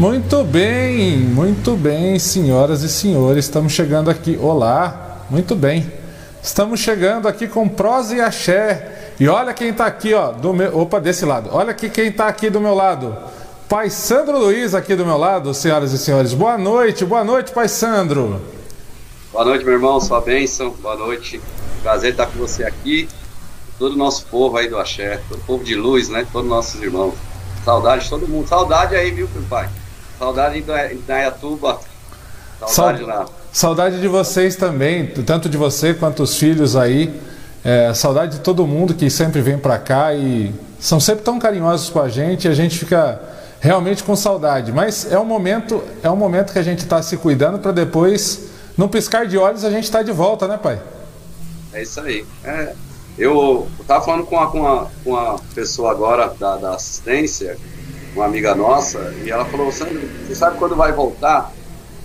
Muito bem, muito bem, senhoras e senhores, estamos chegando aqui. Olá, muito bem. Estamos chegando aqui com prosa e axé. E olha quem está aqui, ó, do meu, opa, desse lado. Olha aqui quem está aqui do meu lado. Pai Sandro Luiz aqui do meu lado, senhoras e senhores. Boa noite, boa noite, Pai Sandro. Boa noite, meu irmão, sua bênção. Boa noite. Prazer estar com você aqui. Todo o nosso povo aí do Axé, todo o povo de luz, né? Todos nossos irmãos. Saudade de todo mundo. Saudade aí, viu, pai? Saudade em Dayatuba. Saudade lá. Saudade de vocês também, tanto de você quanto os filhos aí. É, saudade de todo mundo que sempre vem para cá e são sempre tão carinhosos com a gente. E a gente fica realmente com saudade. Mas é um momento, é um momento que a gente está se cuidando para depois, no piscar de olhos, a gente estar tá de volta, né, pai? É isso aí. É, eu estava falando com uma, com uma pessoa agora da, da assistência uma amiga nossa, e ela falou, Sandro, você sabe quando vai voltar?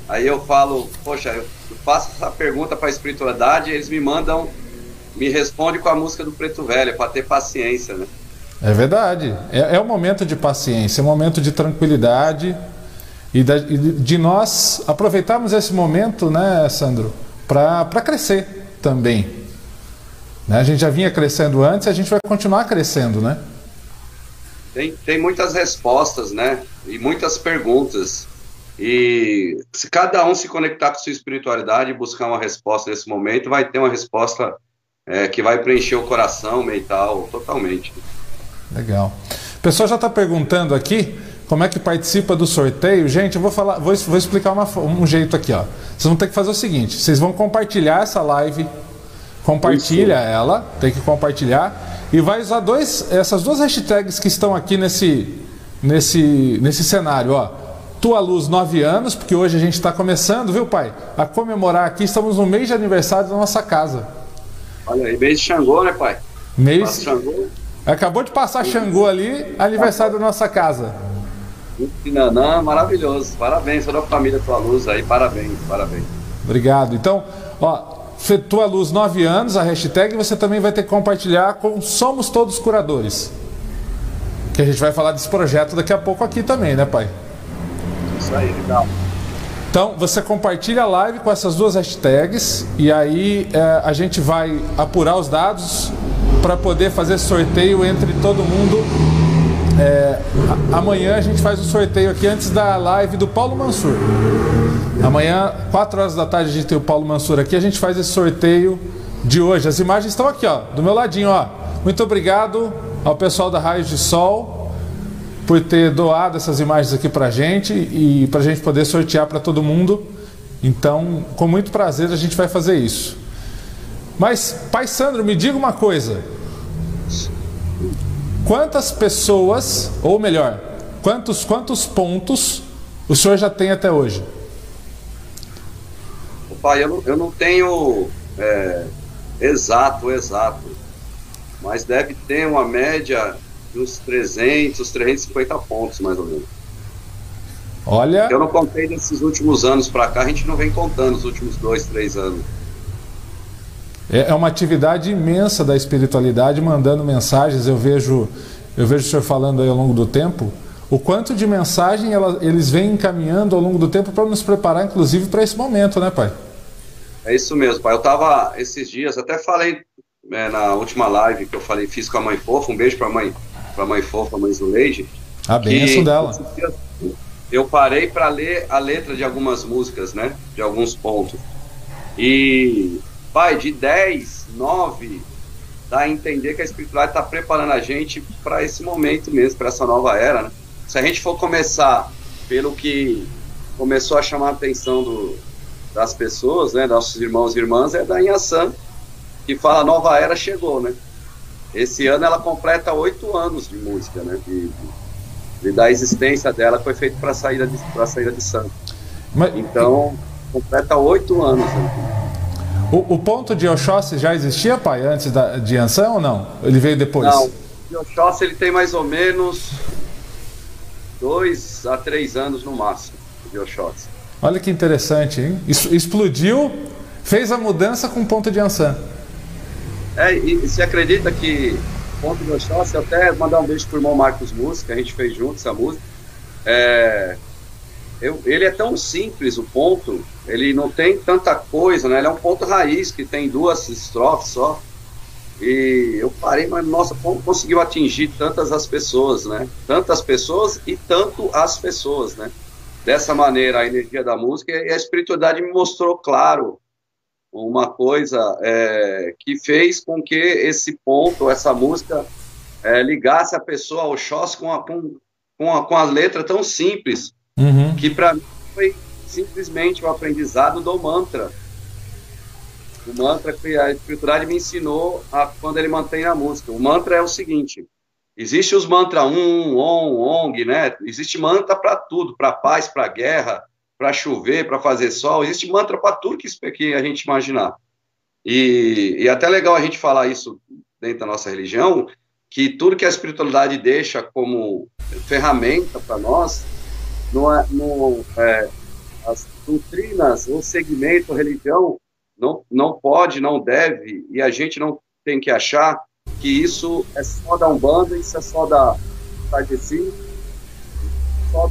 Aí eu falo, poxa, eu faço essa pergunta para a espiritualidade e eles me mandam, me respondem com a música do Preto Velho, para ter paciência, né? É verdade. É, é um momento de paciência, é um momento de tranquilidade e de, de nós aproveitarmos esse momento, né, Sandro, para crescer também. Né? A gente já vinha crescendo antes e a gente vai continuar crescendo, né? Tem, tem muitas respostas, né? E muitas perguntas. E se cada um se conectar com sua espiritualidade e buscar uma resposta nesse momento, vai ter uma resposta é, que vai preencher o coração mental totalmente. Legal. O pessoal já está perguntando aqui como é que participa do sorteio. Gente, eu vou falar, vou, vou explicar uma, um jeito aqui, ó. Vocês vão ter que fazer o seguinte: vocês vão compartilhar essa live, compartilha Isso. ela, tem que compartilhar e vai usar dois, essas duas hashtags que estão aqui nesse, nesse, nesse cenário. Ó. Tua Luz 9 anos, porque hoje a gente está começando, viu, pai? A comemorar aqui, estamos no mês de aniversário da nossa casa. Olha aí, mês de Xangô, né, pai? Mês. Xangô. Acabou de passar Xangô ali, aniversário da nossa casa. Nanã, maravilhoso. Parabéns toda a família Tua Luz aí, parabéns, parabéns. Obrigado. Então, ó, tua Luz 9 anos, a hashtag, você também vai ter que compartilhar com Somos Todos Curadores. Que a gente vai falar desse projeto daqui a pouco aqui também, né, pai? Isso aí, legal. Então, você compartilha a live com essas duas hashtags e aí é, a gente vai apurar os dados para poder fazer sorteio entre todo mundo. É, amanhã a gente faz o sorteio aqui antes da live do Paulo Mansur. Amanhã, 4 horas da tarde, a gente tem o Paulo Mansur aqui. A gente faz esse sorteio de hoje. As imagens estão aqui, ó, do meu ladinho, ó. Muito obrigado ao pessoal da Raios de Sol por ter doado essas imagens aqui pra gente e pra gente poder sortear para todo mundo. Então, com muito prazer a gente vai fazer isso. Mas, Pai Sandro, me diga uma coisa. Quantas pessoas, ou melhor, quantos, quantos pontos o senhor já tem até hoje? pai, eu não, eu não tenho é, exato, exato, mas deve ter uma média de uns 300, 350 pontos, mais ou menos. Olha. Eu não contei desses últimos anos para cá, a gente não vem contando os últimos dois, três anos. É, é uma atividade imensa da espiritualidade, mandando mensagens. Eu vejo, eu vejo o senhor falando aí ao longo do tempo o quanto de mensagem ela, eles vêm encaminhando ao longo do tempo para nos preparar, inclusive, para esse momento, né, pai? É isso mesmo, pai. Eu tava esses dias, até falei né, na última live que eu falei, fiz com a mãe fofa, um beijo pra mãe, pra mãe fofa, a mãe Zuleide. A benção dela. Eu parei para ler a letra de algumas músicas, né? De alguns pontos. E, pai, de 10, 9, dá a entender que a espiritualidade está preparando a gente para esse momento mesmo, para essa nova era, né? Se a gente for começar pelo que começou a chamar a atenção do, das pessoas, né, nossos irmãos e irmãs, é da Inhaçã, que fala Nova Era chegou, né? Esse ano ela completa oito anos de música, né? De, de, da existência dela foi feito para a saída de para saída de santo. Mas, então completa oito anos. Né? O, o, ponto de Oxóssi já existia, pai, antes da, de Ansan ou não? Ele veio depois? Não, o Oxóssi ele tem mais ou menos dois a três anos no máximo de Oxóssi. Olha que interessante, hein? Explodiu, fez a mudança com ponto de Ansan. É, e, você acredita que ponto de Oxóssi, até mandar um beijo pro irmão Marcos Música, a gente fez junto essa música. É, eu, ele é tão simples, o ponto, ele não tem tanta coisa, né? Ele é um ponto raiz que tem duas estrofes só. E eu parei, mas nossa, como conseguiu atingir tantas as pessoas, né? Tantas pessoas e tanto as pessoas, né? Dessa maneira, a energia da música e a espiritualidade me mostrou claro uma coisa é, que fez com que esse ponto, essa música, é, ligasse a pessoa ao Oxóssi com com, com, com a letra tão simples, uhum. que para mim foi simplesmente o aprendizado do mantra o mantra que a espiritualidade me ensinou a, quando ele mantém a música. O mantra é o seguinte: existe os mantras um, on, ong, né? Existe mantra para tudo, para paz, para guerra, para chover, para fazer sol. Existe mantra para tudo que, que a gente imaginar. E, e é até legal a gente falar isso dentro da nossa religião, que tudo que a espiritualidade deixa como ferramenta para nós, no, no, é, as doutrinas, o segmento, religião, não, não pode, não deve, e a gente não tem que achar que isso é só da Umbanda, isso é só da Kardeci, só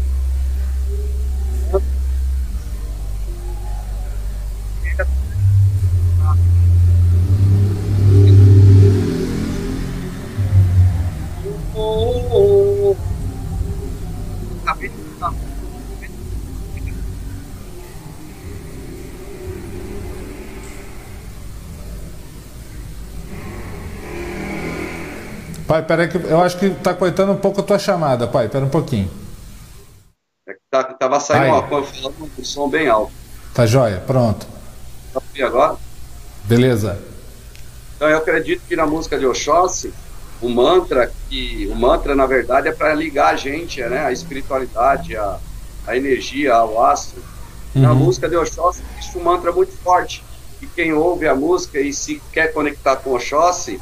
Pai, peraí que eu acho que está cortando um pouco a tua chamada, pai. Pera um pouquinho. É que tá, tava saindo Aí. uma coisa falando com som bem alto. Tá jóia, pronto. Tá agora? Beleza. Então eu acredito que na música de Oxóssi, o mantra, que o mantra na verdade é para ligar a gente, né, a espiritualidade, a, a energia, ao astro. Uhum. Na música de Oxóssi existe um mantra muito forte, que quem ouve a música e se quer conectar com Oxóssi,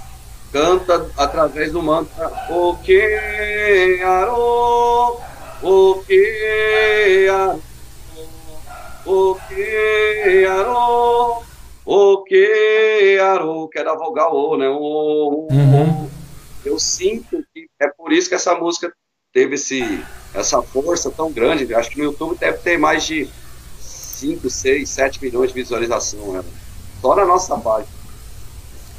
canta através do mantra O que arô, o que arô, o que arô, o que arô, que é da vogal O, né? O, uhum. Eu sinto que é por isso que essa música teve esse, essa força tão grande. Acho que no YouTube deve ter mais de 5, 6, 7 milhões de visualização, né? Só na nossa página.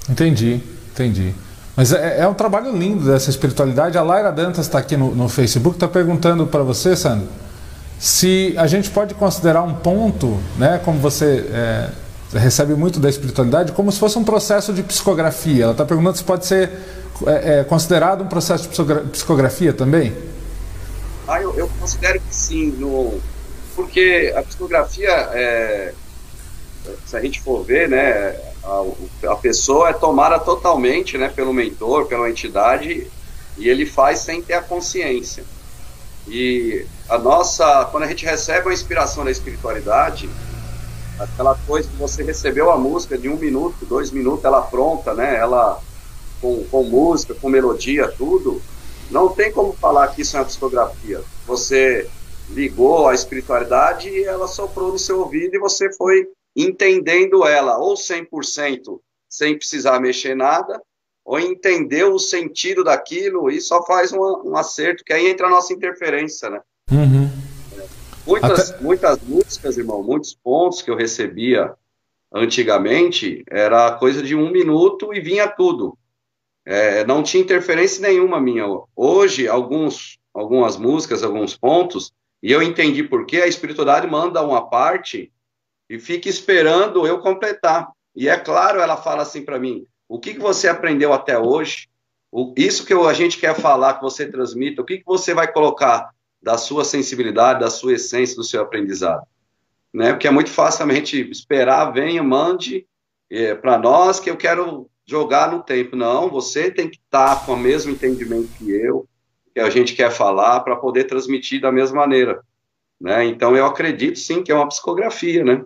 Entendi. Entendi. Mas é, é, um trabalho lindo dessa espiritualidade. A Laira Dantas está aqui no, no Facebook, está perguntando para você, Sandro, se a gente pode considerar um ponto, né, como você é, recebe muito da espiritualidade, como se fosse um processo de psicografia. Ela está perguntando se pode ser é, é, considerado um processo de psicografia também? Ah, eu, eu considero que sim, no, porque a psicografia, é, se a gente for ver, né, a, a pessoa é tomada totalmente né, pelo mentor, pela entidade, e ele faz sem ter a consciência. E a nossa, quando a gente recebe a inspiração da espiritualidade, aquela coisa que você recebeu a música de um minuto, dois minutos, ela pronta, né? Ela com, com música, com melodia, tudo. Não tem como falar que isso é uma psicografia. Você ligou a espiritualidade e ela soprou no seu ouvido e você foi entendendo ela ou 100% sem precisar mexer nada, ou entender o sentido daquilo e só faz um, um acerto, que aí entra a nossa interferência, né? Uhum. Muitas, Até... muitas músicas, irmão, muitos pontos que eu recebia antigamente, era coisa de um minuto e vinha tudo. É, não tinha interferência nenhuma minha. Hoje, alguns, algumas músicas, alguns pontos, e eu entendi por que a espiritualidade manda uma parte e fica esperando eu completar. E é claro, ela fala assim para mim: o que, que você aprendeu até hoje? O, isso que a gente quer falar, que você transmita, o que, que você vai colocar da sua sensibilidade, da sua essência, do seu aprendizado? Né? Porque é muito gente esperar, venha, mande é, para nós que eu quero jogar no tempo. Não, você tem que estar tá com o mesmo entendimento que eu, que a gente quer falar, para poder transmitir da mesma maneira. Né? Então, eu acredito sim que é uma psicografia, né?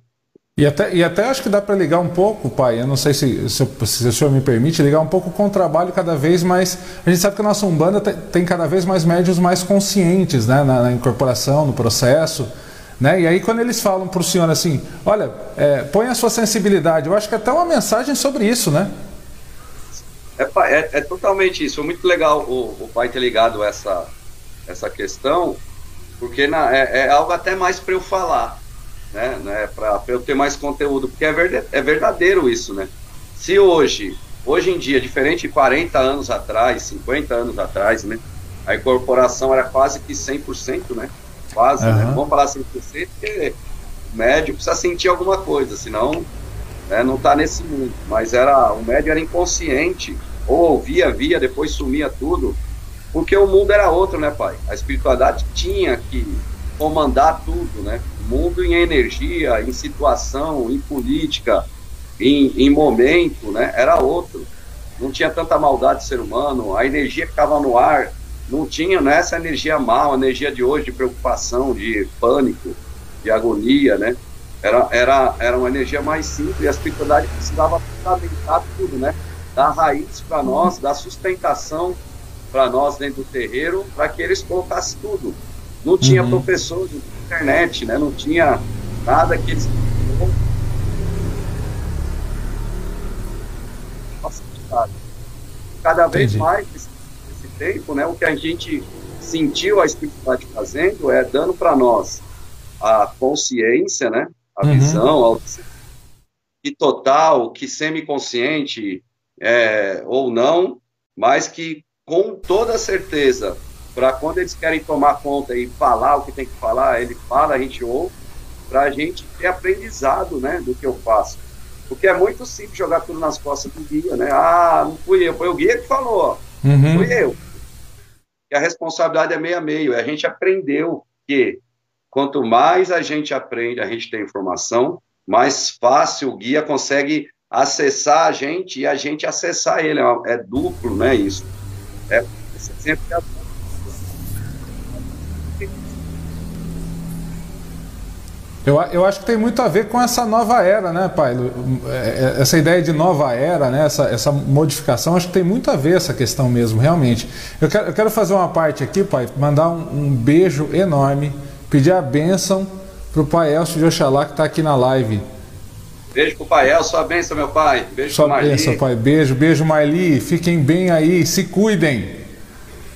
E até, e até acho que dá para ligar um pouco, pai, eu não sei se, se, se, o senhor me permite, ligar um pouco com o trabalho cada vez mais. A gente sabe que a nossa Umbanda tem, tem cada vez mais médios mais conscientes né, na, na, incorporação, no processo. Né? E aí, quando eles falam para o senhor assim: olha, é, põe a sua sensibilidade, eu acho que é até uma mensagem sobre isso, né? É, é, é totalmente isso. Foi muito legal o, o pai ter ligado essa, essa questão, porque na, é, é, algo até mais para eu falar, né? né para eu ter mais conteúdo, porque é, verde, é verdadeiro isso, né? Se hoje, hoje em dia, diferente de 40 anos atrás, 50 anos atrás, né? A incorporação era quase que 100%, né? Quase, uhum. né? Vamos falar 100% porque o médio precisa sentir alguma coisa, senão né, não está nesse mundo. Mas era o médio era inconsciente, ou ouvia, via, depois sumia tudo, porque o mundo era outro, né, pai? A espiritualidade tinha que comandar tudo, né? Mundo em energia, em situação, em política, em, em momento, né? Era outro. Não tinha tanta maldade do ser humano, a energia que estava no ar não tinha né, essa energia mal, a energia de hoje de preocupação, de pânico, de agonia, né? Era, era, era uma energia mais simples e a espiritualidade precisava fundamentar tudo, né? Dar raiz para nós, dar sustentação para nós dentro do terreiro, para que eles colocassem tudo. Não tinha uhum. professor internet, né? Não tinha nada que eles cada vez Entendi. mais nesse, nesse, tempo, né, o que a gente sentiu a espiritualidade fazendo é dando para nós a consciência, né, a uhum. visão, que total, que semi-consciente é, ou não, mas que com toda certeza, para quando eles querem tomar conta e falar o que tem que falar, ele fala, a gente ouve, para a gente ter aprendizado né, do que eu faço. Porque é muito simples jogar tudo nas costas do guia, né? Ah, não fui eu, foi o guia que falou, uhum. fui eu. E a responsabilidade é meio a meio. A gente aprendeu que Quanto mais a gente aprende, a gente tem informação, mais fácil o guia consegue acessar a gente e a gente acessar ele. É, é duplo, né? Isso. É, sempre Eu, eu acho que tem muito a ver com essa nova era, né, pai? É, é, essa ideia de nova era, né? essa, essa modificação, acho que tem muito a ver essa questão mesmo, realmente. Eu quero, eu quero fazer uma parte aqui, pai, mandar um, um beijo enorme pedir a bênção para o Pai Elcio de Oxalá que está aqui na live. Beijo para o Pai Elcio, sua bênção, meu pai. Beijo sua Marli. bênção, pai. Beijo, beijo, Marli. Fiquem bem aí, se cuidem.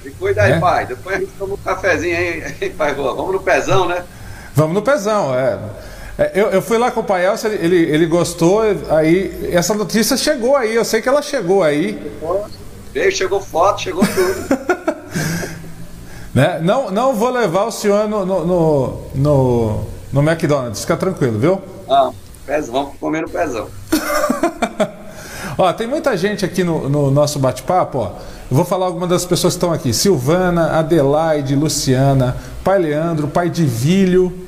Se cuida aí, é? pai. Depois a gente toma um cafezinho aí, pai. Vamos no pezão, né? Vamos no pezão, é. é. Eu, eu fui lá com o Pai Elcio, ele, ele gostou, aí essa notícia chegou aí, eu sei que ela chegou aí. Veio, chegou foto, chegou tudo. Né? Não, não vou levar o senhor no, no, no, no, no McDonald's, fica tranquilo, viu? Não, pezão, vamos comer no pezão. ó, tem muita gente aqui no, no nosso bate-papo, ó. Eu vou falar algumas das pessoas que estão aqui. Silvana, Adelaide, Luciana, Pai Leandro, Pai Divílio,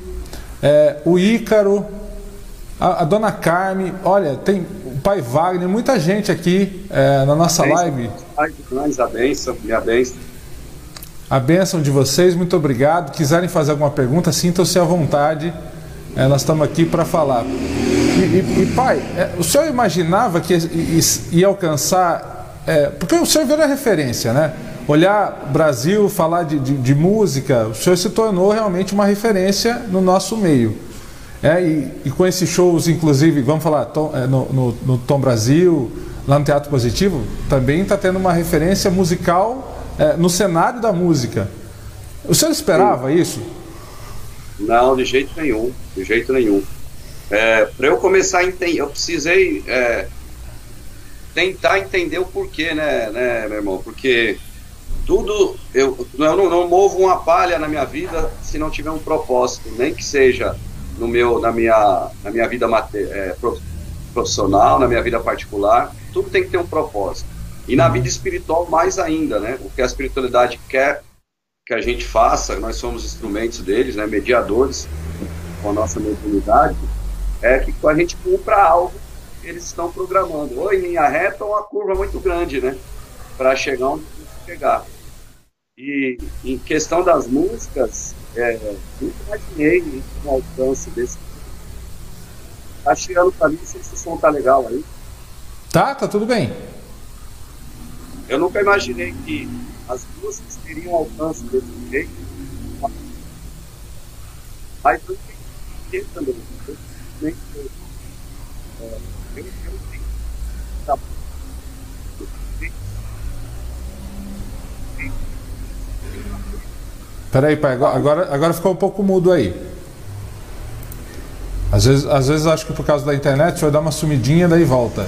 é, o Ícaro, a, a, Dona Carme, olha, tem o Pai Wagner, muita gente aqui é, na nossa live. Pai, a benção, minha benção a bênção de vocês, muito obrigado. Quiserem fazer alguma pergunta, sintam-se à vontade. É, nós estamos aqui para falar. E, e, e pai, é, o senhor imaginava que ia alcançar. É, porque o senhor virou referência, né? Olhar Brasil, falar de, de, de, música, o senhor se tornou realmente uma referência no nosso meio. É, e, e com esses shows, inclusive, vamos falar tom, é, no, no, no Tom Brasil, lá no Teatro Positivo, também está tendo uma referência musical é, no cenário da música. O senhor esperava Sim. isso? Não, de jeito nenhum, de jeito nenhum. É, Para eu começar a entender, eu precisei é, tentar entender o porquê, né, né, meu irmão? Porque tudo, eu, eu não, não movo uma palha na minha vida se não tiver um propósito, nem que seja no meu, na minha, na minha vida é, profissional, na minha vida particular, tudo tem que ter um propósito. E na vida espiritual, mais ainda, né? O que a espiritualidade quer que a gente faça, nós somos instrumentos deles, né? Mediadores com a nossa mediunidade, é que a gente cumpra algo que eles estão programando, ou em linha reta ou uma curva muito grande, né? Para chegar onde chegar. E em questão das músicas, é, nunca imaginei um alcance desse. Tá chegando para mim, não sei se o som tá legal aí. Tá, tá tudo bem. Eu nunca imaginei que as músicas teriam alcance desse jeito. Mas eu entendi também. Eu simplesmente. É, eu, eu tenho. Tá, Peraí, pai, agora, agora ficou um pouco mudo aí. Às vezes, às vezes acho que por causa da internet vai dar uma sumidinha daí volta.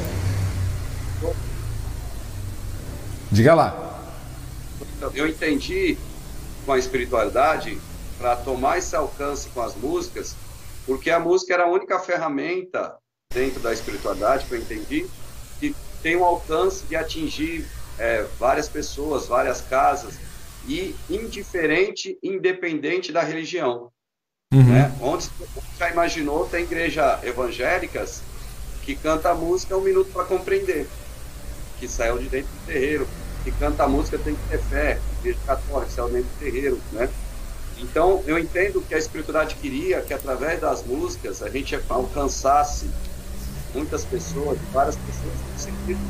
Diga lá. Eu entendi com a espiritualidade para tomar esse alcance com as músicas, porque a música era a única ferramenta dentro da espiritualidade que eu entendi que tem um alcance de atingir é, várias pessoas, várias casas e indiferente, independente da religião. Uhum. Né? Onde já imaginou, tem igrejas evangélicas que canta a música um minuto para compreender, que saiu de dentro do terreiro, que canta a música tem que ter fé, igreja católica, saiu dentro do terreiro, né? Então, eu entendo que a espiritualidade queria que através das músicas a gente alcançasse muitas pessoas, várias pessoas no sentido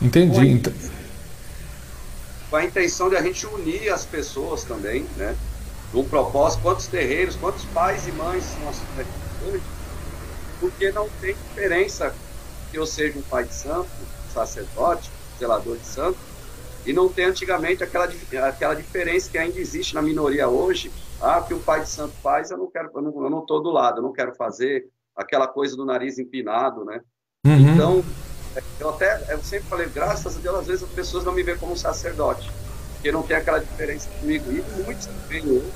Entendi. Com a intenção de a gente unir as pessoas também, né? Um propósito, quantos terreiros, quantos pais e mães nós temos porque não tem diferença que eu seja um pai de santo, sacerdote, zelador de santo, e não tem antigamente aquela, aquela diferença que ainda existe na minoria hoje. Ah, que o pai de santo faz, eu não quero, eu não, tô do lado, eu não quero fazer aquela coisa do nariz empinado, né? Uhum. Então, eu até, eu sempre falei, graças a Deus, às vezes as pessoas não me veem como um sacerdote, porque não tem aquela diferença comigo. E muitos também hoje,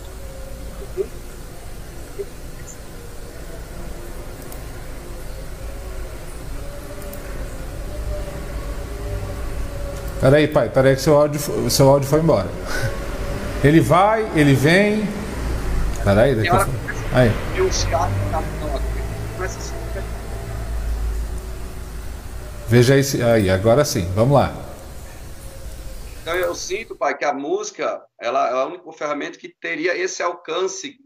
Peraí, pai, peraí que seu áudio, seu áudio foi embora. Ele vai, ele vem. Peraí, daqui a Aí. Veja esse. Aí, agora sim, vamos lá. Então eu sinto, pai, que a música ela é a única ferramenta que teria esse alcance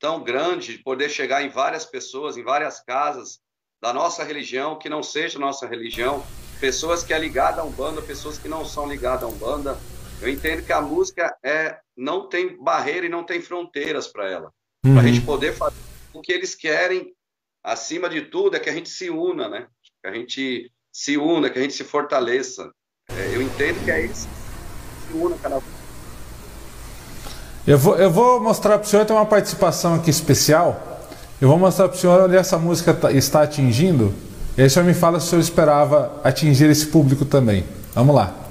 tão grande de poder chegar em várias pessoas, em várias casas da nossa religião, que não seja nossa religião, pessoas que é ligada a Umbanda, pessoas que não são ligadas a Umbanda. Eu entendo que a música é não tem barreira e não tem fronteiras para ela. Uhum. Para a gente poder fazer o que eles querem, acima de tudo, é que a gente se una, né? Que a gente se una, que a gente se fortaleça. É, eu entendo que é isso. Se una cada eu vou, eu vou mostrar para o senhor, tem uma participação aqui especial. Eu vou mostrar para o senhor onde essa música tá, está atingindo. E aí o senhor me fala se o senhor esperava atingir esse público também. Vamos lá.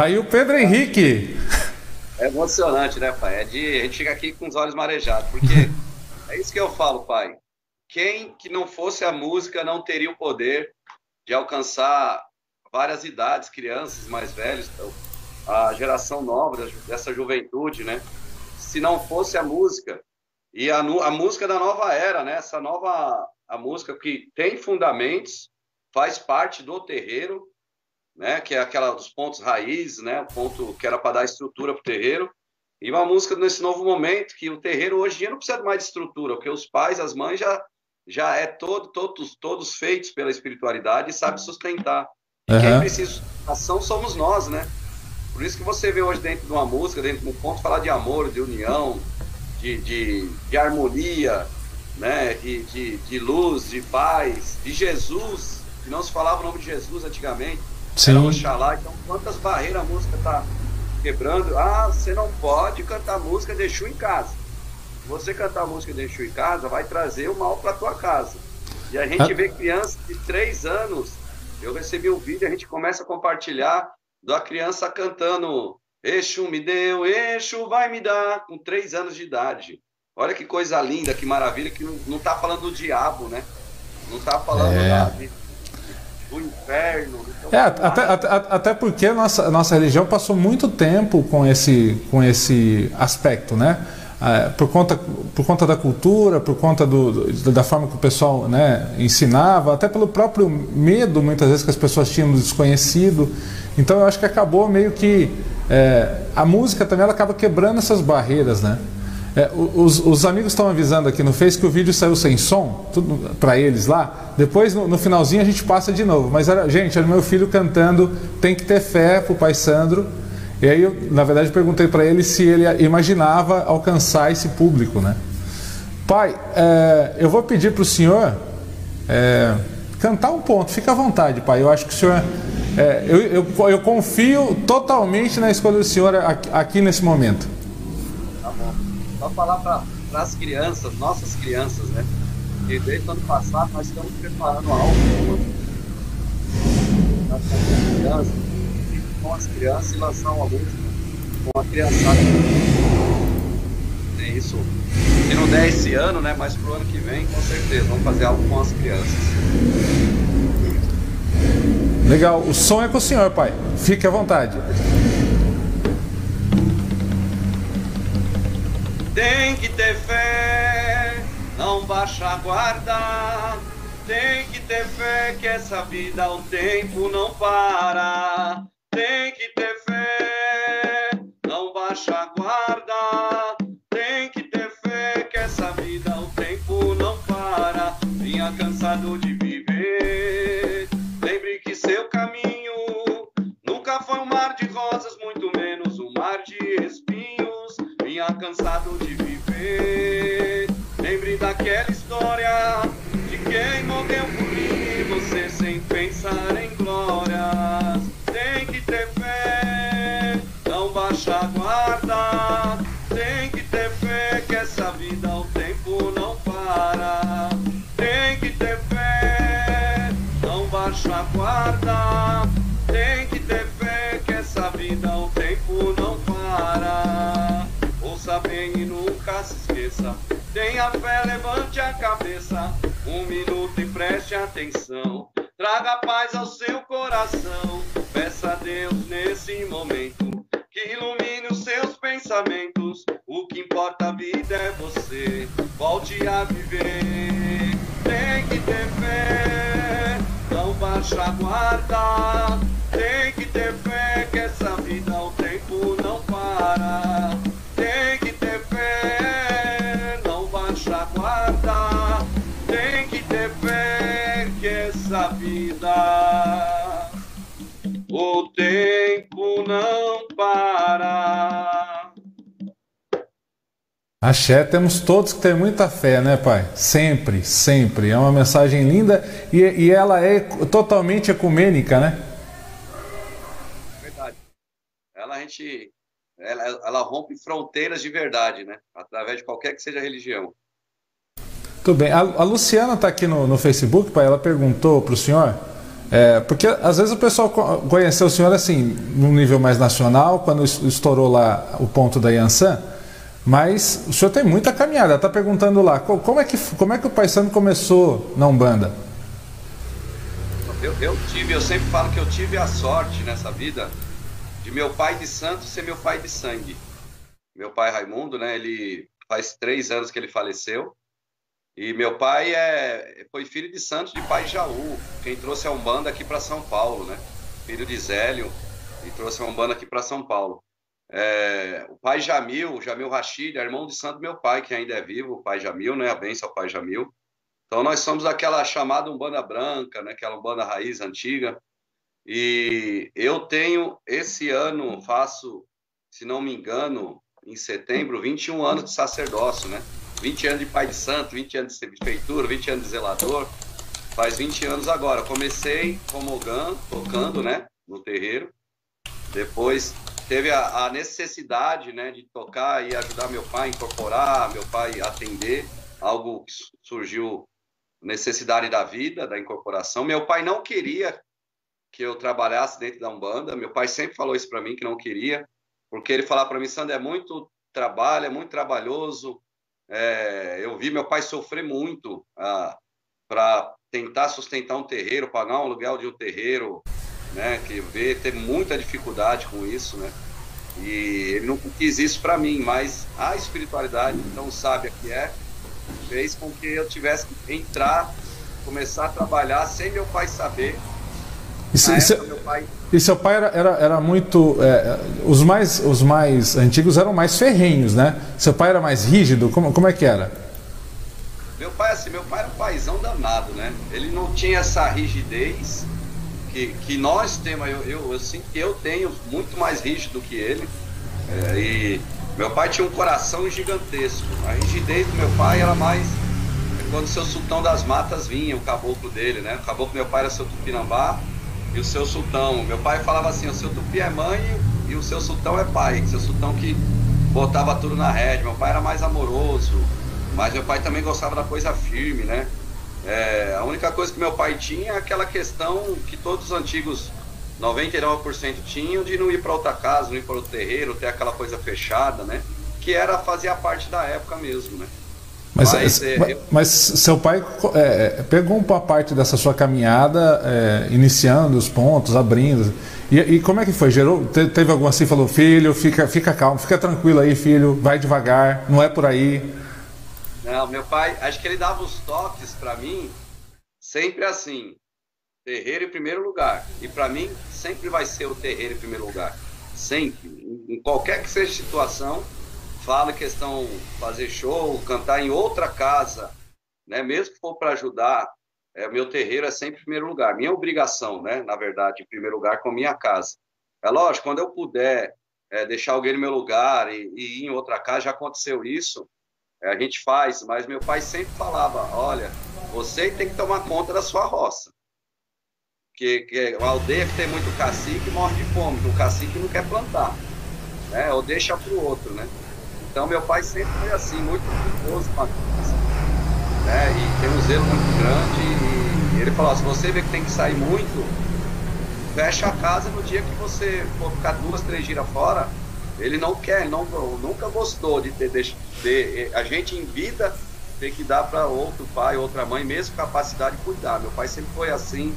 Aí o Pedro Henrique. É emocionante, né, pai? É de, a gente fica aqui com os olhos marejados, porque é isso que eu falo, pai. Quem que não fosse a música não teria o poder de alcançar várias idades, crianças, mais velhos, então, a geração nova dessa juventude, né? Se não fosse a música e a, a música da nova era, né? Essa nova a música que tem fundamentos, faz parte do terreiro né, que é aquela dos pontos raiz, né, o ponto que era para dar estrutura para o terreiro, e uma música nesse novo momento que o terreiro hoje em dia não precisa mais de estrutura, porque os pais, as mães já já é todo todos todos feitos pela espiritualidade e sabe sustentar. E uhum. quem precisa de sustentação somos nós, né? Por isso que você vê hoje dentro de uma música, dentro de um ponto falar de amor, de união, de, de, de harmonia, né, de, de, de luz, de paz, de Jesus, que não se falava o nome de Jesus antigamente Sim. Era Oxalá. Então, quantas barreiras a música está quebrando? Ah, você não pode cantar música de Exu em casa. você cantar música de Exu em casa, vai trazer o mal para tua casa. E a gente ah. vê crianças de três anos. Eu recebi um vídeo, a gente começa a compartilhar da criança cantando Exu me deu, Exu vai me dar, com três anos de idade. Olha que coisa linda, que maravilha, que não, está falando do diabo, né? Não está falando é. da, do inferno. É, até, até, até, porque a nossa, nossa religião passou muito tempo com esse, com esse aspecto, né? É, por, conta, por conta da cultura, por conta do, da forma que o pessoal né, ensinava, até pelo próprio medo, muitas vezes, que as pessoas tinham do desconhecido. Então, eu acho que acabou meio que. É, a música também ela acaba quebrando essas barreiras, né? É, os, os, amigos estão avisando aqui no Face que o vídeo saiu sem som, tudo para eles lá. Depois, no, no, finalzinho, a gente passa de novo. Mas, era, gente, era meu filho cantando Tem que ter fé pro pai Sandro. E aí, eu, na verdade, perguntei para ele se ele imaginava alcançar esse público, né? Pai, é, eu vou pedir para o senhor é, cantar um ponto. Fica à vontade, pai. Eu acho que o senhor. É, eu, eu, eu confio totalmente na escolha do senhor aqui, aqui nesse momento. Só falar para as crianças, nossas crianças, né? Que desde o ano passado nós estamos preparando algo crianças, com as crianças e lançar uma música com a criançada. É isso. Se não der esse ano, né? Mas pro ano que vem, com certeza, vamos fazer algo com as crianças. Legal. O som é com o senhor, pai. Fique à vontade. Tem que ter fé, não baixa a guarda. Tem que ter fé que essa vida o tempo não para. Tem que ter fé, não baixa a guarda. Cansado de Lembre daquela história de quem morreu por mim. Você sem pensar em glórias. Tem que ter fé, não baixa a guarda. Tem que ter fé que essa vida o tempo não para. Tem que ter fé, não baixa a guarda. Tem que ter fé que essa vida o tempo Bem e nunca se esqueça. Tenha fé, levante a cabeça. Um minuto e preste atenção. Traga paz ao seu coração. Peça a Deus nesse momento que ilumine os seus pensamentos. O que importa a vida é você. Volte a viver. Tem que ter fé. Não baixa a guarda. Tem que ter fé que essa vida o tempo não para. O tempo não para. Axé, temos todos que ter muita fé, né, Pai? Sempre, sempre. É uma mensagem linda e, e ela é totalmente ecumênica, né? Verdade. Ela a gente, ela, ela rompe fronteiras de verdade, né? Através de qualquer que seja a religião. Tudo bem. A, a Luciana está aqui no, no Facebook, pai. Ela perguntou para o senhor, é, porque às vezes o pessoal conheceu o senhor assim, num nível mais nacional, quando estourou lá o ponto da Yansan, mas o senhor tem muita caminhada. Está perguntando lá, como é, que, como é que o Paisano começou na Umbanda? Eu, eu tive, eu sempre falo que eu tive a sorte nessa vida de meu pai de santo ser meu pai de sangue. Meu pai Raimundo, né? Ele faz três anos que ele faleceu. E meu pai é, foi filho de Santos de Pai Jaú, quem trouxe a Umbanda aqui para São Paulo, né? Filho de Zélio, e trouxe a Umbanda aqui para São Paulo. É, o pai Jamil, Jamil Rachid, é irmão de santo meu pai, que ainda é vivo, o pai Jamil, né? A benção ao pai Jamil. Então nós somos aquela chamada Umbanda Branca, né? Aquela Umbanda raiz antiga. E eu tenho, esse ano, faço, se não me engano, em setembro, 21 anos de sacerdócio, né? 20 anos de pai de santo, 20 anos de prefeitura, 20 anos de zelador. Faz 20 anos agora. Comecei como tocando, né? No terreiro. Depois teve a, a, necessidade né, de tocar e ajudar meu pai a incorporar, meu pai atender, algo que surgiu necessidade da vida, da incorporação. Meu pai não queria que eu trabalhasse dentro da Umbanda, meu pai sempre falou isso para mim, que não queria, porque ele falava para mim, Sandro, é muito trabalho, é muito trabalhoso, é, eu vi meu pai sofrer muito ah, para tentar sustentar um terreiro, pagar um aluguel de um terreiro, né? Que vê ter muita dificuldade com isso, né? E ele não quis isso para mim, mas a espiritualidade tão sábia que é fez com que eu tivesse que entrar, começar a trabalhar sem meu pai saber. E, época, pai... e seu pai era, era, era muito. É, os, mais, os mais antigos eram mais ferrenhos, né? Seu pai era mais rígido? Como, como é que era? Meu pai, assim, meu pai era um paizão danado, né? Ele não tinha essa rigidez que, que nós temos, eu, eu, eu sinto que eu tenho muito mais rígido que ele. É, e meu pai tinha um coração gigantesco. A rigidez do meu pai era mais quando o seu sultão das matas vinha, o caboclo dele, né? O caboclo meu pai era seu tupinambá e o seu sultão. Meu pai falava assim: o seu tupi é mãe e o seu sultão é pai. O seu sultão que botava tudo na rede. Meu pai era mais amoroso, mas meu pai também gostava da coisa firme, né? É, a única coisa que meu pai tinha é aquela questão que todos os antigos 99% tinham de não ir para outra casa, não ir para o terreiro, ter aquela coisa fechada, né? Que era fazer a parte da época mesmo, né? Mas, mas, é, mas seu pai é, pegou uma parte dessa sua caminhada, é, iniciando os pontos, abrindo. E, e, como é que foi? Gerou, teve algum assim, falou, filho, fica, fica calmo, fica tranquilo aí, filho, vai devagar, não é por aí. Não, meu pai, acho que ele dava os toques para mim sempre assim, terreiro em primeiro lugar. E para mim sempre vai ser o terreiro em primeiro lugar. Sempre, em qualquer que seja a situação, fala questão fazer show, cantar em outra casa, né? Mesmo que for para ajudar, é, meu terreiro é sempre em primeiro lugar. Minha obrigação, né? Na verdade, em primeiro lugar com a minha casa. É lógico, quando eu puder é, deixar alguém no meu lugar e, e ir em outra casa, já aconteceu isso a gente faz, mas meu pai sempre falava: olha, você tem que tomar conta da sua roça. Que, que a aldeia que tem muito cacique morre de fome, porque o cacique não quer plantar, né? ou deixa para o outro. Né? Então, meu pai sempre foi assim, muito cuidadoso com a criança. Né? E tem um zelo muito grande. E ele falou: se você vê que tem que sair muito, fecha a casa no dia que você for ficar duas, três giras fora ele não quer, não, nunca gostou de ter, de, de, a gente em vida ter que dar para outro pai, outra mãe, mesmo capacidade de cuidar. Meu pai sempre foi assim,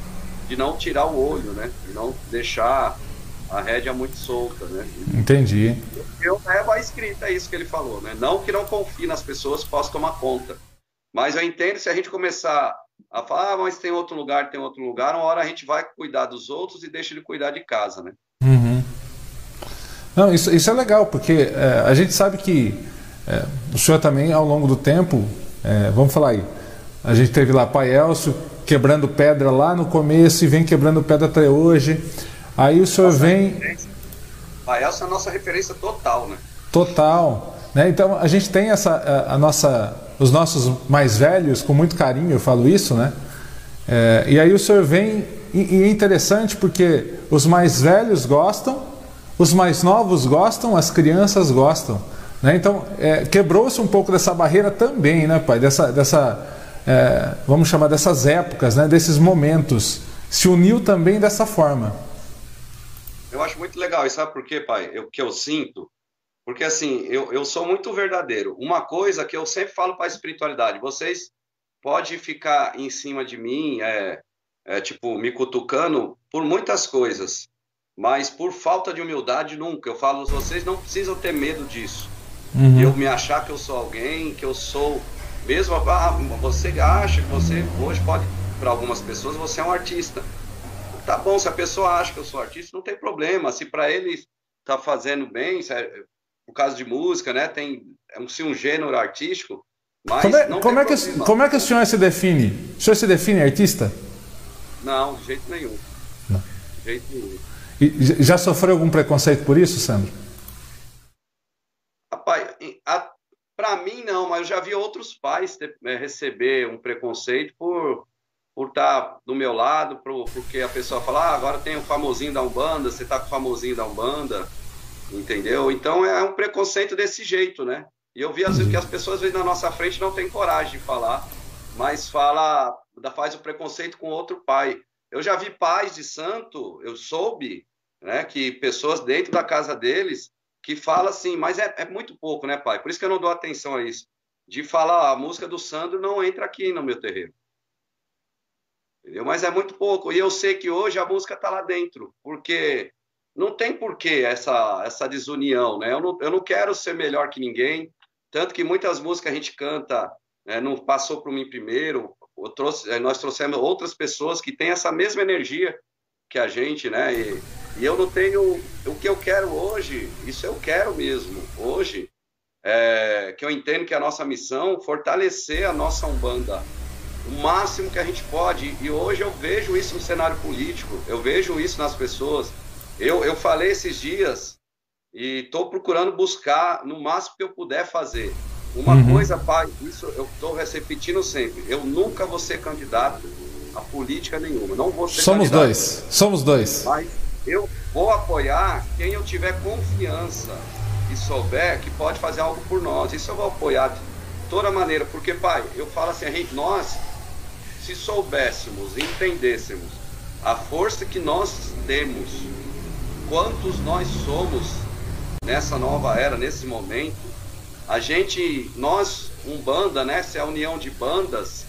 de não tirar o olho, né? De não deixar a rédea muito solta, né? Entendi. Eu levo a escrita isso que ele falou, né? Não que não confie nas pessoas, possa tomar conta. Mas eu entendo se a gente começar a falar, ah, mas tem outro lugar, tem outro lugar, uma hora a gente vai cuidar dos outros e deixa ele cuidar de casa, né? Uhum. Não, isso, isso é legal, porque é, a gente sabe que é, o senhor também, ao longo do tempo, é, vamos falar aí, a gente teve lá Pai Elcio quebrando pedra lá no começo e vem quebrando pedra até hoje. Aí o senhor nossa vem. Pai Elcio é a nossa referência total, né? Total. Né? Então a gente tem essa, a, a, nossa, os nossos mais velhos, com muito carinho, eu falo isso, né? É, e aí o senhor vem, e, e é interessante porque os mais velhos gostam os mais novos gostam, as crianças gostam. Né? Então, é, quebrou-se um pouco dessa barreira também, né, pai? Dessa, dessa é, vamos chamar dessas épocas, né? desses momentos. Se uniu também dessa forma. Eu acho muito legal. E sabe por quê, pai? O que eu sinto? Porque assim, eu, eu sou muito verdadeiro. Uma coisa que eu sempre falo para a espiritualidade: vocês podem ficar em cima de mim, é, é, tipo, me cutucando por muitas coisas mas por falta de humildade nunca. Eu falo, vocês não precisam ter medo disso. Uhum. Eu me achar que eu sou alguém, que eu sou mesmo. Ah, você acha que você hoje pode, para algumas pessoas, você é um artista. Tá bom, se a pessoa acha que eu sou artista, não tem problema. Se para ele tá fazendo bem, se é, por causa de música, né? Tem é um, se um gênero artístico, mas como é, como é, que, como é que o senhor se define? O senhor se define artista? Não, de jeito nenhum. Não. De jeito nenhum. E já sofreu algum preconceito por isso, Sandro? Rapaz, para mim não, mas eu já vi outros pais ter, é, receber um preconceito por por estar do meu lado, por, porque a pessoa fala, ah, agora tem o famosinho da Umbanda, você tá com o famosinho da Umbanda. Entendeu? Então é um preconceito desse jeito, né? E eu vi vezes que as pessoas vezes, na nossa frente não têm coragem de falar, mas fala, faz o preconceito com outro pai. Eu já vi pais de santo, eu soube, né, que pessoas dentro da casa deles que fala assim, mas é, é, muito pouco, né, pai? Por isso que eu não dou atenção a isso. De falar, a música do Sandro não entra aqui no meu terreno. Entendeu? Mas é muito pouco. E eu sei que hoje a música está lá dentro, porque não tem porquê essa, essa desunião, né? Eu não, eu não quero ser melhor que ninguém, tanto que muitas músicas a gente canta, né, não passou por mim primeiro, trouxe, nós trouxemos outras pessoas que têm essa mesma energia que a gente, né? E, e eu não tenho o que eu quero hoje, isso eu quero mesmo. Hoje, é, que eu entendo que a nossa missão fortalecer a nossa umbanda o máximo que a gente pode. E hoje eu vejo isso no cenário político, eu vejo isso nas pessoas. Eu, eu falei esses dias e estou procurando buscar no máximo que eu puder fazer. Uma uhum. coisa, pai, isso eu estou repetindo sempre. Eu nunca vou ser candidato a política nenhuma. Não vou ser Somos candidato. dois. Somos dois. Mas eu vou apoiar quem eu tiver confiança e souber que pode fazer algo por nós. Isso eu vou apoiar de toda maneira, porque pai, eu falo assim, a gente, nós se soubéssemos, entendêssemos a força que nós temos, quantos nós somos nessa nova era, nesse momento, a gente, nós, Umbanda, né, se é a união de bandas,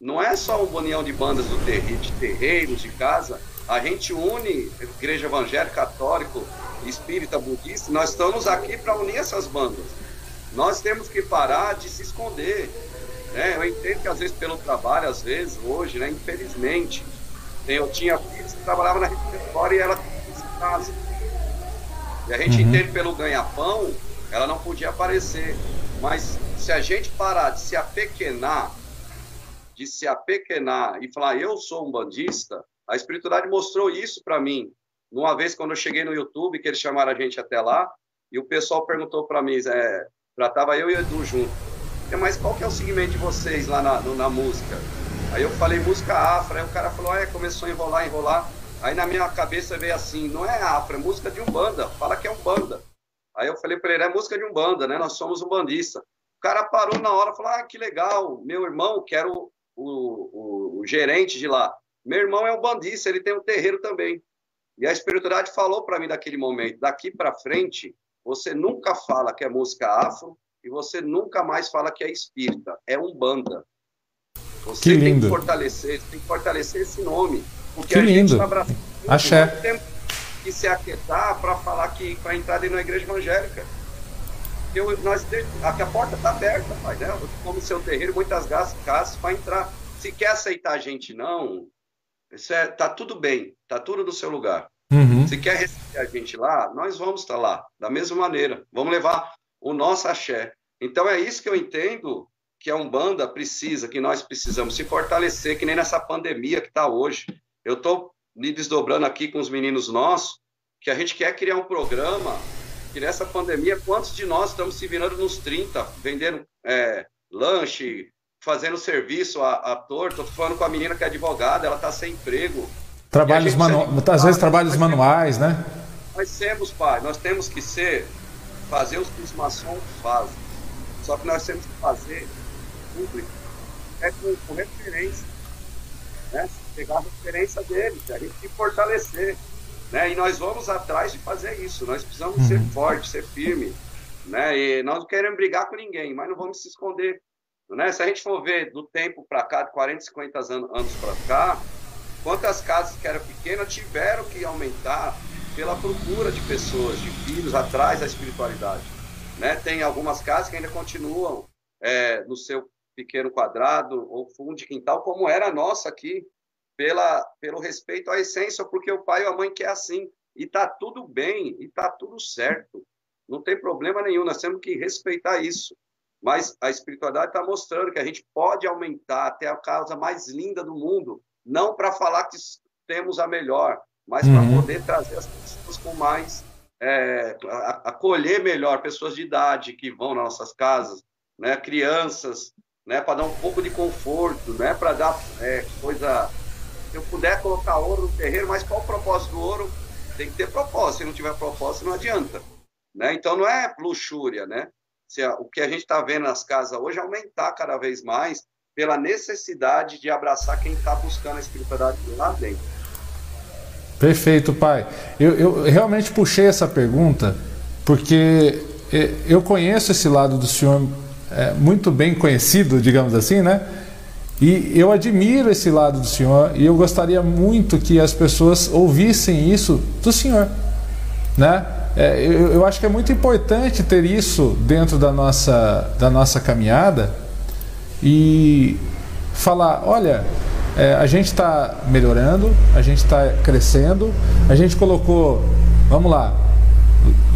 não é só uma união de bandas do terri, de terreiros, de casa, a gente une igreja evangélica, católico, espírita, budista, nós estamos aqui para unir essas bandas. Nós temos que parar de se esconder. Né? Eu entendo que às vezes pelo trabalho, às vezes, hoje, né, infelizmente, eu tinha filhos que trabalhavam na refeitória e ela em casa. E a gente uhum. entende pelo ganha-pão, ela não podia aparecer. Mas se a gente parar de se apequenar de se apequenar e falar, eu sou um bandista, a espiritualidade mostrou isso para mim. Uma vez, quando eu cheguei no YouTube, que eles chamaram a gente até lá, e o pessoal perguntou para mim, é, tratava eu e o Edu junto, mas qual que é o segmento de vocês lá na, no, na música? Aí eu falei música afro, aí o cara falou, é, começou a enrolar, enrolar. Aí na minha cabeça veio assim, não é afro, é música de umbanda, fala que é umbanda. Aí eu falei para ele, é música de umbanda, né? Nós somos um bandista. O cara parou na hora, falou, ah, que legal, meu irmão, quero o, o, o gerente de lá. Meu irmão é um bandista, ele tem um terreiro também. E a espiritualidade falou para mim daquele momento: daqui para frente, você nunca fala que é música afro e você nunca mais fala que é espírita, é um banda. Você que tem que fortalecer, tem que fortalecer esse nome, porque que a lindo. gente está Axé. Tem que se aquietar para falar que para entrar dentro da igreja evangélica. Eu, nós, aqui a porta está aberta, pai, né? Como seu terreiro, muitas casas para entrar. Se quer aceitar a gente, não, isso é, tá tudo bem, tá tudo no seu lugar. Uhum. Se quer receber a gente lá, nós vamos estar tá lá, da mesma maneira. Vamos levar o nosso axé. Então é isso que eu entendo que a Umbanda precisa, que nós precisamos se fortalecer, que nem nessa pandemia que está hoje. Eu estou me desdobrando aqui com os meninos nossos, que a gente quer criar um programa que nessa pandemia, quantos de nós estamos se virando nos 30, vendendo é, lanche, fazendo serviço a, a torto? Estou falando com a menina que é advogada, ela está sem emprego. Trabalhos manu... Às vezes trabalhos manuais, né? Nós temos, pai, nós temos que ser, fazer os que os maçons fazem. Só que nós temos que fazer público, é com, com referência. Né? Pegar a referência deles, a gente tem que fortalecer. Né? E nós vamos atrás de fazer isso. Nós precisamos uhum. ser fortes, ser firmes. Né? E nós não queremos brigar com ninguém, mas não vamos se esconder. Né? Se a gente for ver do tempo para cá, de 40, 50 anos para cá, quantas casas que eram pequenas tiveram que aumentar pela procura de pessoas, de filhos atrás da espiritualidade. Né? Tem algumas casas que ainda continuam é, no seu pequeno quadrado ou fundo de quintal, como era a nossa aqui, pela, pelo respeito à essência, porque o pai ou a mãe quer assim. E está tudo bem, e está tudo certo. Não tem problema nenhum, nós temos que respeitar isso. Mas a espiritualidade está mostrando que a gente pode aumentar até a causa mais linda do mundo, não para falar que temos a melhor, mas uhum. para poder trazer as pessoas com mais. É, acolher melhor pessoas de idade que vão nas nossas casas, né, crianças, né, para dar um pouco de conforto, né, para dar é, coisa se eu puder colocar ouro no terreiro, mas qual o propósito do ouro? Tem que ter propósito. Se não tiver propósito, não adianta. né? Então não é luxúria, né? Se o que a gente está vendo nas casas hoje é aumentar cada vez mais pela necessidade de abraçar quem está buscando a espiritualidade lá dentro. Perfeito, pai. Eu, eu realmente puxei essa pergunta porque é, eu conheço esse lado do senhor é, muito bem conhecido, digamos assim, né? E eu admiro esse lado do senhor e eu gostaria muito que as pessoas ouvissem isso do senhor, né? É, eu, eu, acho que é muito importante ter isso dentro da nossa, da nossa caminhada e falar, olha, é, a gente está melhorando, a gente está crescendo, a gente colocou, vamos lá,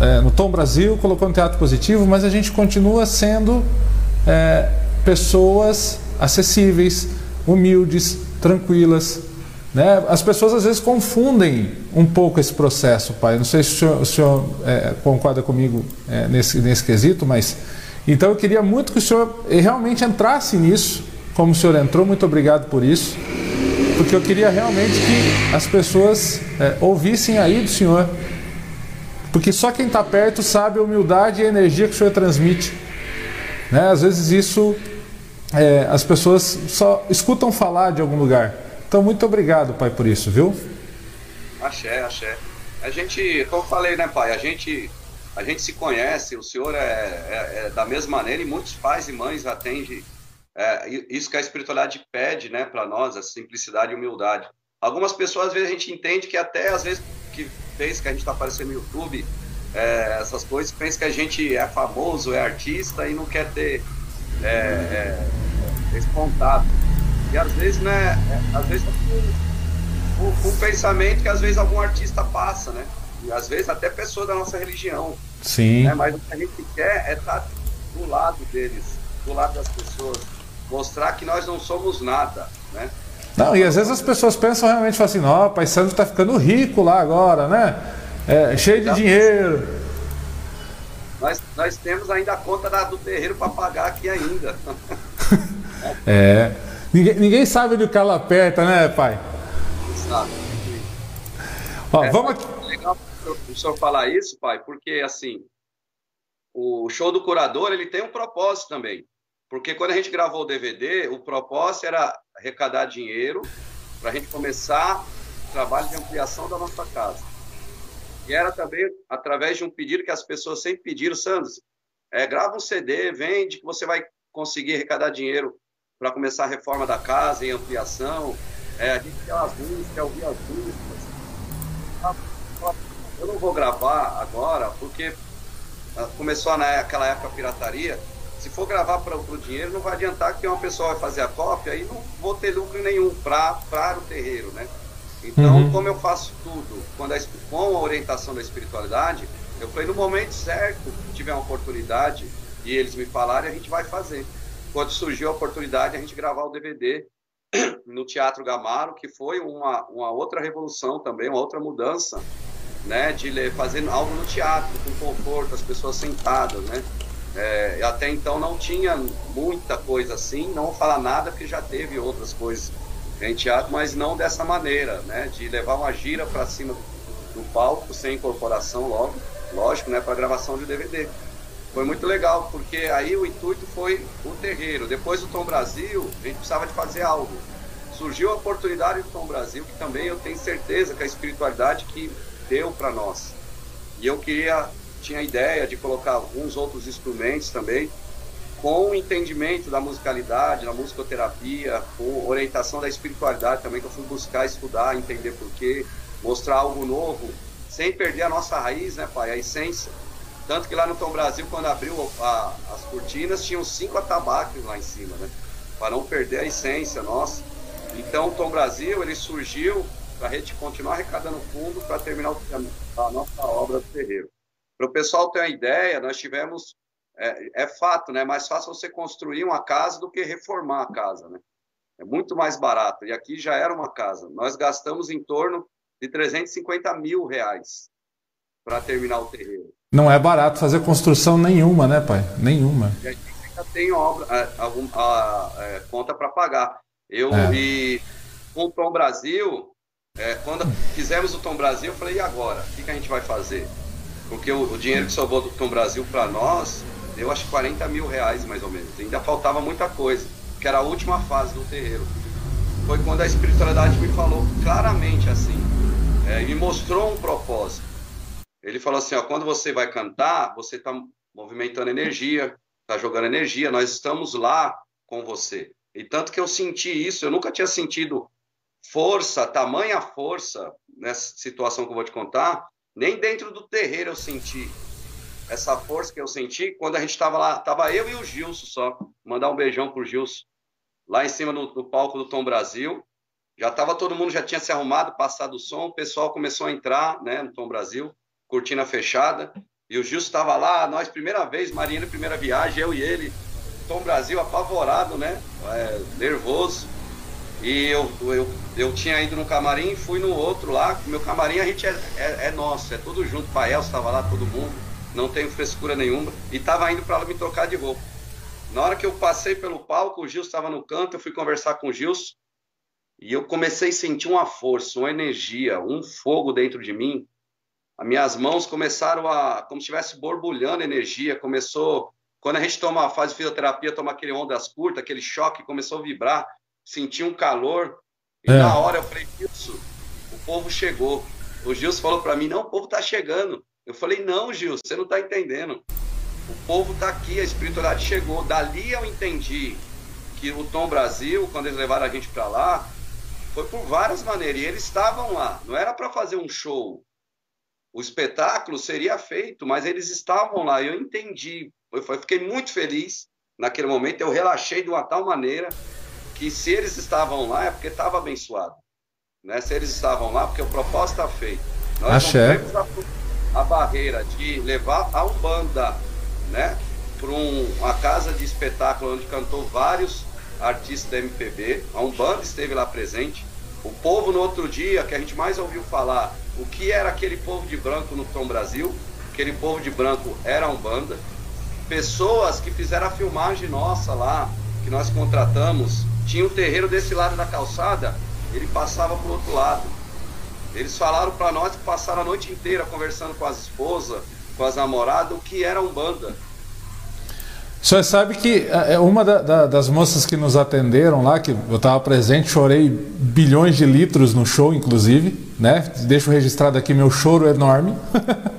é, no Tom Brasil, colocou no Teatro Positivo, mas a gente continua sendo é, pessoas acessíveis, humildes, tranquilas. Né? As pessoas às vezes confundem um pouco esse processo, pai. Não sei se o senhor, o senhor é, concorda comigo é, nesse, nesse quesito, mas então eu queria muito que o senhor realmente entrasse nisso, como o senhor entrou. Muito obrigado por isso, porque eu queria realmente que as pessoas é, ouvissem aí do senhor porque só quem está perto sabe a humildade e a energia que o Senhor transmite. Né? Às vezes isso é, as pessoas só escutam falar de algum lugar. Então, muito obrigado, Pai, por isso, viu? Axé, axé. A gente, como eu falei, né, Pai? A gente, a gente se conhece, o Senhor é, é, é da mesma maneira e muitos pais e mães atendem é, isso que a espiritualidade pede, né, para nós, a simplicidade e humildade. Algumas pessoas, às vezes, a gente entende que até, às vezes, que pensa que a gente está aparecendo no YouTube, é, essas coisas, pensa que a gente é famoso, é artista e não quer ter é, é, esse contato. E às vezes, né, é, às vezes o, o, pensamento que às vezes algum artista passa, né? E às vezes até pessoa da nossa religião. Sim. Né? Mas o que a gente quer é estar tá do lado deles, do lado das pessoas, mostrar que nós não somos nada, né? Não, e às vezes as pessoas pensam realmente assim, ó, Pai Santo está ficando rico lá agora, né? É, cheio de dinheiro. Nós, nós temos ainda a conta da, do terreiro para pagar aqui ainda. é. Ninguém, ninguém sabe do que ela aperta, né, pai? Sabe. Ó, é, vamos aqui. É legal o senhor falar isso, pai, porque assim, o show do curador ele tem um propósito também. Porque quando a gente gravou o DVD, o propósito era arrecadar dinheiro para a gente começar o trabalho de ampliação da nossa casa. E era também através de um pedido que as pessoas sempre pediram, Sandros, é, grava um CD, vende, que você vai conseguir arrecadar dinheiro para começar a reforma da casa e ampliação. É, a gente quer as músicas, quer ouvir as músicas. Eu não vou gravar agora, porque ah, começou naquela época a pirataria, se for gravar para o dinheiro, não vai adiantar que uma pessoa vai fazer a cópia e não vou ter lucro nenhum para o terreiro, né? Então, uhum. como eu faço tudo quando a, com a orientação da espiritualidade, eu falei, no momento certo, que tiver uma oportunidade e eles me falarem, a gente vai fazer. Quando surgiu a oportunidade, a gente gravar o DVD no Teatro Gamaro, que foi uma, uma outra revolução também, uma outra mudança, né, de fazer algo no teatro, com conforto, as pessoas sentadas, né? É, até então não tinha muita coisa assim, não vou falar nada porque já teve outras coisas em teatro, mas não dessa maneira, né? De levar uma gira para cima do, do, palco sem incorporação logo, lógico, né? Para gravação de DVD. Foi muito legal porque aí o intuito foi o terreiro. Depois do Tom Brasil, a gente precisava de fazer algo. Surgiu a oportunidade do Tom Brasil, que também eu tenho certeza que a espiritualidade que deu para nós. E eu queria tinha a ideia de colocar alguns outros instrumentos também, com o entendimento da musicalidade, da musicoterapia, com orientação da espiritualidade também, que eu fui buscar estudar, entender porquê, mostrar algo novo, sem perder a nossa raiz, né, pai, a essência. Tanto que lá no Tom Brasil, quando abriu a, as cortinas, tinham cinco atabaques lá em cima, né? Para não perder a essência nossa. Então, o Tom Brasil, ele surgiu para a gente continuar arrecadando fundo para terminar a nossa obra do terreiro. Para o pessoal ter uma ideia, nós tivemos. É, é, fato, né? É mais fácil você construir uma casa do que reformar a casa, né? É muito mais barato. E aqui já era uma casa. Nós gastamos em torno de 350 mil reais para terminar o terreno. Não é barato fazer construção nenhuma, né, pai? Nenhuma. E a gente ainda tem obra, a, a, a, é, conta para pagar. Eu é. e com o Tom Brasil, é, quando fizemos o Tom Brasil, eu falei, e agora? O que, que a gente vai fazer? Porque o, o dinheiro que sobrou do Brasil para nós deu acho que 40 mil reais mais ou menos. Ainda faltava muita coisa, que era a última fase do terreiro. Foi quando a espiritualidade me falou claramente assim, é, me mostrou um propósito. Ele falou assim: ó, quando você vai cantar, você está movimentando energia, está jogando energia, nós estamos lá com você. E tanto que eu senti isso, eu nunca tinha sentido força, tamanha força nessa situação que eu vou te contar, nem dentro do terreiro eu senti essa força que eu senti quando a gente estava lá, tava eu e o Gilson só, mandar um beijão pro Gilson, lá em cima no, no palco do Tom Brasil, já estava todo mundo, já tinha se arrumado, passado o som, o pessoal começou a entrar, né, no Tom Brasil, cortina fechada, e o Gilson estava lá, nós primeira vez, Marinheiro primeira viagem, eu e ele, Tom Brasil apavorado, né, é, nervoso, e eu, eu, eu tinha ido no camarim, fui no outro lá, meu camarim a gente é, é, é nosso, é tudo junto, Pael estava lá, todo mundo, não tenho frescura nenhuma, e estava indo para me trocar de roupa. Na hora que eu passei pelo palco, o Gilson estava no canto, eu fui conversar com o Gilson, e eu comecei a sentir uma força, uma energia, um fogo dentro de mim. As minhas mãos começaram a, como se estivesse borbulhando energia, começou, quando a gente toma, faz fisioterapia, toma aquele ondas curtas, aquele choque, começou a vibrar, senti um calor, e é. na hora eu falei, Gilson, o povo chegou. O Gilson falou para mim, não, o povo está chegando. Eu falei, não, Gil, você não está entendendo. O povo está aqui, a espiritualidade chegou. Dali eu entendi que o Tom Brasil, quando eles levaram a gente para lá, foi por várias maneiras. E eles estavam lá. Não era para fazer um show. O espetáculo seria feito, mas eles estavam lá. Eu entendi. Eu fiquei muito feliz naquele momento. Eu relaxei de uma tal maneira que se eles estavam lá é porque estava abençoado. Né? Se eles estavam lá, porque o propósito está feito. Nós Axé. não a barreira de levar a Umbanda, né, para um, uma casa de espetáculo onde cantou vários artistas da MPB. A Umbanda esteve lá presente. O povo no outro dia, que a gente mais ouviu falar, o que era aquele povo de branco no Tom Brasil, aquele povo de branco era a Umbanda. Pessoas que fizeram a filmagem nossa lá, que nós contratamos, tinha um terreiro desse lado da calçada, ele passava para o outro lado eles falaram para nós que passaram a noite inteira conversando com as esposas, com as namoradas, o que era Umbanda. O senhor sabe que é, é uma da, da, das moças que nos atenderam lá, que eu estava presente, chorei bilhões de litros no show, inclusive, né? Deixo registrado aqui meu choro enorme.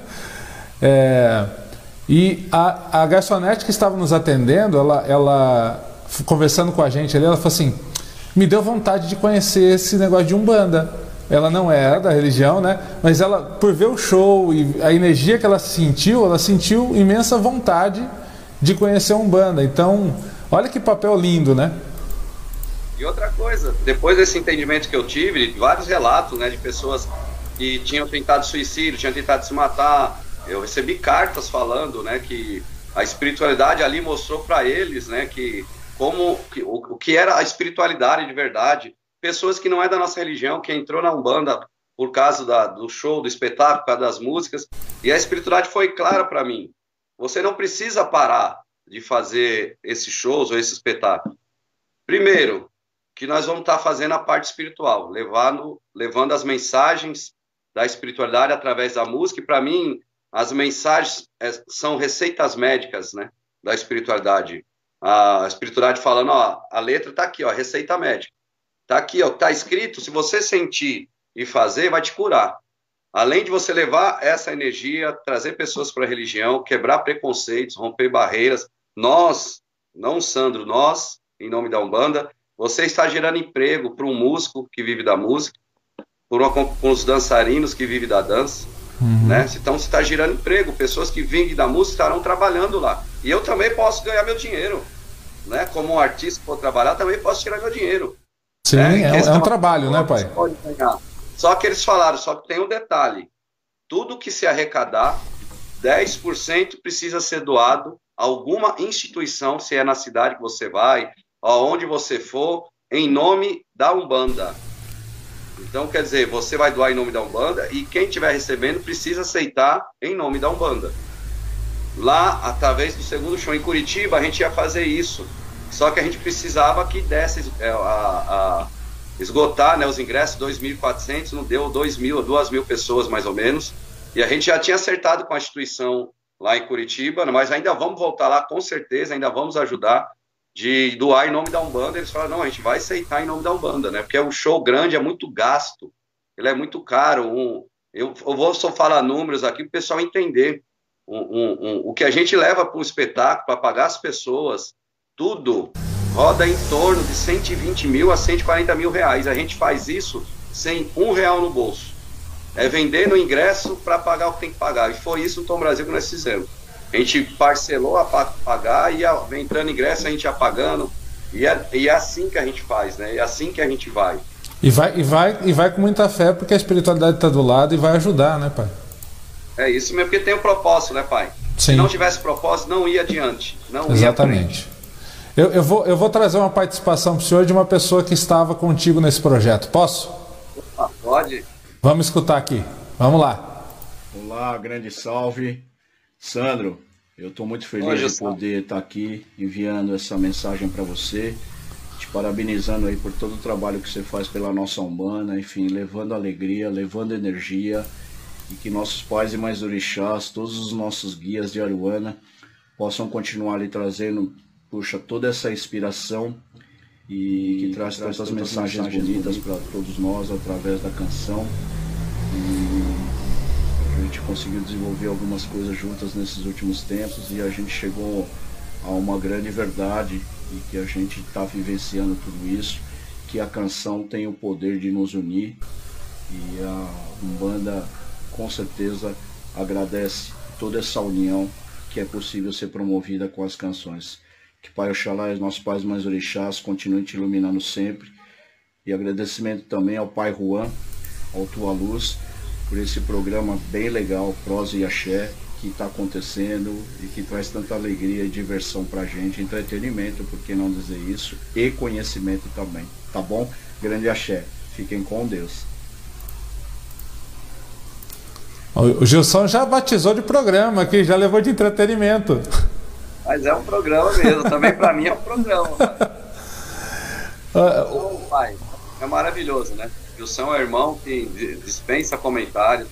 é, e a, a garçonete que estava nos atendendo, ela, ela conversando com a gente ali, ela falou assim: me deu vontade de conhecer esse negócio de Umbanda ela não era da religião, né? Mas ela, por ver o show e a energia que ela sentiu, ela sentiu imensa vontade de conhecer um banda. Então, olha que papel lindo, né? E outra coisa, depois desse entendimento que eu tive, vários relatos, né, de pessoas que tinham tentado suicídio, tinham tentado se matar. Eu recebi cartas falando, né, que a espiritualidade ali mostrou para eles, né, que como o, o que era a espiritualidade de verdade pessoas que não é da nossa religião, que entrou na Umbanda por causa da, do show, do espetáculo, por causa das músicas, e a espiritualidade foi clara para mim. Você não precisa parar de fazer esses shows ou esse espetáculo. Primeiro, que nós vamos estar tá fazendo a parte espiritual, levando, levando as mensagens da espiritualidade através da música, e para mim, as mensagens é, são receitas médicas, né, da espiritualidade. A espiritualidade falando, ó, a letra está aqui, ó, receita médica. Tá aqui, ó, tá escrito, se você sentir e fazer, vai te curar. Além de você levar essa energia, trazer pessoas para a religião, quebrar preconceitos, romper barreiras, nós, não Sandro, nós, em nome da Umbanda, você está gerando emprego para um músico que vive da música, com os dançarinos que vivem da dança, uhum. né? Então você está gerando emprego, pessoas que vivem da música estarão trabalhando lá. E eu também posso ganhar meu dinheiro, né? Como um artista que for trabalhar, também posso tirar meu dinheiro. Sim, é, é, é um trabalho, né, pai? Só que eles falaram, só que tem um detalhe: tudo que se arrecadar, 10% precisa ser doado a alguma instituição, se é na cidade que você vai, aonde você for, em nome da Umbanda. Então, quer dizer, você vai doar em nome da Umbanda e quem estiver recebendo precisa aceitar em nome da Umbanda. Lá, através do segundo show em Curitiba, a gente ia fazer isso. Só que a gente precisava que desse é, a, a esgotar né, os ingressos, 2.400, não deu 2.000, 2.000 pessoas mais ou menos. E a gente já tinha acertado com a instituição lá em Curitiba, mas ainda vamos voltar lá com certeza, ainda vamos ajudar de doar em nome da Umbanda. Eles falaram, não, a gente vai aceitar em nome da Umbanda, né? Porque é um show grande, é muito gasto, ele é muito caro. Um, eu, eu vou só falar números aqui para o pessoal entender um, o que a gente leva para um espetáculo, para pagar as pessoas, tudo roda em torno de 120 mil a 140 mil reais. A gente faz isso sem um real no bolso. É vendendo o ingresso para pagar o que tem que pagar. E foi isso no Tom Brasil que nós fizemos. A gente parcelou a pagar e ia entrando ingresso, a gente ia pagando. E é, e é assim que a gente faz, né? É assim que a gente vai. E vai, e vai, e vai com muita fé, porque a espiritualidade está do lado e vai ajudar, né, pai? É isso mesmo, porque tem um propósito, né, pai? Sim. Se não tivesse propósito, não ia adiante. Não Exatamente. Ia eu, eu, vou, eu vou trazer uma participação para o senhor de uma pessoa que estava contigo nesse projeto. Posso? Opa, pode. Vamos escutar aqui. Vamos lá. Olá, grande salve. Sandro, eu estou muito feliz de poder estar tá aqui enviando essa mensagem para você, te parabenizando aí por todo o trabalho que você faz pela nossa Umbanda, enfim, levando alegria, levando energia e que nossos pais e mães orixás, todos os nossos guias de Aruana possam continuar ali trazendo, puxa, toda essa inspiração e que traz, traz tantas mensagens, mensagens bonitas para todos nós através da canção. E a gente conseguiu desenvolver algumas coisas juntas nesses últimos tempos e a gente chegou a uma grande verdade e que a gente está vivenciando tudo isso, que a canção tem o poder de nos unir e a Umbanda com certeza agradece toda essa união que é possível ser promovida com as canções. Que Pai Oxalá e os nossos pais mais orixás continuem te iluminando sempre. E agradecimento também ao Pai Juan, ao Tua Luz, por esse programa bem legal, Prosa e Axé, que está acontecendo e que traz tanta alegria e diversão para a gente, entretenimento, por que não dizer isso, e conhecimento também. Tá bom? Grande Axé. Fiquem com Deus. O Gilson já batizou de programa aqui, já levou de entretenimento. Mas é um programa mesmo, também para mim é um programa. então, pai, é maravilhoso, né? Gilson é um irmão que dispensa comentários,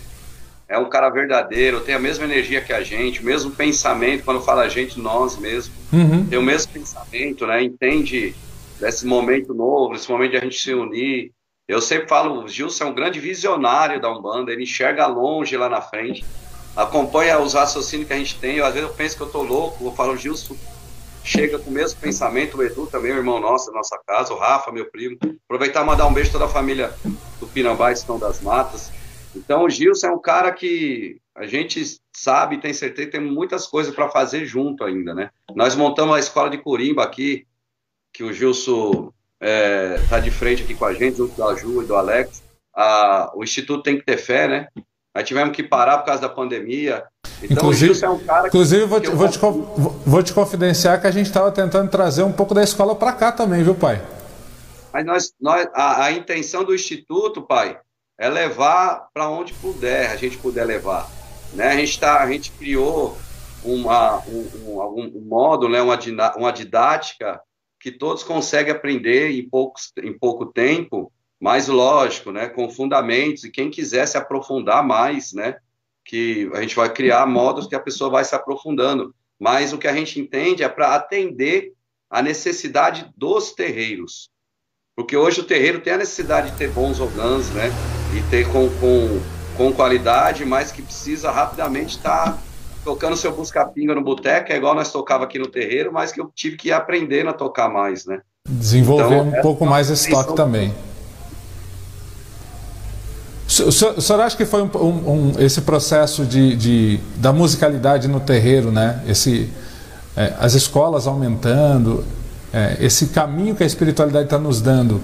é um cara verdadeiro, tem a mesma energia que a gente, o mesmo pensamento, quando fala a gente, nós mesmo, uhum. tem o mesmo pensamento, né? Entende desse momento novo, esse momento de a gente se unir. Eu sempre falo, o Gilson é um grande visionário da Umbanda, ele enxerga longe lá na frente acompanha os raciocínios que a gente tem. Eu, às vezes eu penso que eu tô louco, eu falo, Gilson chega com o mesmo pensamento, o Edu também, o irmão nosso da nossa casa, o Rafa, meu primo. Aproveitar e mandar um beijo a toda a família do Pinambá, Estão das Matas. Então o Gilson é um cara que a gente sabe, tem certeza tem muitas coisas para fazer junto ainda, né? Nós montamos a escola de Corimba aqui, que o Gilson está é, de frente aqui com a gente, junto da Ju e do Alex. O Instituto tem que ter fé, né? Aí tivemos que parar por causa da pandemia. Então, inclusive, é um cara inclusive vou, te, vou, te, vou te confidenciar que a gente estava tentando trazer um pouco da escola para cá também, viu, pai? Mas nós, nós a, a intenção do Instituto, pai, é levar para onde puder, a gente puder levar. Né? A, gente tá, a gente criou uma, um, um, um modo, né? uma, uma didática que todos conseguem aprender em, poucos, em pouco tempo mais lógico, né, com fundamentos, e quem quiser se aprofundar mais, né, que a gente vai criar modos que a pessoa vai se aprofundando. Mas o que a gente entende é para atender a necessidade dos terreiros. Porque hoje o terreiro tem a necessidade de ter bons orgãs, né, e ter com, com, com qualidade, mas que precisa rapidamente estar tá tocando seu busca-pinga no boteco, é igual nós tocava aqui no terreiro, mas que eu tive que ir aprendendo a tocar mais, né. Desenvolver então, um pouco mais esse toque também. O senhor, o senhor acha que foi um, um, esse processo de, de, da musicalidade no terreiro, né? Esse, é, as escolas aumentando, é, esse caminho que a espiritualidade está nos dando,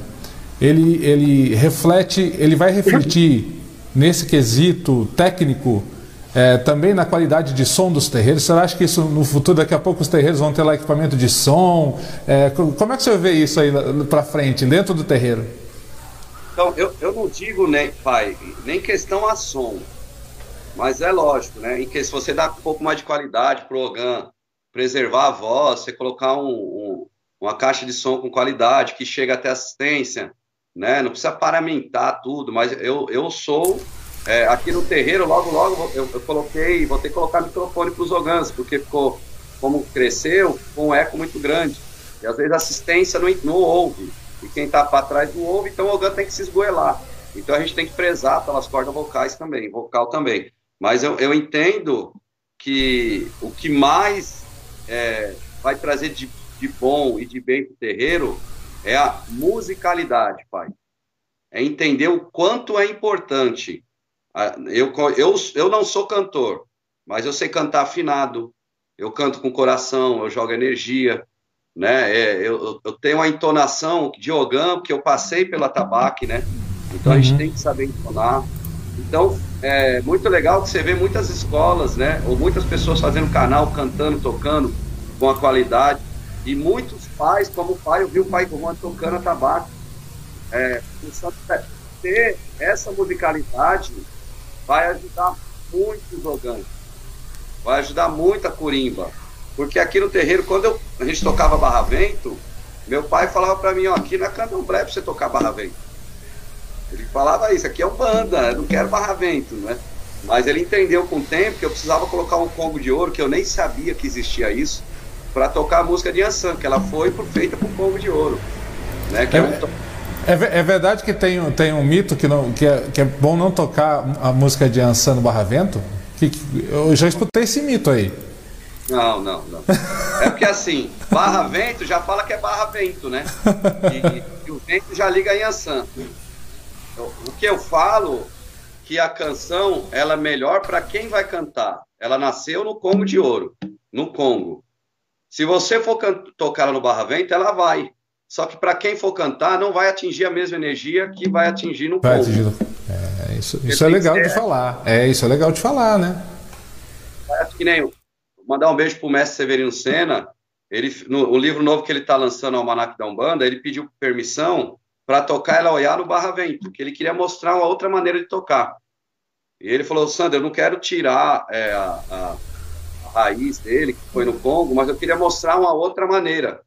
ele, ele reflete, ele vai refletir nesse quesito técnico é, também na qualidade de som dos terreiros? Você acha que isso no futuro, daqui a pouco, os terreiros vão ter lá equipamento de som? É, como é que você vê isso aí para frente, dentro do terreiro? Então, eu, eu não digo, nem, pai, nem questão a som, mas é lógico, né? Em que se você dá um pouco mais de qualidade pro organ, preservar a voz, você colocar um, um, uma caixa de som com qualidade, que chega até assistência, né? Não precisa paramentar tudo, mas eu, eu sou é, aqui no terreiro, logo, logo, eu, eu coloquei, vou ter que colocar microfone para os ogãs, porque ficou, como cresceu, com um eco muito grande. E às vezes a assistência não, não ouve. E quem está para trás não ouve, então o ogã tem que se esgoelar. Então a gente tem que prezar pelas cordas vocais também, vocal também. Mas eu, eu entendo que o que mais é, vai trazer de, de bom e de bem para o terreiro é a musicalidade, pai. É entender o quanto é importante. Eu, eu, eu não sou cantor, mas eu sei cantar afinado. Eu canto com coração, eu jogo energia. Né? É, eu, eu tenho uma entonação de ogã, porque eu passei pela tabaque, né? Então uhum. a gente uhum. tem que saber entonar. Então, é muito legal que você vê muitas escolas, né? Ou muitas pessoas fazendo canal, cantando, tocando com a qualidade. E muitos pais, como o pai, eu vi o pai Juan tocando a tabaco. É, ter essa musicalidade vai ajudar muito os orgânicos. Vai ajudar muito a curimba. Porque aqui no terreiro, quando eu, a gente tocava barra vento, meu pai falava para mim, ó, aqui é candomblé pra você tocar barra vento. Ele falava isso, aqui é um banda, eu não quero barra vento, né? Mas ele entendeu com o tempo que eu precisava colocar um congo de ouro, que eu nem sabia que existia isso para tocar a música de Ansan, que ela foi feita por Pombo de Ouro. Né, é, é, é, é, verdade que tem, tem um mito que, não, que, é, que é bom não tocar a música de Ansan no Barravento? Que, que, eu já escutei esse mito aí. Não, não, não. É porque assim, Barra Vento já fala que é Barra Vento, né? E, e o vento já liga em Ansan. O que eu falo que a canção ela é melhor para quem vai cantar. Ela nasceu no Congo de Ouro, no Congo. Se você for tocar no Barra Vento, ela vai. Só que para quem for cantar, não vai atingir a mesma energia que vai atingir no vai atingir é, Isso, isso é legal de falar. É, isso é legal de falar, né? que nem Vou mandar um beijo pro mestre Severino Senna. Ele, no o livro novo que ele está lançando, o Almanac da Umbanda, ele pediu permissão para tocar ela olhar no Barra Vento, que ele queria mostrar uma outra maneira de tocar. E ele falou, Sandra, eu não quero tirar é, a, a raiz dele, que foi no Congo, mas eu queria mostrar uma outra maneira.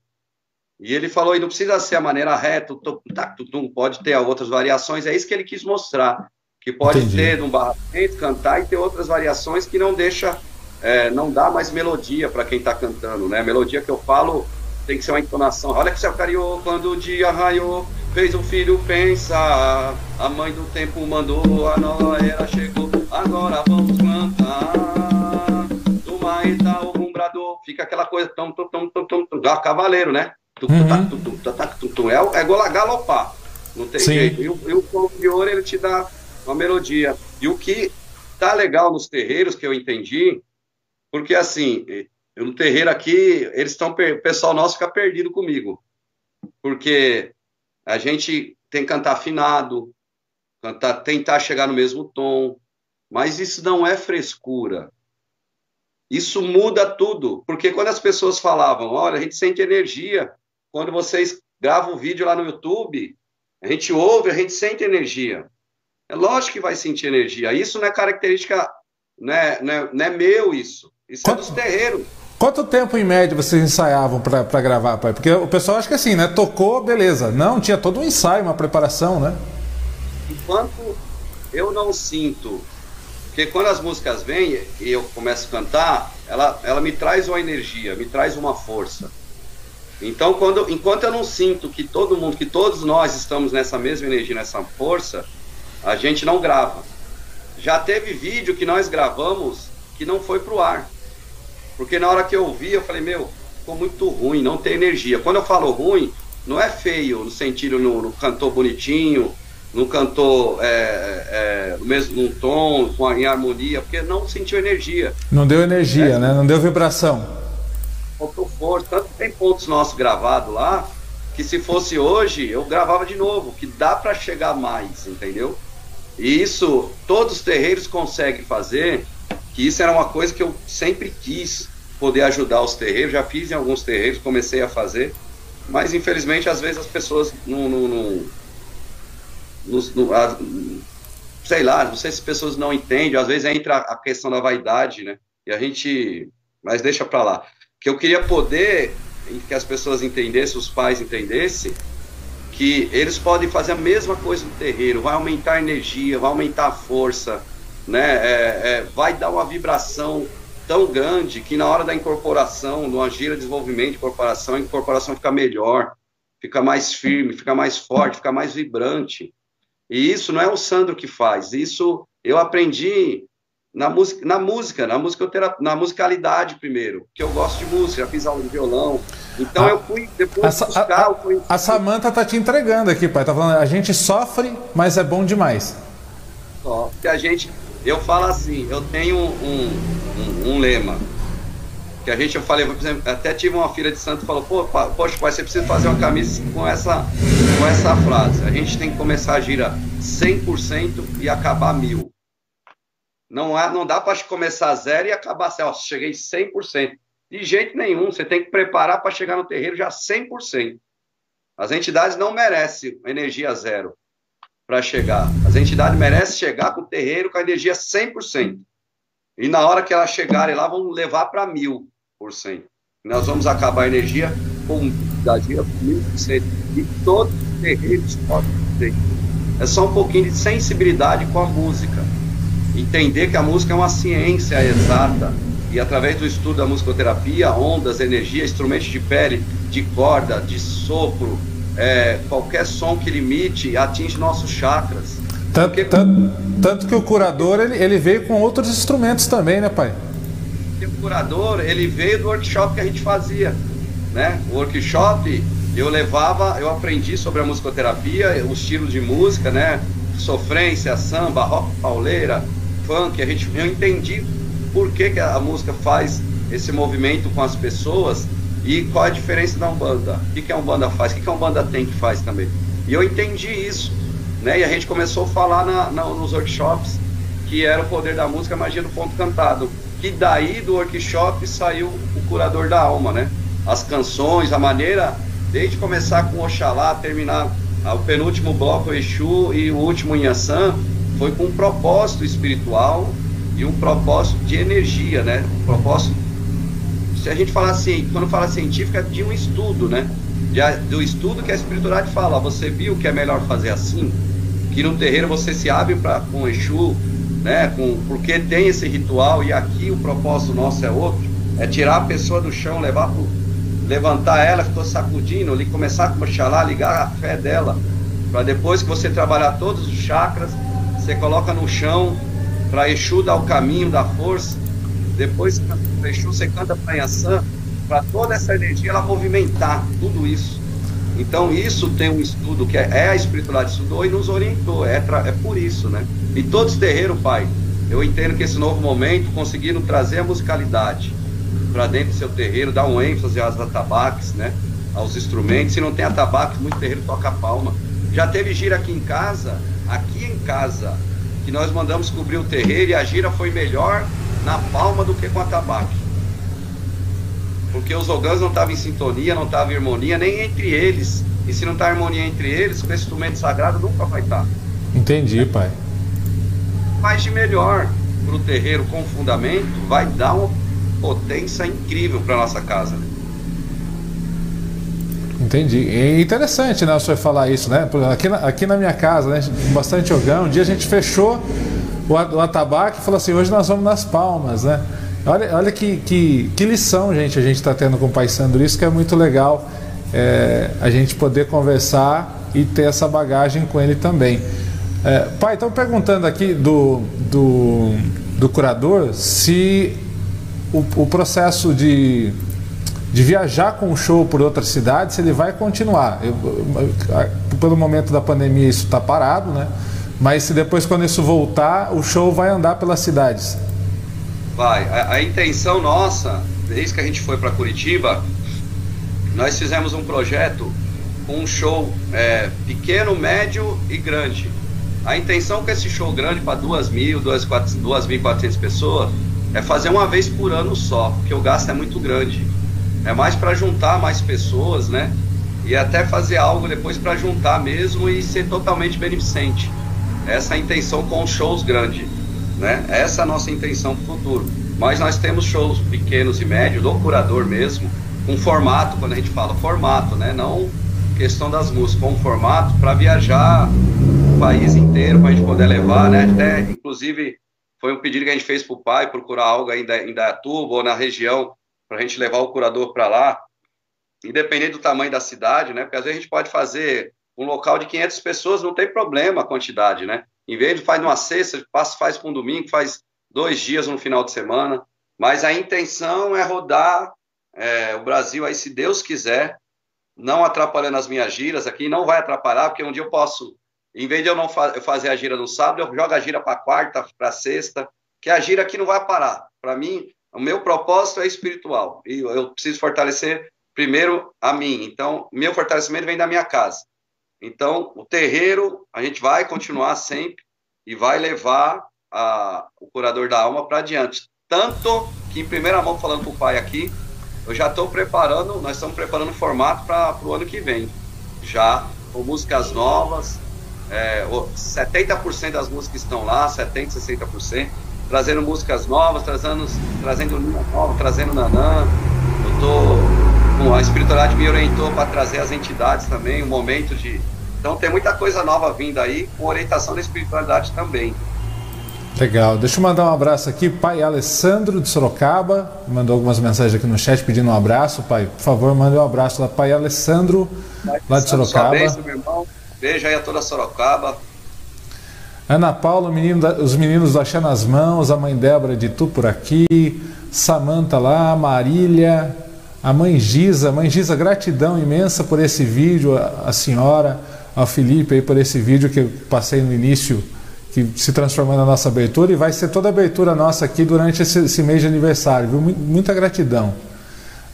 E ele falou, e não precisa ser a maneira reta, pode ter outras variações, é isso que ele quis mostrar, que pode Entendi. ter no barramento, cantar e ter outras variações que não deixa, é, não dá mais melodia para quem está cantando, né? A melodia que eu falo tem que ser uma entonação. Olha que o céu cariou quando o dia raiou, fez o filho pensar, a mãe do tempo mandou, a nova era chegou, agora vamos cantar marreta, o rumbrador, fica aquela coisa tão, tão, tão, tão, tão, tão cavaleiro, né? Uhum. É, é galopar, não tem Sim. jeito. E o, e o de ouro, ele te dá uma melodia. E o que tá legal nos terreiros, que eu entendi, porque assim, no terreiro aqui, eles estão, o pessoal nosso fica perdido comigo, porque a gente tem que cantar afinado, cantar, tentar chegar no mesmo tom, mas isso não é frescura. Isso muda tudo, porque quando as pessoas falavam, olha, a gente sente energia, quando vocês gravam um vídeo lá no YouTube, a gente ouve, a gente sente energia. É lógico que vai sentir energia. Isso não é característica, não é, não é, não é meu isso. Isso Quanto... é dos terreiros. Quanto tempo em média vocês ensaiavam para gravar, pai? Porque o pessoal acha que assim, né? Tocou, beleza. Não, tinha todo um ensaio, uma preparação, né? Enquanto eu não sinto porque quando as músicas vêm e eu começo a cantar, ela, ela me traz uma energia, me traz uma força. Então, quando, enquanto eu não sinto que todo mundo, que todos nós estamos nessa mesma energia, nessa força, a gente não grava. Já teve vídeo que nós gravamos que não foi pro ar. Porque na hora que eu ouvi, eu falei, meu, ficou muito ruim, não tem energia. Quando eu falo ruim, não é feio no sentido no, no cantor bonitinho, não cantou é, é, no mesmo num tom, com, em harmonia, porque não sentiu energia. Não deu energia, é, né? Não deu vibração. Faltou força. Tanto tem pontos nossos gravados lá, que se fosse hoje, eu gravava de novo, que dá para chegar mais, entendeu? E isso todos os terreiros conseguem fazer, que isso era uma coisa que eu sempre quis poder ajudar os terreiros, já fiz em alguns terreiros, comecei a fazer, mas infelizmente às vezes as pessoas não, não, não no, no, a, sei lá, não sei se as pessoas não entendem, às vezes entra a questão da vaidade, né? E a gente, mas deixa para lá. Que eu queria poder que as pessoas entendessem, os pais entendessem, que eles podem fazer a mesma coisa no terreiro, vai aumentar a energia, vai aumentar a força, né? É, é, vai dar uma vibração tão grande que na hora da incorporação, numa gira de desenvolvimento de incorporação, a incorporação fica melhor, fica mais firme, fica mais forte, fica mais vibrante. E isso não é o Sandro que faz, isso eu aprendi na música, na música, na música na musicalidade primeiro, que eu gosto de música, já fiz aula de violão. Então eu fui depois a, buscar, a, a, a Samanta tá te entregando aqui, pai. Tá falando, a gente sofre, mas é bom demais. Ó, que a gente, eu falo assim, eu tenho um, um, um, lema que a gente eu falei, até tive uma filha de santo que falou, pô, poxa, pai, você precisa fazer uma camisa com essa com essa frase. A gente tem que começar a gira 100% e acabar mil. Não, há, não dá para começar zero e acabar assim, ó, cheguei 100%. De jeito nenhum, você tem que preparar para chegar no terreiro já 100%. As entidades não merecem energia zero para chegar. As entidades merecem chegar com o terreiro com a energia 100%. E na hora que elas chegarem lá, vão levar para mil por cento. Nós vamos acabar a energia com da por cento. E todos os terreiros podem ter. É só um pouquinho de sensibilidade com a música entender que a música é uma ciência exata e através do estudo da musicoterapia, ondas, energia, instrumentos de pele, de corda, de sopro, é, qualquer som que limite atinge nossos chakras. Tanto, Porque... tanto, tanto, que o curador ele, ele veio com outros instrumentos também, né, pai? O curador ele veio do workshop que a gente fazia, né? O workshop eu levava, eu aprendi sobre a musicoterapia, os estilos de música, né? Sofrência, samba, rock pauleira, funk, a gente, eu entendi por que, que a música faz esse movimento com as pessoas e qual a diferença da Umbanda. O que, que a Umbanda faz, o que, que a Umbanda tem que faz também. E eu entendi isso, né? E a gente começou a falar na, na, nos workshops que era o poder da música, a magia do ponto cantado. Que daí do workshop saiu o curador da alma, né? As canções, a maneira, desde começar com Oxalá, terminar o penúltimo bloco Exu e o último Inhaçã, foi com um propósito espiritual e um propósito de energia, né? Um propósito, se a gente falar assim, quando fala científico, é de um estudo, né? De, do estudo que a espiritualidade fala, você viu que é melhor fazer assim? Que no terreiro você se abre para com Exu, né? Com, porque tem esse ritual e aqui o propósito nosso é outro, é tirar a pessoa do chão, levar pro, levantar ela, ficou sacudindo, ali começar a coxalar, ligar a fé dela, para depois que você trabalhar todos os chakras, você coloca no chão para Exu dar o caminho da força. Depois, para Exu, você canta para Yansan, para toda essa energia ela movimentar tudo isso. Então, isso tem um estudo que é, é a espiritualidade estudou e nos orientou. É, é por isso, né? E todos terreiros, pai, eu entendo que esse novo momento conseguiram trazer a musicalidade para dentro do seu terreiro, dar um ênfase às atabaques, né? Aos instrumentos. Se não tem atabaques, muito terreiro toca palma. Já teve gira aqui em casa aqui em casa, que nós mandamos cobrir o terreiro e a gira foi melhor na palma do que com a tabaque. Porque os ogãs não estavam em sintonia, não estavam em harmonia, nem entre eles. E se não está harmonia entre eles, o instrumento sagrado nunca vai estar. Tá. Entendi, pai. Mas de melhor para o terreiro com fundamento, vai dar uma potência incrível para nossa casa. Né? Entendi. É interessante, né, o senhor falar isso, né? Aqui na, aqui na minha casa, né, bastante ogão, um dia a gente fechou o, o atabaque falou assim, hoje nós vamos nas palmas, né? Olha, olha que, que, que lição, gente, a gente está tendo com o Pai Sandro, isso que é muito legal, é, a gente poder conversar e ter essa bagagem com ele também. É, pai, estão perguntando aqui do, do, do curador se o, o processo de de viajar com o show por outras cidades, ele vai continuar. Eu, pelo momento da pandemia isso está parado, né? Mas se depois quando isso voltar, o show vai andar pelas cidades. Vai. A, a intenção nossa, desde que a gente foi para Curitiba, nós fizemos um projeto com um show é, pequeno, médio e grande. A intenção com esse show grande para 2.000, 2.400 pessoas é fazer uma vez por ano só, porque o gasto é muito grande. É mais para juntar mais pessoas, né? E até fazer algo depois para juntar mesmo e ser totalmente beneficente. Essa intenção com shows grandes, né? Essa é a nossa intenção para o futuro. Mas nós temos shows pequenos e médios, do curador mesmo, com formato, quando a gente fala formato, né? Não questão das músicas com formato para viajar o país inteiro, para a gente poder levar, né? Até, inclusive, foi um pedido que a gente fez para o pai, procurar algo ainda em Dayatuba ou na região, para a gente levar o curador para lá, independente do tamanho da cidade, né? Porque às vezes a gente pode fazer um local de 500 pessoas, não tem problema a quantidade, né? Em vez de faz numa sexta, faz, faz com um domingo, faz dois dias no final de semana. Mas a intenção é rodar é, o Brasil aí, se Deus quiser, não atrapalhando as minhas giras aqui, não vai atrapalhar, porque um dia eu posso, em vez de eu não fa eu fazer a gira no sábado, eu jogo a gira para quarta, para sexta, que a gira aqui não vai parar. Para mim, o meu propósito é espiritual e eu preciso fortalecer primeiro a mim. Então, meu fortalecimento vem da minha casa. Então, o terreiro, a gente vai continuar sempre e vai levar a, o curador da alma para adiante. Tanto que, em primeira mão, falando para o pai aqui, eu já estou preparando, nós estamos preparando o formato para o ano que vem. Já com músicas novas, é, 70% das músicas estão lá, 70%, 60%, trazendo músicas novas, trazendo, trazendo Nina nova, trazendo Nanã. Eu estou. A espiritualidade me orientou para trazer as entidades também, um momento de. Então tem muita coisa nova vindo aí, com orientação da espiritualidade também. Legal. Deixa eu mandar um abraço aqui. Pai Alessandro de Sorocaba mandou algumas mensagens aqui no chat pedindo um abraço. Pai, por favor, mande um abraço lá. Pai Alessandro, pai, lá de Sorocaba. Beijo, meu irmão. Beijo aí a toda Sorocaba. Ana Paula, menino da, os meninos do Axé nas Mãos, a mãe Débora de Tu por aqui, Samanta lá, Marília, a mãe Giza. Mãe Giza, gratidão imensa por esse vídeo, a, senhora, ao Felipe aí por esse vídeo que eu passei no início que se transformou na nossa abertura e vai ser toda a abertura nossa aqui durante esse, esse mês de aniversário. Viu? Muita gratidão.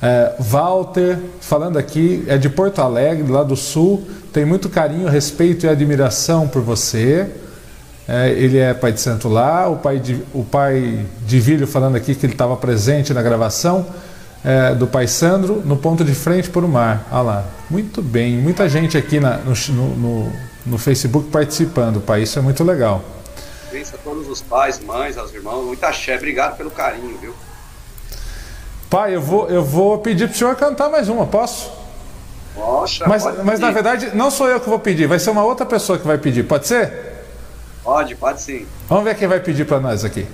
É, Walter, falando aqui, é de Porto Alegre, lá do Sul, tem muito carinho, respeito e admiração por você. É, ele é pai de santo lá, o pai de, o pai de Vílio falando aqui que ele estava presente na gravação é, do pai Sandro, no ponto de frente para o mar. Olha lá, muito bem, muita gente aqui na, no, no no Facebook participando, pai. Isso é muito legal. Beijo a todos os pais, mães, aos irmãos. Muita axé. Obrigado pelo carinho, viu? Pai, eu vou, eu vou pedir para o senhor cantar mais uma, posso? Poxa, mas, mas na verdade, não sou eu que vou pedir, vai ser uma outra pessoa que vai pedir. Pode ser? Pode, pode sim. Vamos ver quem vai pedir para nós aqui.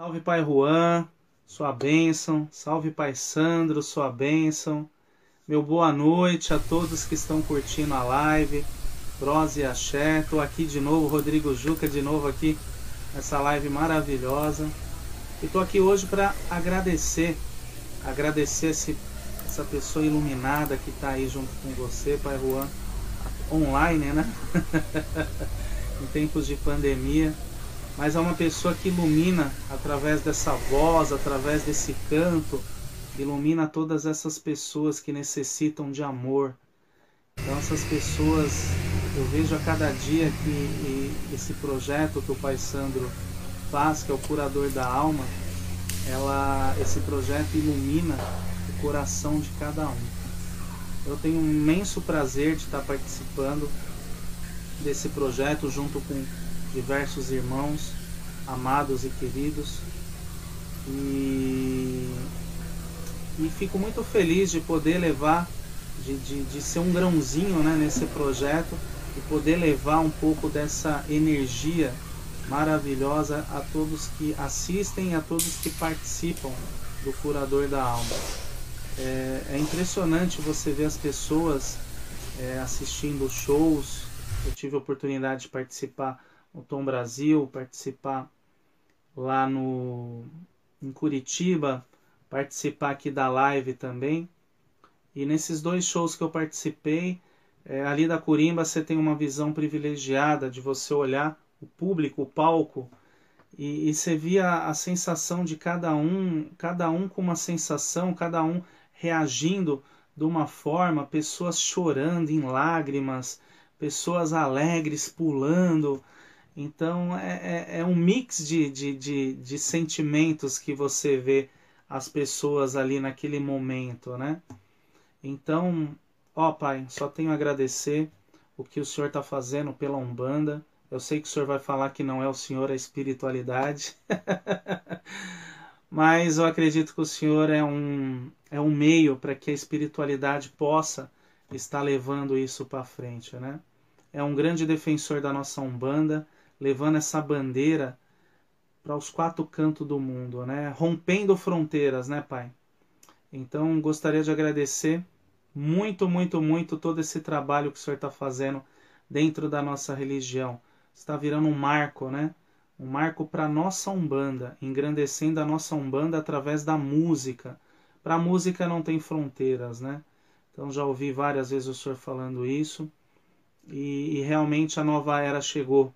Salve Pai Juan, sua bênção. Salve Pai Sandro, sua bênção. Meu boa noite a todos que estão curtindo a live. Prose e Axé. Tô aqui de novo, Rodrigo Juca de novo aqui nessa live maravilhosa. E tô aqui hoje para agradecer, agradecer esse, essa pessoa iluminada que está aí junto com você, Pai Juan, online, né? em tempos de pandemia. Mas é uma pessoa que ilumina através dessa voz, através desse canto, ilumina todas essas pessoas que necessitam de amor. Então essas pessoas, eu vejo a cada dia que esse projeto que o Pai Sandro faz, que é o curador da alma, ela, esse projeto ilumina o coração de cada um. Eu tenho um imenso prazer de estar participando desse projeto junto com diversos irmãos amados e queridos. E e fico muito feliz de poder levar, de, de, de ser um grãozinho né, nesse projeto e poder levar um pouco dessa energia maravilhosa a todos que assistem e a todos que participam do Curador da Alma. É, é impressionante você ver as pessoas é, assistindo shows. Eu tive a oportunidade de participar no Tom Brasil, participar lá no, em Curitiba, participar aqui da live também. E nesses dois shows que eu participei, é, ali da Curimba você tem uma visão privilegiada de você olhar o público, o palco, e, e você via a sensação de cada um, cada um com uma sensação, cada um reagindo de uma forma, pessoas chorando em lágrimas, pessoas alegres pulando. Então é, é, é um mix de, de, de, de sentimentos que você vê as pessoas ali naquele momento, né? Então, ó Pai, só tenho a agradecer o que o Senhor está fazendo pela Umbanda. Eu sei que o Senhor vai falar que não é o Senhor a espiritualidade, mas eu acredito que o Senhor é um, é um meio para que a espiritualidade possa estar levando isso para frente, né? É um grande defensor da nossa Umbanda, levando essa bandeira para os quatro cantos do mundo, né? Rompendo fronteiras, né, Pai? Então, gostaria de agradecer muito, muito, muito todo esse trabalho que o Senhor está fazendo dentro da nossa religião. Está virando um marco, né? Um marco para a nossa Umbanda, engrandecendo a nossa Umbanda através da música. Para a música não tem fronteiras, né? Então já ouvi várias vezes o Senhor falando isso. E, e realmente a nova era chegou.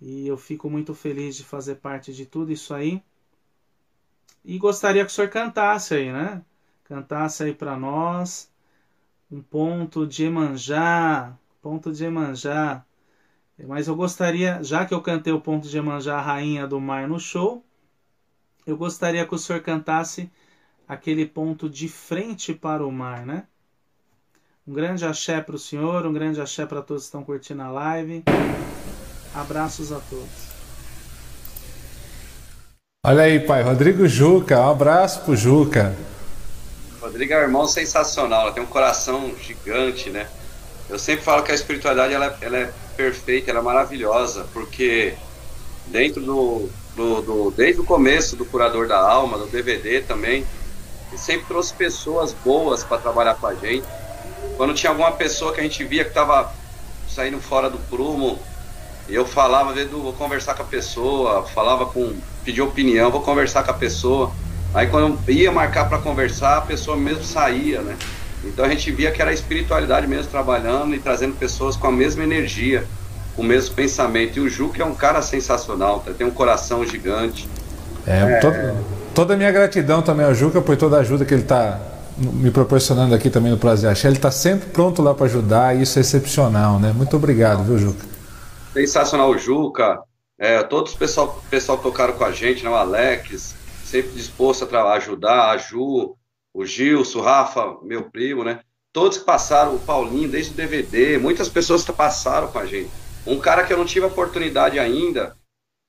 E eu fico muito feliz de fazer parte de tudo isso aí. E gostaria que o senhor cantasse aí, né? Cantasse aí para nós um ponto de Emanjá, ponto de Emanjá. Mas eu gostaria, já que eu cantei o ponto de Emanjá, a rainha do mar no show, eu gostaria que o senhor cantasse aquele ponto de frente para o mar, né? Um grande axé para o senhor, um grande axé para todos que estão curtindo a live. Abraços a todos. Olha aí, pai, Rodrigo Juca, um abraço pro Juca. Rodrigo é um irmão sensacional, ela tem um coração gigante, né? Eu sempre falo que a espiritualidade ela, ela é perfeita, ela é maravilhosa, porque dentro do, do, do, desde o começo do curador da alma, do DVD também, ele sempre trouxe pessoas boas para trabalhar com a gente. Quando tinha alguma pessoa que a gente via que estava saindo fora do prumo, eu falava, vou conversar com a pessoa, falava com, pedir opinião, vou conversar com a pessoa. Aí quando ia marcar para conversar, a pessoa mesmo saía, né? Então a gente via que era a espiritualidade mesmo trabalhando e trazendo pessoas com a mesma energia, com o mesmo pensamento. E o Juca é um cara sensacional, tá? tem um coração gigante. É, é... Toda a minha gratidão também ao Juca por toda a ajuda que ele está me proporcionando aqui também no Prazer Axé. Ele está sempre pronto lá para ajudar e isso é excepcional, né? Muito obrigado, viu, Juca? Sensacional, Juca. É, todos os pessoal, pessoal que tocaram com a gente, né? O Alex, sempre disposto a ajudar, a Ju, o Gilson, o Rafa, meu primo, né? Todos que passaram, o Paulinho, desde o DVD, muitas pessoas que passaram com a gente. Um cara que eu não tive oportunidade ainda,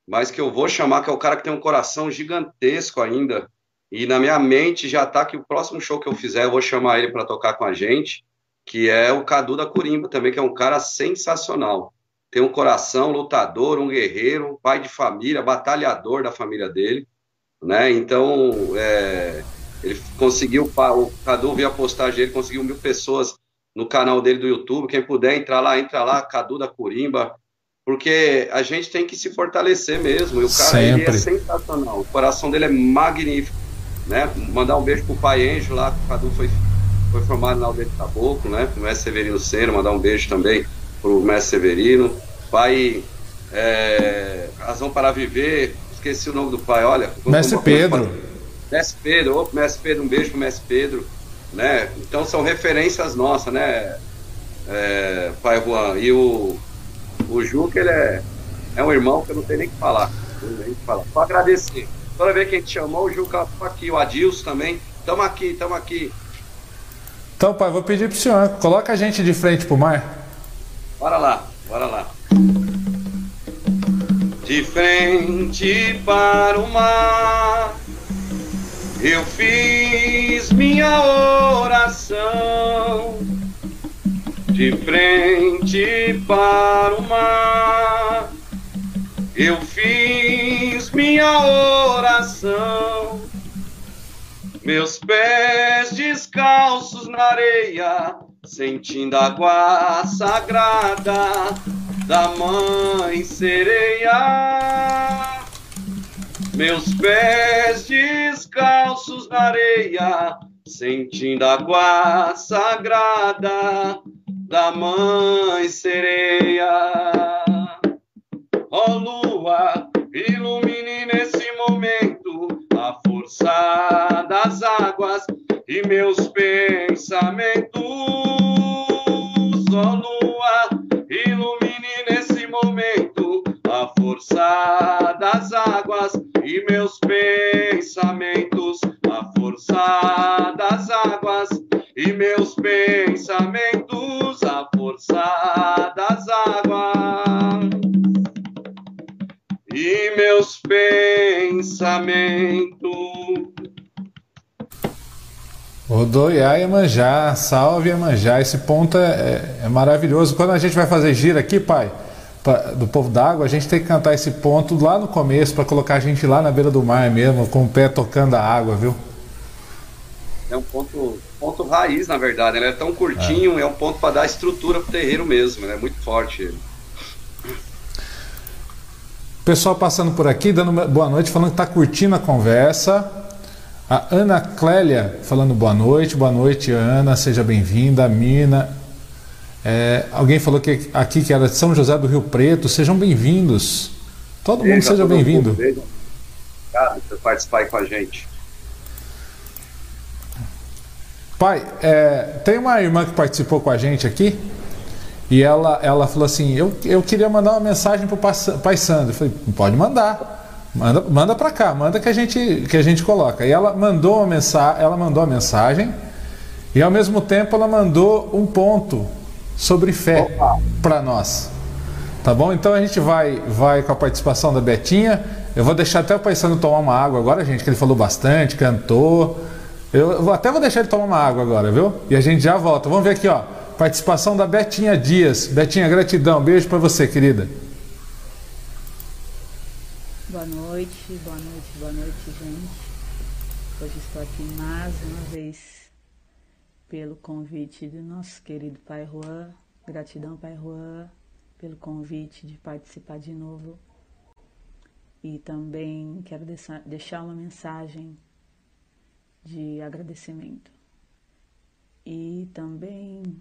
mas que eu vou chamar, que é o cara que tem um coração gigantesco ainda. E na minha mente já tá que o próximo show que eu fizer, eu vou chamar ele para tocar com a gente, que é o Cadu da Curimba também, que é um cara sensacional tem um coração lutador, um guerreiro, um pai de família, batalhador da família dele, né? Então, é, ele conseguiu, o Cadu viu a postagem dele, conseguiu mil pessoas no canal dele do YouTube. Quem puder entrar lá, entra lá, Cadu da Curimba, porque a gente tem que se fortalecer mesmo. E o cara ele é sensacional, o coração dele é magnífico, né? Mandar um beijo pro pai Enjo lá, o Cadu foi, foi formado na aldeia de Caboclo, né? O mestre Severino Cero, mandar um beijo também pro mestre Severino. Pai, é, Razão para Viver, esqueci o nome do pai, olha. Mestre Pedro. Mestre Pedro, ô, mestre Pedro, um beijo pro mestre Pedro. Né? Então são referências nossas, né, é, pai Juan? E o, o Juca, ele é, é um irmão que eu não tenho nem que falar. Nem que falar. Só agradecer. Toda vez que a gente chamou, o Juca tá aqui, o Adilson também. Tamo aqui, tamo aqui. Então, pai, vou pedir pro senhor, coloca a gente de frente pro mar. Bora lá, bora lá. De frente para o mar, eu fiz minha oração. De frente para o mar, eu fiz minha oração. Meus pés descalços na areia sentindo a água sagrada da mãe sereia. Meus pés descalços na areia, sentindo a água sagrada da mãe sereia. Ó oh, lua, ilumine nesse momento a força das águas e meus pensamentos. Ó lua, ilumine nesse momento a força das águas e meus pensamentos. A força das águas e meus pensamentos. A força das águas e meus pensamentos. Odoiá Iemanjá, salve Iemanjá. Esse ponto é, é, é, maravilhoso. Quando a gente vai fazer gira aqui, pai, pra, do povo d'água, a gente tem que cantar esse ponto lá no começo para colocar a gente lá na beira do mar mesmo, com o pé tocando a água, viu? É um ponto, ponto raiz, na verdade. Ele é tão curtinho, é, é um ponto para dar estrutura pro terreiro mesmo. Né? É muito forte ele. Pessoal passando por aqui, dando boa noite, falando que está curtindo a conversa. A Ana Clélia falando boa noite, boa noite, Ana, seja bem-vinda. Mina. É, alguém falou que aqui que era de São José do Rio Preto, sejam bem-vindos. Todo mundo seja bem-vindo. Obrigado por participar aí com a gente. Pai, é, tem uma irmã que participou com a gente aqui, e ela, ela falou assim: eu, eu queria mandar uma mensagem para o Pai Sandro. Eu falei: pode mandar. Manda, manda para cá, manda que a gente que a gente coloca. E ela mandou uma mensagem, ela mandou a mensagem e ao mesmo tempo ela mandou um ponto sobre fé para nós. Tá bom? Então a gente vai vai com a participação da Betinha. Eu vou deixar até o Pai Sandro tomar uma água agora, gente, que ele falou bastante, cantou. Eu até vou deixar ele tomar uma água agora, viu? E a gente já volta. Vamos ver aqui, ó. Participação da Betinha Dias. Betinha, gratidão. Beijo para você, querida. Boa noite, boa noite, boa noite, gente. Hoje estou aqui mais uma vez pelo convite do nosso querido Pai Juan. Gratidão, Pai Juan, pelo convite de participar de novo. E também quero deixar uma mensagem de agradecimento. E também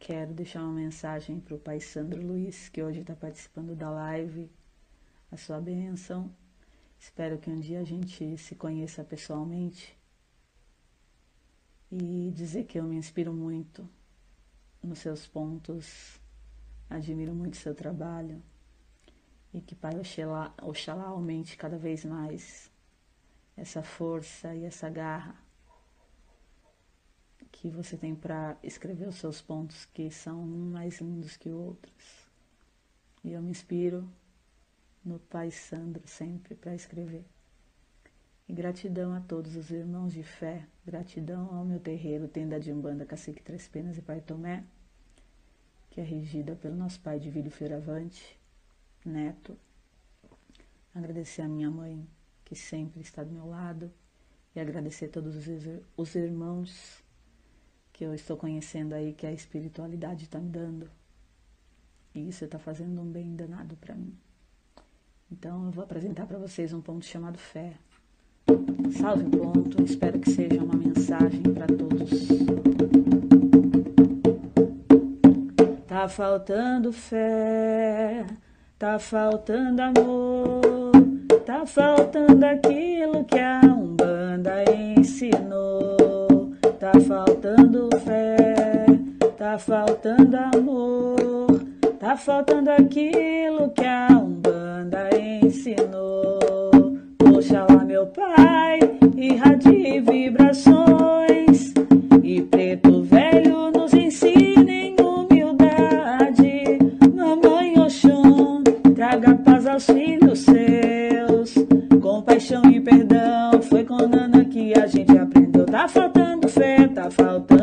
Quero deixar uma mensagem para o Pai Sandro Luiz, que hoje está participando da live. A sua bênção. Espero que um dia a gente se conheça pessoalmente. E dizer que eu me inspiro muito nos seus pontos, admiro muito seu trabalho. E que Pai Oxalá, Oxalá aumente cada vez mais essa força e essa garra que você tem para escrever os seus pontos que são um mais lindos que outros. E eu me inspiro no Pai Sandro sempre para escrever. E gratidão a todos os irmãos de fé, gratidão ao meu terreiro, tenda de Umbanda, Cacique Três Penas e Pai Tomé, que é regida pelo nosso pai de Vílio Fioravante, neto. Agradecer a minha mãe, que sempre está do meu lado, e agradecer a todos os irmãos que eu estou conhecendo aí, que a espiritualidade está me dando. E isso está fazendo um bem danado para mim. Então eu vou apresentar para vocês um ponto chamado fé. Salve o ponto, espero que seja uma mensagem para todos. Tá faltando fé, tá faltando amor, tá faltando aquilo que a Umbanda ensinou. Tá faltando fé, tá faltando amor, tá faltando aquilo que a Umbanda ensinou. Oxalá, meu pai, irradie vibrações e preto velho nos ensinem humildade. Mamãe Oxum, traga paz aos filhos seus, compaixão e perdão. Foi com Nana que a gente aprendeu. Tá faltando fé, tá faltando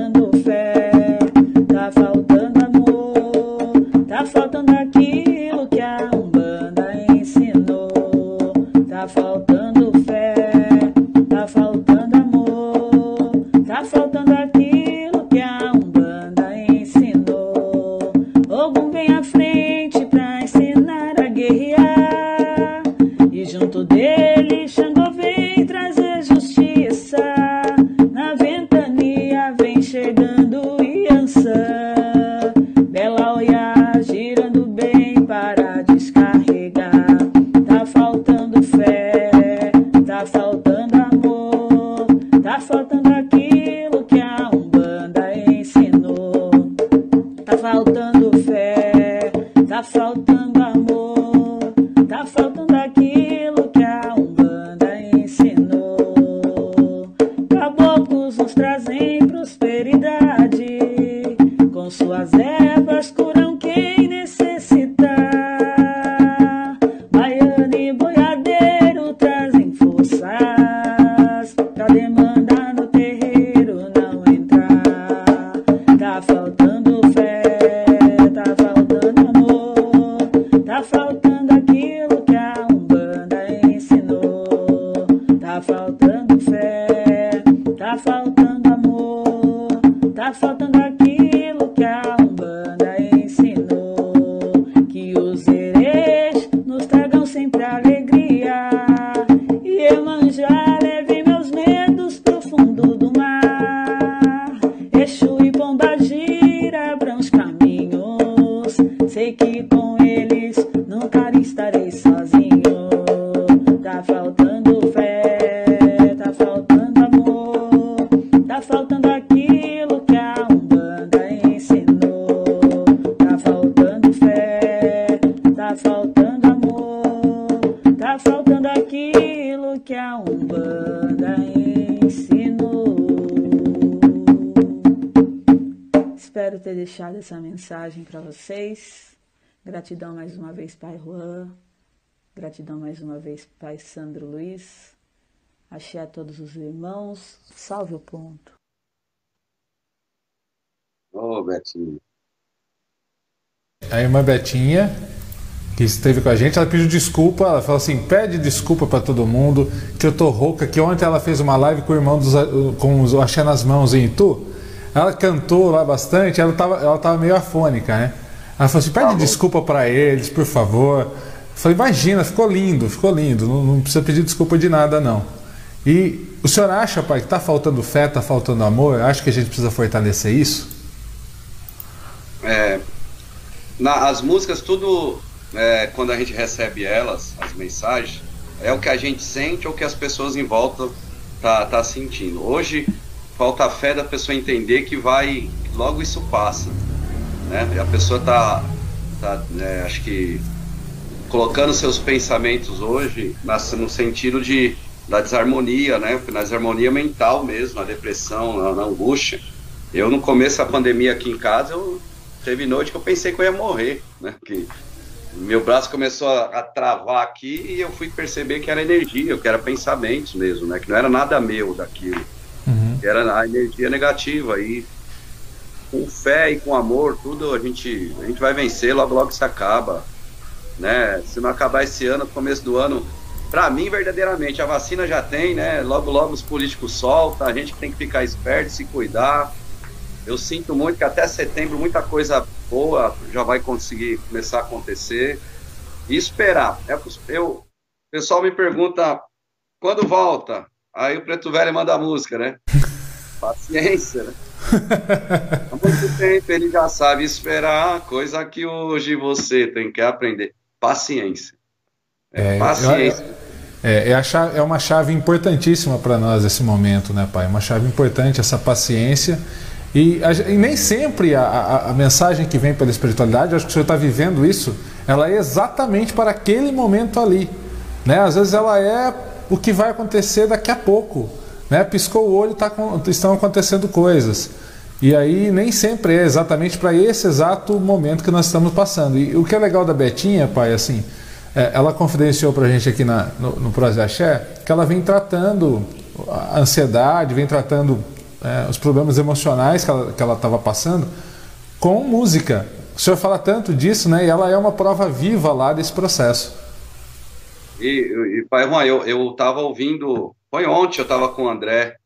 essa mensagem para vocês. Gratidão mais uma vez, Pai Juan. Gratidão mais uma vez, Pai Sandro Luiz. Achei a todos os irmãos. Salve o ponto. Ô, oh, Betinha. A irmã Betinha, que esteve com a gente, ela pediu desculpa. Ela falou assim: pede desculpa para todo mundo, que eu tô rouca. Que ontem ela fez uma live com o irmão dos, com o Axé nas mãos em Itu. Ela cantou lá bastante, ela estava ela tava meio afônica, né? Ela falou assim: pede tá desculpa para eles, por favor. Eu falei: imagina, ficou lindo, ficou lindo, não, não, precisa pedir desculpa de nada, não. E o senhor acha, pai, que está faltando fé, está faltando amor? Acho que a gente precisa fortalecer isso? É, na, as músicas, tudo, é, quando a gente recebe elas, as mensagens, é o que a gente sente ou o que as pessoas em volta tá, tá sentindo. Hoje, falta a fé da pessoa entender que vai, logo isso passa, né? A pessoa tá, tá né, acho que colocando seus pensamentos hoje no sentido de da desarmonia, né? Na desarmonia mental mesmo, na depressão, na angústia. Eu no começo da pandemia aqui em casa, eu teve noite que eu pensei que eu ia morrer, né? Que meu braço começou a, a, travar aqui e eu fui perceber que era energia, que era pensamento mesmo, né? Que não era nada meu daquilo uhum. que era a energia negativa. E com fé e com amor, tudo a gente, a gente vai vencer, logo logo se acaba. Né? Se não acabar esse ano, começo do ano, para mim, verdadeiramente, a vacina já tem, né? Logo logo os políticos soltam, a gente tem que ficar esperto, se cuidar. Eu sinto muito que até setembro muita coisa boa já vai conseguir começar a acontecer. E esperar. É, eu, o pessoal me pergunta quando volta. Aí o Preto Velho manda a música, né? Paciência, né? Há muito tempo ele já sabe esperar, coisa que hoje você tem que aprender. Paciência. É, paciência. É, é, chave, é, uma chave importantíssima para nós esse momento, né, pai? Uma chave importante, essa paciência. E, a, e nem sempre a, a, a, mensagem que vem pela espiritualidade, acho que o senhor está vivendo isso, ela é exatamente para aquele momento ali. Né? Às vezes ela é o que vai acontecer daqui a pouco. Né? Piscou o olho, tá, estão acontecendo coisas. E aí nem sempre é exatamente para esse exato momento que nós estamos passando. E o que é legal da Betinha, pai, assim, é, ela confidenciou para a gente aqui na, no, no Prose Axé que ela vem tratando a ansiedade, vem tratando é, os problemas emocionais que ela estava passando com música. O senhor fala tanto disso, né? E ela é uma prova viva lá desse processo. E, e pai Juan, eu, eu tava ouvindo, foi ontem, eu tava com o André,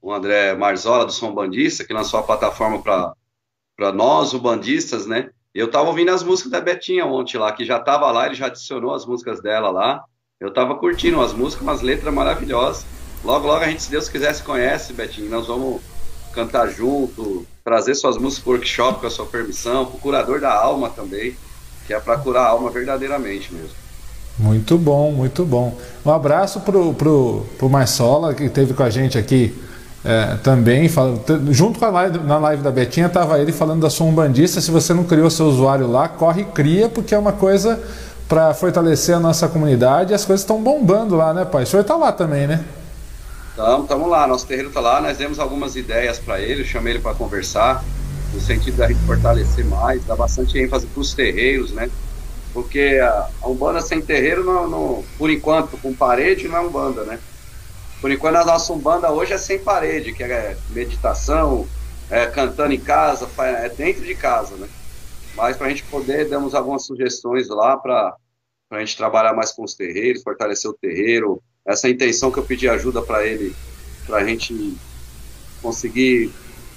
o André Marzola, do Som Bandista, que lançou a plataforma para nós, o Bandistas, né? Eu tava ouvindo as músicas da Betinha ontem lá, que já tava lá, ele já adicionou as músicas dela lá. Eu tava curtindo as músicas, umas letras maravilhosas. Logo, logo a gente, se Deus quiser, se conhece, Betinho. Nós vamos cantar junto, trazer suas músicas para workshop com a sua permissão, pro curador da alma também, que é para curar a alma verdadeiramente mesmo. Muito bom, muito bom. Um abraço pro, pro, pro Marsola, que esteve com a gente aqui é, também. junto com a live, na live da Betinha, estava ele falando da sua umbandista. Se você não criou seu usuário lá, corre e cria, porque é uma coisa para fortalecer a nossa comunidade. As coisas estão bombando lá, né, pai? O senhor está lá também, né? Estamos, estamos lá. Nosso terreiro está lá. Nós demos algumas ideias para ele, chamei ele para conversar, no sentido da gente fortalecer mais, dar bastante ênfase para os terreiros, né? Porque a, a Umbanda sem terreiro, não, não, por enquanto, com parede, não é Umbanda, né? Por enquanto, a nossa Umbanda hoje é sem parede, que é meditação, é, cantando em casa, é dentro de casa, né? Mas para a gente poder, damos algumas sugestões lá para a gente trabalhar mais com os terreiros, fortalecer o terreiro. Essa intenção que eu pedi ajuda para ele, para a gente conseguir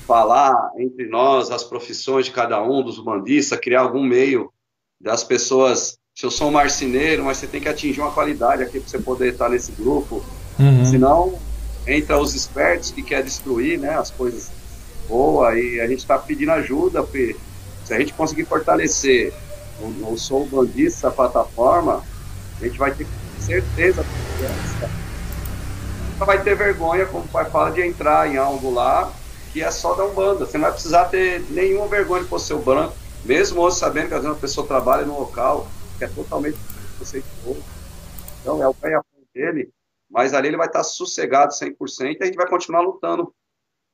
falar entre nós as profissões de cada um, dos bandistas, criar algum meio das pessoas. Se eu sou um marceneiro, mas você tem que atingir uma qualidade aqui para você poder estar nesse grupo. Uhum. Senão, entra os espertos que quer destruir né, as coisas boas e a gente está pedindo ajuda, porque se a gente conseguir fortalecer o, o Sou Bandista, a plataforma, a gente vai ter certeza não vai ter vergonha, como o pai fala, de entrar em algo lá que é só da Umbanda. Você não vai precisar ter nenhuma vergonha de pôr seu branco, mesmo hoje sabendo que às vezes uma pessoa trabalha num local que é totalmente conceituoso. Então é o a dele, mas ali ele vai estar sossegado 100% e a gente vai continuar lutando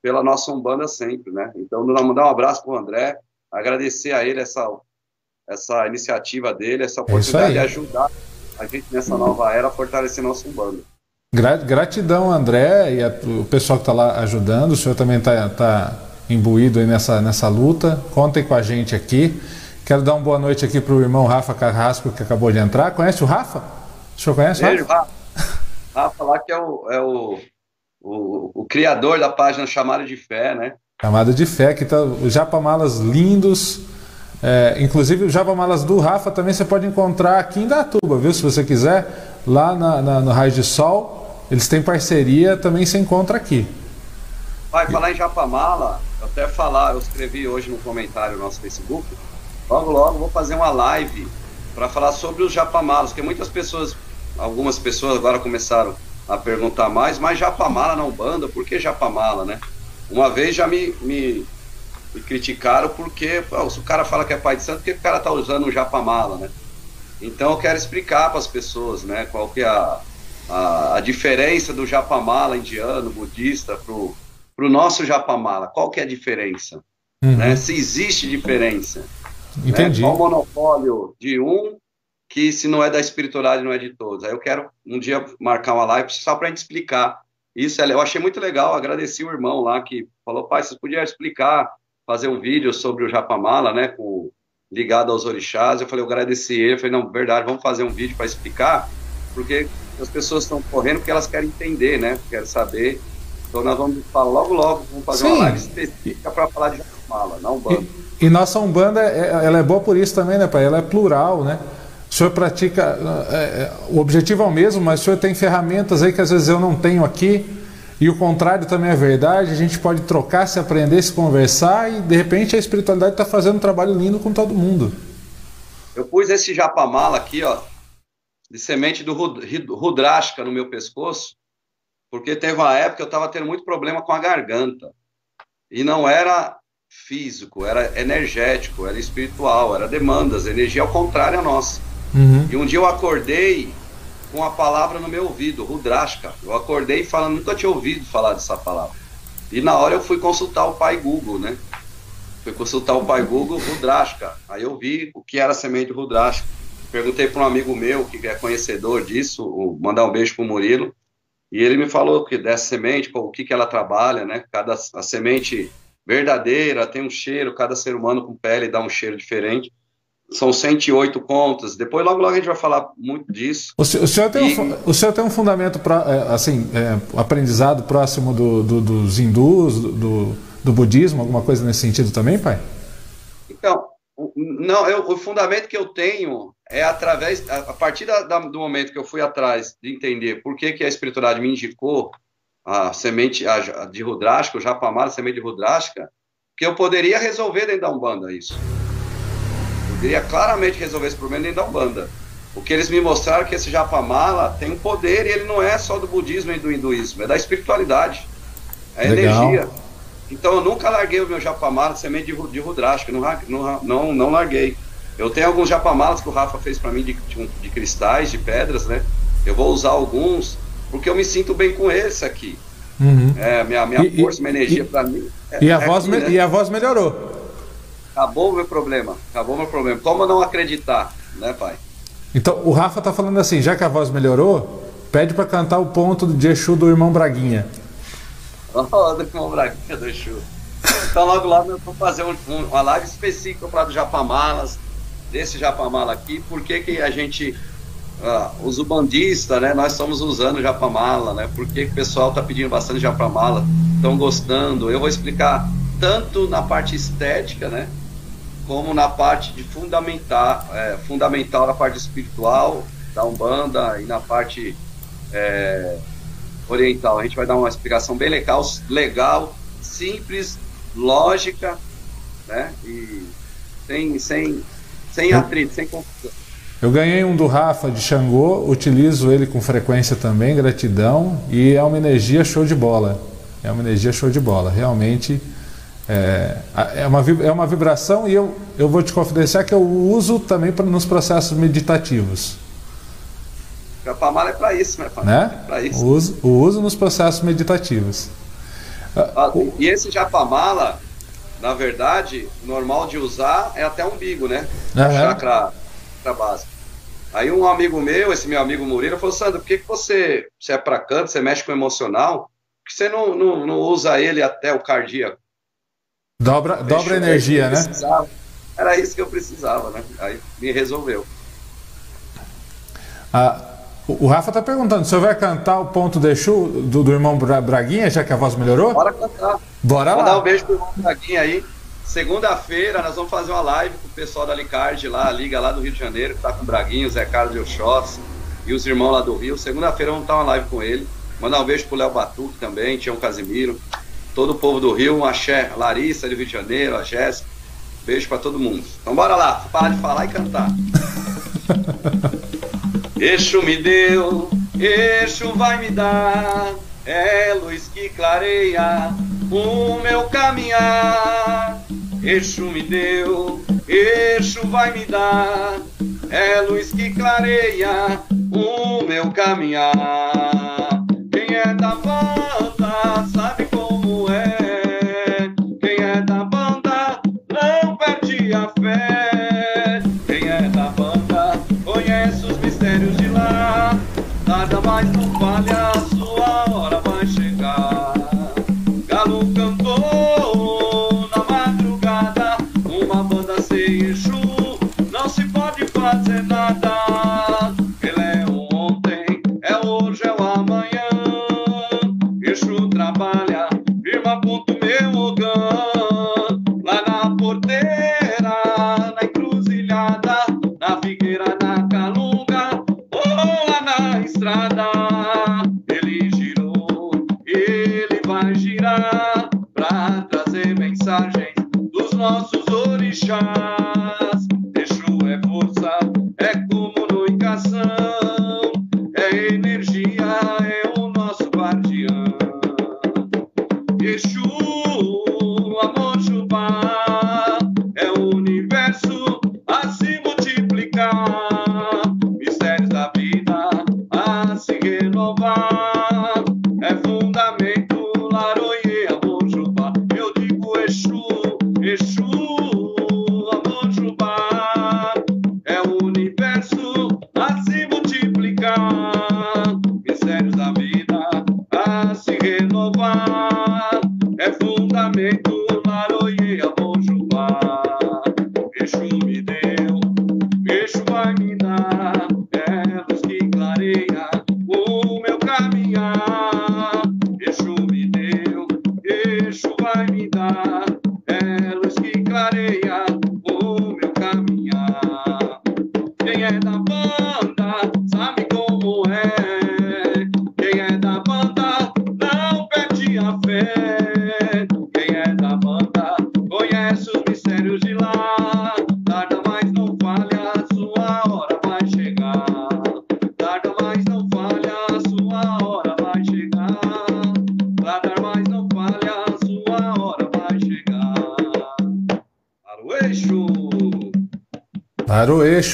pela nossa Umbanda sempre, né? Então, mandar um abraço para o André, agradecer a ele essa, essa iniciativa dele, essa é oportunidade é de ajudar a gente nessa nova era a fortalecer nossa Umbanda. Gratidão, André, e a, o pessoal que está lá ajudando. O senhor também está tá imbuído nessa, nessa luta. Contem com a gente aqui. Quero dar uma boa noite aqui para o irmão Rafa Carrasco, que acabou de entrar. Conhece o Rafa? O senhor conhece o Rafa? Rafa lá que é o, é o, o, o criador da página Chamada de Fé, né? Chamada de Fé, que tá os japamalas lindos. É, inclusive, os japamalas do Rafa também você pode encontrar aqui em Datuba, viu? Se você quiser, lá na, na, no Raio de Sol. Eles têm parceria, também se encontra aqui. Vai falar em Japamala, até falar, eu escrevi hoje no comentário no nosso Facebook. Logo, logo vou fazer uma live para falar sobre os Japamalas, porque muitas pessoas, algumas pessoas agora começaram a perguntar mais, mas Japamala não banda, por que Japamala, né? Uma vez já me, me, me criticaram porque, pô, se o cara fala que é pai de santo, por que o cara tá usando um Japamala, né? Então eu quero explicar para as pessoas, né, qual que é a, a, a diferença do japamala indiano, budista, para o nosso japamala. Qual que é a diferença? Uhum. Né? Se existe diferença. Né? Entendi. Né? Qual o monopólio de um que se não é da espiritualidade não é de todos. Aí eu quero um dia marcar uma live só para a gente explicar. Isso eu achei muito legal, agradeci o irmão lá que falou, pai, vocês podiam explicar, fazer um vídeo sobre o Japamala, né, com, ligado aos orixás. Eu falei, eu agradeci ele, eu falei, não, verdade, vamos fazer um vídeo para explicar, porque as pessoas estão correndo porque elas querem entender, né? Querem saber. Então nós vamos falar logo, logo, vamos fazer Sim. uma live específica para falar de Japamala, não Umbanda. E, e nossa Umbanda, é, ela é boa por isso também, né, pai? Ela é plural, né? O senhor pratica. É, é, o objetivo é o mesmo, mas o senhor tem ferramentas aí que às vezes eu não tenho aqui. E o contrário também é verdade. A gente pode trocar, se aprender, se conversar e de repente a espiritualidade está fazendo um trabalho lindo com todo mundo. Eu pus esse japamala aqui, ó, de semente do rudrática no meu pescoço, porque teve uma época que eu estava tendo muito problema com a garganta. E não era físico, era energético, era espiritual, era demandas, energia ao contrário a nossa. Uhum. E um dia eu acordei com a palavra no meu ouvido, rudrática. Eu acordei falando, nunca tinha ouvido falar dessa palavra. E na hora eu fui consultar o pai Google, né? Fui consultar o pai Google, rudrática. Aí eu vi o que era semente rudrática. Perguntei para um amigo meu que é conhecedor disso, mandar um beijo para o Murilo, e ele me falou que dessa semente, pô, o que, que ela trabalha, né? Cada a semente verdadeira tem um cheiro, cada ser humano com pele dá um cheiro diferente. São 108 contas. Depois, logo, logo a gente vai falar muito disso. O senhor, o senhor tem, e... um, o senhor tem um fundamento, pra, é, assim, é, aprendizado próximo do, do, dos hindus, do, do budismo, alguma coisa nesse sentido também, pai? Então, não, eu, o fundamento que eu tenho é através, a, partir da, da, do momento que eu fui atrás de entender por que, que a espiritualidade me indicou a semente a, de rudrástica, o japamara, a semente de rudrástica, que eu poderia resolver dentro da Umbanda isso. Eu poderia claramente resolver esse problema dentro da Umbanda. O que eles me mostraram é que esse japamala tem um poder e ele não é só do budismo e do hinduísmo, é da espiritualidade. É Legal. energia. Então eu nunca larguei o meu japamala semente de, de rudrástica, não, não, não, não larguei. Eu tenho alguns japamalas que o Rafa fez para mim de, de, de, cristais, de pedras, né? Eu vou usar alguns, porque eu me sinto bem com esse aqui. Uhum. É, minha, minha e, força, minha energia para mim. É, e, a é voz aqui, né? e a voz melhorou. Acabou o meu problema. Acabou o meu problema. Como não acreditar, né, pai? Então, o Rafa tá falando assim, já que a voz melhorou, pede para cantar o ponto de Exu do irmão Braguinha. Oh, do irmão Braguinha do Exu. Então, logo logo eu vou fazer um, um, uma live específica para o Japamalas, desse Japamala aqui, por que, que a gente, uh, os ubandistas, né, nós estamos usando Japamala, né, por que, que o pessoal está pedindo bastante Japamala, estão gostando, eu vou explicar tanto na parte estética, né? Como na parte de fundamentar, é, fundamental na parte espiritual da Umbanda e na parte é, oriental. A gente vai dar uma explicação bem legal, legal, simples, lógica, né? E sem, sem, sem atrito, sem confusão. Eu ganhei um do Rafa de Xangô, utilizo ele com frequência também, gratidão, e é uma energia show de bola. É uma energia show de bola. Realmente é, é, uma, é uma vibração e eu, eu vou te confidenciar que eu uso também pra, nos processos meditativos. A Pamala é para isso, né? né? É isso. O uso, o uso nos processos meditativos. E esse Japamala, na verdade, normal de usar é até umbigo, né? Uhum. Chakra chakra básico. Aí um amigo meu, esse meu amigo Murilo, falou, Sandro, por que, que você, você é para canto, você mexe com emocional, por que você não, não, não usa ele até o cardíaco? Dobra, dobra energia, né? Era isso que eu precisava, né? Aí me resolveu. Ah, o Rafa tá perguntando, você vai cantar o ponto de Exu do, do irmão Braguinha, já que a voz melhorou? Bora cantar. Bora Vou lá. dar um beijo pro irmão Braguinha aí. Segunda-feira nós vamos fazer uma live com o pessoal da Licard lá, a Liga lá do Rio de Janeiro, que tá com o Braguinho, Zé Carlos de Oxóssi e os irmãos lá do Rio. Segunda-feira vamos estar uma live com ele. Mandar um beijo pro Léo Batuque também, Tião Casimiro, todo o povo do Rio, um axé, Larissa do Rio de Janeiro, a Jéssica. Beijo para todo mundo. Então bora lá, parar de falar e cantar. Eixo me deu, eixo vai me dar, é luz que clareia o meu caminhar. Eixo me deu, eixo vai me dar, é luz que clareia o meu caminhar. Quem é da banda sabe como é, quem é da banda não perde a fé.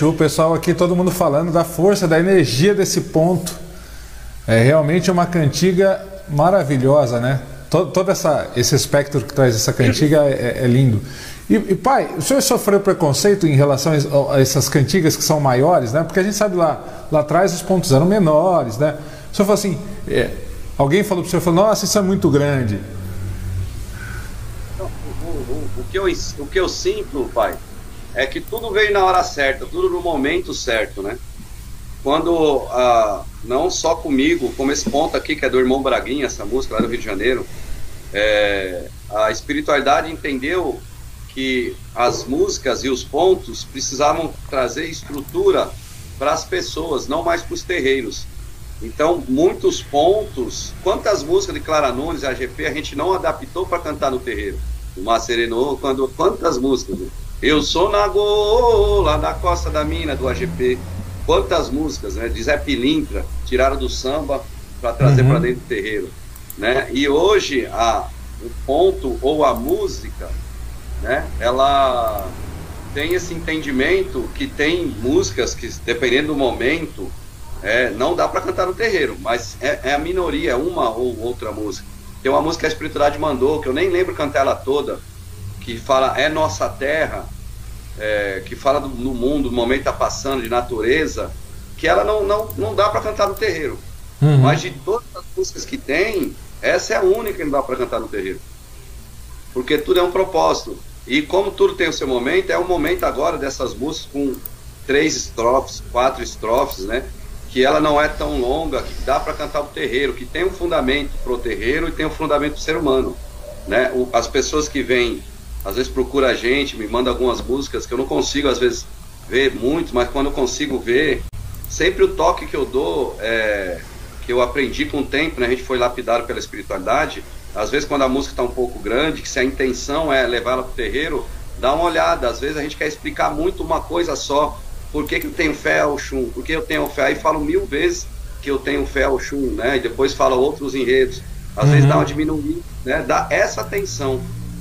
O pessoal aqui, todo mundo falando da força, da energia desse ponto. É realmente uma cantiga maravilhosa, né? Todo, todo essa, esse espectro que traz essa cantiga é, é lindo. E, e, pai, o senhor sofreu preconceito em relação a essas cantigas que são maiores, né? Porque a gente sabe lá, lá atrás os pontos eram menores, né? O senhor falou assim, é, alguém falou para o senhor, falou, nossa, isso é muito grande. O, o, o, que eu, o que eu sinto, pai, é que tudo veio na hora certa, tudo no momento certo, né? Quando, ah, não só comigo, como esse ponto aqui, que é do irmão Braguinha, essa música lá do Rio de Janeiro, é, a espiritualidade entendeu que as músicas e os pontos precisavam trazer estrutura para as pessoas, não mais para os terreiros. Então, muitos pontos, quantas músicas de Clara Nunes AGP a gente não adaptou para cantar no terreiro? O Mar Serenou, quando, quantas músicas? Eu sou na gola da Costa da Mina, do AGP. Quantas músicas, né? De Zé Pilintra, tiraram do samba para trazer uhum. para dentro do terreiro. Né? E hoje, a, o ponto ou a música né? Ela tem esse entendimento que tem músicas que, dependendo do momento, é, não dá para cantar no terreiro, mas é, é, a minoria, uma ou outra música. Tem uma música que a espiritualidade mandou, que eu nem lembro cantar ela toda, que fala É Nossa Terra, é, que fala do, do mundo, do momento está passando, de natureza, que ela não, não, não dá para cantar no terreiro. Uhum. Mas de todas as músicas que tem, essa é a única que não dá para cantar no terreiro. Porque tudo é um propósito. E como tudo tem o seu momento, é o momento agora dessas músicas com três estrofes, quatro estrofes, né? Que ela não é tão longa, que dá para cantar o terreiro, que tem um fundamento pro terreiro e tem um fundamento pro ser humano, né? O, as pessoas que vêm, às vezes procura a gente, me manda algumas músicas que eu não consigo às vezes ver muito, mas quando eu consigo ver, sempre o toque que eu dou, é, que eu aprendi com o tempo, né? A gente foi lapidado pela espiritualidade, às vezes, quando a música está um pouco grande, que se a intenção é levar ela para o terreiro, dá uma olhada. Às vezes a gente quer explicar muito uma coisa só. Por que, que eu tenho fé ao Xum? Por que eu tenho fé? Aí falo mil vezes que eu tenho fé ao Xum, né? E depois fala outros enredos. Às uhum. vezes dá uma diminuída, né? Dá essa atenção.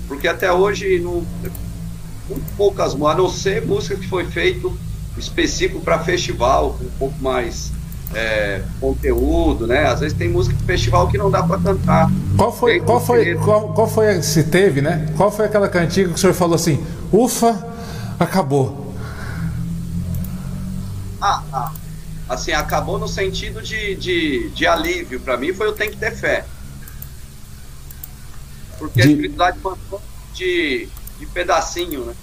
Porque até hoje, não, muito poucas músicas, a não ser música que foi feito específico para festival, um pouco mais é, conteúdo, né? Às vezes tem música de festival que não dá para cantar. Qual foi, qual foi, qual, qual foi, se teve, né? Qual foi aquela cantiga que o senhor falou assim, ufa, acabou? Ah, ah assim, acabou no sentido de, de, de alívio. Para mim foi eu tenho que ter fé. Porque de... a espiritualidade mandou de, de pedacinho, né?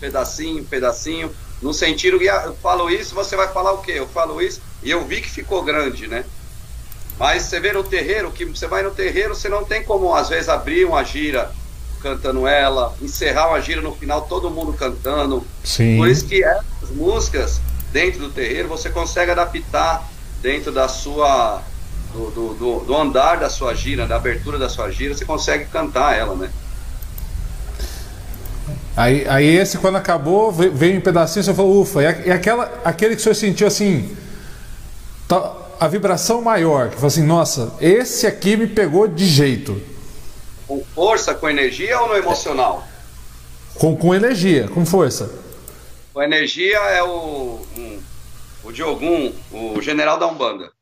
Pedacinho, pedacinho. No sentido que eu falo isso, você vai falar o quê? Eu falo isso, e eu vi que ficou grande, né? Mas você vê no terreiro, que você vai no terreiro, você não tem como, às vezes, abrir uma gira cantando ela, encerrar uma gira no final, todo mundo cantando. Sim. Por isso que essas músicas, dentro do terreiro, você consegue adaptar dentro da sua. Do, do, do, do andar da sua gira, da abertura da sua gira, você consegue cantar ela, né? Aí, aí esse, quando acabou, veio em pedacinho, você falou, ufa, e aquela, aquele que o senhor sentiu assim, a vibração maior, que fala assim, nossa, esse aqui me pegou de jeito. Com força, com energia ou no emocional? Com, com energia, com força. Com energia é o, um, o Diogum, o general da Umbanda.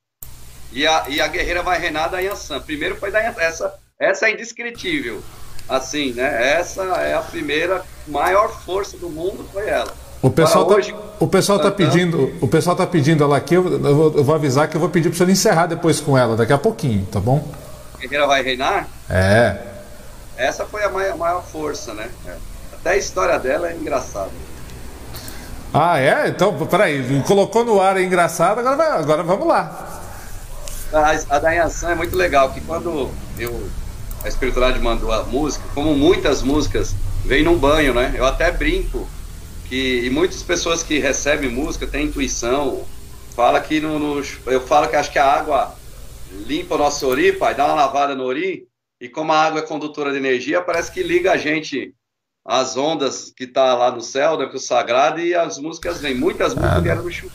E a, e a guerreira vai reinar da Yansan. Primeiro foi da Yansan. Essa, essa é indescritível. Assim, né? Essa é a primeira maior força do mundo, foi ela. O pessoal, tá, hoje, o pessoal tá pedindo, o pessoal tá pedindo ela aqui, eu, vou, eu vou avisar que eu vou pedir para você encerrar depois com ela, daqui a pouquinho, tá bom? Guerreira vai reinar? É. Essa foi a maior, a maior força, né? É. Até a história dela é engraçada. Ah, é? Então, peraí, colocou no ar é engraçado, agora, vai, agora vamos lá. A, a da é muito legal, que quando eu, a espiritualidade mandou a música, como muitas músicas, vem num banho, né? Eu até brinco que e muitas pessoas que recebem música têm intuição, fala que no, no, eu falo que acho que a água limpa o nosso ori, pai, dá uma lavada no ori, e como a água é condutora de energia, parece que liga a gente às ondas que tá lá no céu, né, que o sagrado e as músicas vêm, muitas músicas ah, vieram no chuva.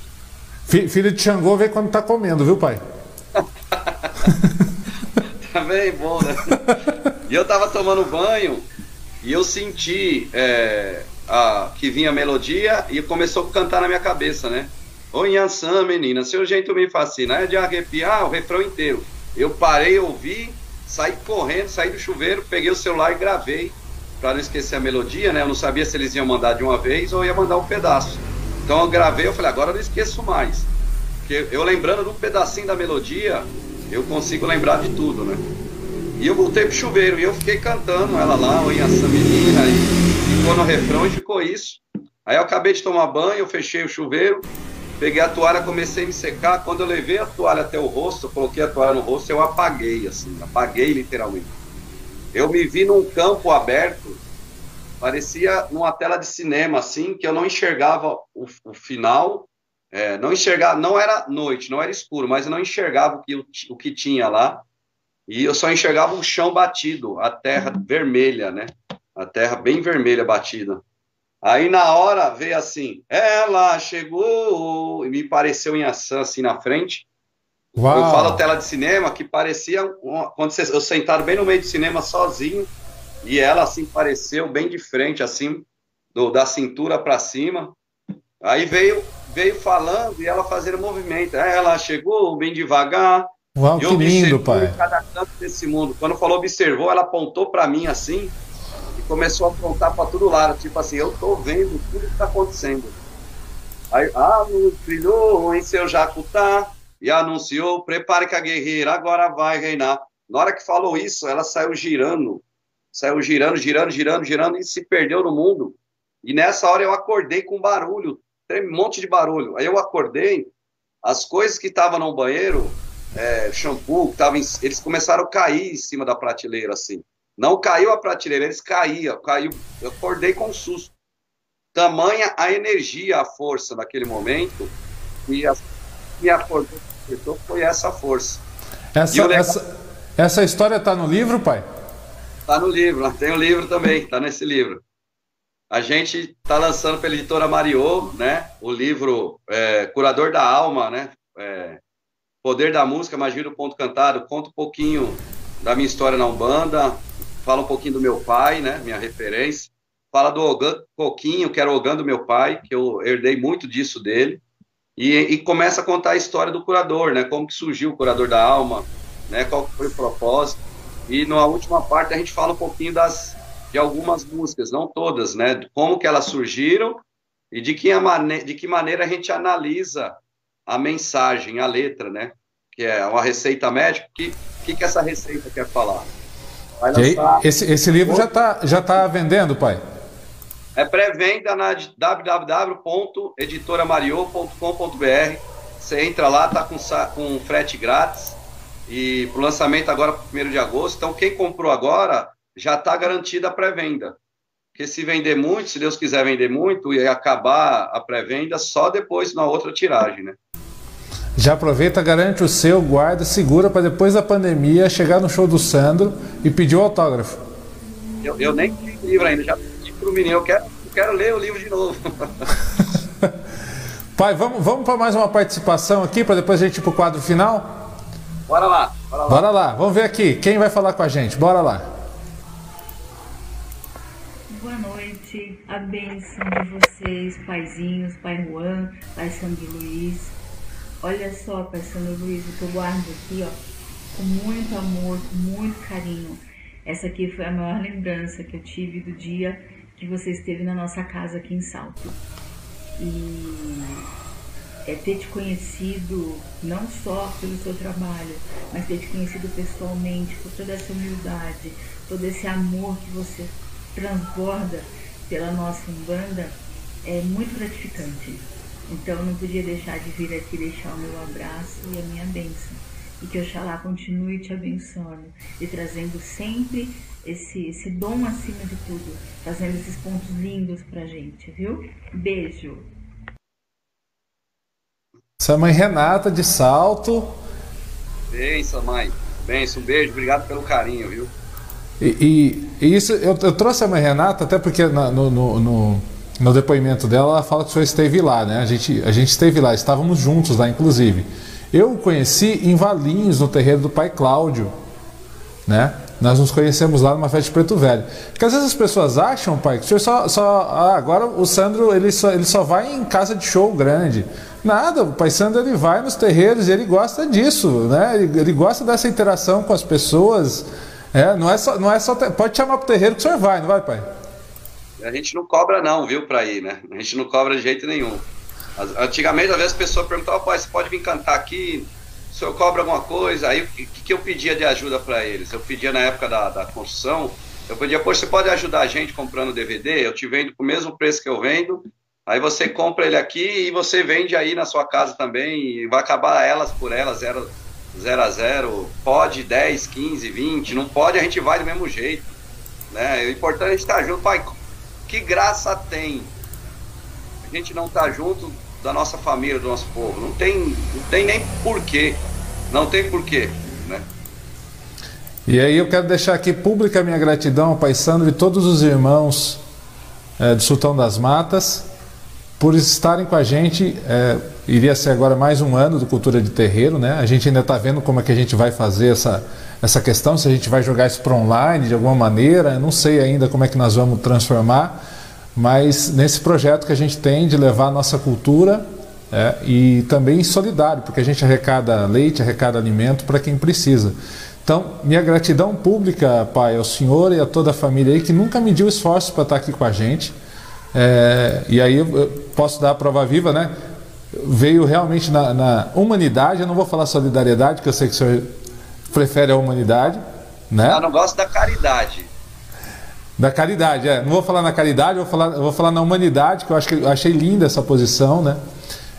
Filho de Xangô vê quando tá comendo, viu, pai? Bem bom, né? E eu tava tomando banho e eu senti é, a, que vinha a melodia e começou a cantar na minha cabeça, né? Ô Yansan, menina, seu jeito me fascina. É de arrepiar o refrão inteiro. Eu parei, ouvi, saí correndo, saí do chuveiro, peguei o celular e gravei, para não esquecer a melodia, né? Eu não sabia se eles iam mandar de uma vez ou ia mandar um pedaço. Então eu gravei, eu falei, agora eu não esqueço mais. Porque eu lembrando de um pedacinho da melodia, eu consigo lembrar de tudo, né? E eu voltei pro chuveiro e eu fiquei cantando ela lá, oi, essa menina, e ficou no refrão e ficou isso. Aí eu acabei de tomar banho, eu fechei o chuveiro, peguei a toalha, comecei a me secar. Quando eu levei a toalha até o rosto, eu coloquei a toalha no rosto, eu apaguei, assim, apaguei literalmente. eu me vi num campo aberto, parecia numa tela de cinema, assim, que eu não enxergava o, o final, é, não enxergava, não era noite, não era escuro, mas eu não enxergava o que, o, o que tinha lá, e eu só enxergava o chão batido, a terra vermelha, né? A terra bem vermelha batida. Aí na hora veio assim, ela chegou, e me pareceu em ação assim na frente. Uau. Eu falo tela de cinema que parecia uma, quando eu sentado bem no meio do cinema sozinho e ela assim pareceu bem de frente assim do, da cintura para cima. Aí veio veio falando e ela fazendo movimento. Aí ela chegou bem devagar. Uau, que lindo, pai. Cada canto desse mundo. Quando falou observou, ela apontou para mim assim começou a apontar para todo lado, tipo assim, eu tô vendo tudo que está acontecendo. Aí, ah, brilhou em seu jacutá e anunciou, prepare que a guerreira agora vai reinar. Na hora que falou isso, ela saiu girando, saiu girando, girando, girando, girando e se perdeu no mundo. E nessa hora eu acordei com barulho, tem um monte de barulho. Aí eu acordei, as coisas que estavam no banheiro, é, shampoo, tava em, eles começaram a cair em cima da prateleira, assim. Não caiu a prateleira, eles caíam, caiu. Eu acordei com um susto. Tamanha a energia, a força naquele momento, e a, me acordou foi essa força. Essa, legal... essa, essa história está no livro, pai? Está no livro, tem o um livro também, está nesse livro. A gente está lançando pela editora Mariô, né? O livro é, Curador da Alma, né? É, Poder da Música, Magia do Ponto Cantado. Conta um pouquinho da minha história na Umbanda, fala um pouquinho do meu pai, né, minha referência, fala do Ogan Coquinho, que era o Ogan do meu pai, que eu herdei muito disso dele, e, e, começa a contar a história do curador, né, como que surgiu o curador da alma, né, qual foi o propósito, e na última parte a gente fala um pouquinho das de algumas músicas, não todas, né, como que elas surgiram e de que, mane de que maneira a gente analisa a mensagem, a letra, né, que é uma receita médica, que que, que essa receita quer falar? Aí, esse, esse livro já está já tá vendendo, pai? É pré-venda na www.editoramariô.com.br. Você entra lá, tá com, com frete grátis. E o lançamento agora, 1 de agosto. Então, quem comprou agora já está garantida a pré-venda. Porque se vender muito, se Deus quiser vender muito, e acabar a pré-venda só depois na outra tiragem, né? Já aproveita, garante o seu, guarda, segura para depois da pandemia chegar no show do Sandro e pedir o autógrafo. Eu, eu nem li o livro ainda, já pedi para o menino, eu quero, eu quero ler o livro de novo. Pai, vamos, vamos para mais uma participação aqui para depois a gente ir para o quadro final? Bora lá, bora lá. Bora lá, vamos ver aqui quem vai falar com a gente. Bora lá. Boa noite, a bênção de vocês, paizinhos, pai Juan, pai Sandro Luiz. Olha só, Pai Luiz, o que eu guardo aqui, ó, com muito amor, com muito carinho. Essa aqui foi a maior lembrança que eu tive do dia que você esteve na nossa casa aqui em Salto. E é ter te conhecido não só pelo seu trabalho, mas ter te conhecido pessoalmente, por toda essa humildade, todo esse amor que você transborda pela nossa Umbanda, é muito gratificante. Então não podia deixar de vir aqui deixar o meu abraço e a minha bênção. E que Oxalá continue te abençoando e trazendo sempre esse, esse dom acima de tudo, fazendo esses pontos lindos pra gente, viu? Beijo. Essa mãe Renata de Salto. Benção, mãe. Benção, um beijo, obrigado pelo carinho, viu? E, e, e isso, eu, eu, trouxe a mãe Renata até porque na, no, no, no no depoimento dela, ela fala que o senhor esteve lá, né? A gente, a gente esteve lá, estávamos juntos lá, inclusive. Eu o conheci em Valinhos, no terreiro do pai Cláudio, né? Nós nos conhecemos lá numa festa de Preto Velho. Porque às vezes as pessoas acham, pai, que o senhor só. só ah, agora o Sandro ele só, ele só vai em casa de show grande. Nada, o pai Sandro ele vai nos terreiros e ele gosta disso, né? Ele, ele gosta dessa interação com as pessoas. É, não é só, não é só pode chamar para o terreiro que o senhor vai, não vai, pai? a gente não cobra não, viu, para ir, né? A gente não cobra de jeito nenhum. Antigamente, às vezes, a pessoa perguntava, pai, você pode vir cantar aqui? O senhor cobra alguma coisa? Aí, o que, que eu pedia de ajuda para eles? Eu pedia na época da, da construção, eu pedia, poxa, você pode ajudar a gente comprando DVD? Eu te vendo com o mesmo preço que eu vendo, aí você compra ele aqui e você vende aí na sua casa também, e vai acabar elas por elas, era 0 a 0 pode 10, 15, 20, não pode, a gente vai do mesmo jeito. Né? O importante é estar junto. Pai, que graça tem a gente não estar tá junto da nossa família, do nosso povo? Não tem, não tem nem porquê. Não tem porquê. Né? E aí eu quero deixar aqui pública a minha gratidão ao Pai Sandro e todos os irmãos é, do Sultão das Matas por estarem com a gente. É, iria ser agora mais um ano do Cultura de Terreiro, né? A gente ainda está vendo como é que a gente vai fazer essa, essa questão, se a gente vai jogar isso para online de alguma maneira, não sei ainda como é que nós vamos transformar, mas nesse projeto que a gente tem de levar a nossa cultura é, e também solidário, porque a gente arrecada leite, arrecada alimento para quem precisa. Então, minha gratidão pública, Pai, ao Senhor e a toda a família aí que nunca mediu esforço para estar aqui com a gente. É, e aí eu posso dar a prova viva, né? Veio realmente na, na, humanidade, eu não vou falar solidariedade, que eu sei que o senhor prefere a humanidade, né? Eu não gosto da caridade. Da caridade, é. Não vou falar na caridade, vou falar, vou falar na humanidade, que eu acho que eu achei linda essa posição, né?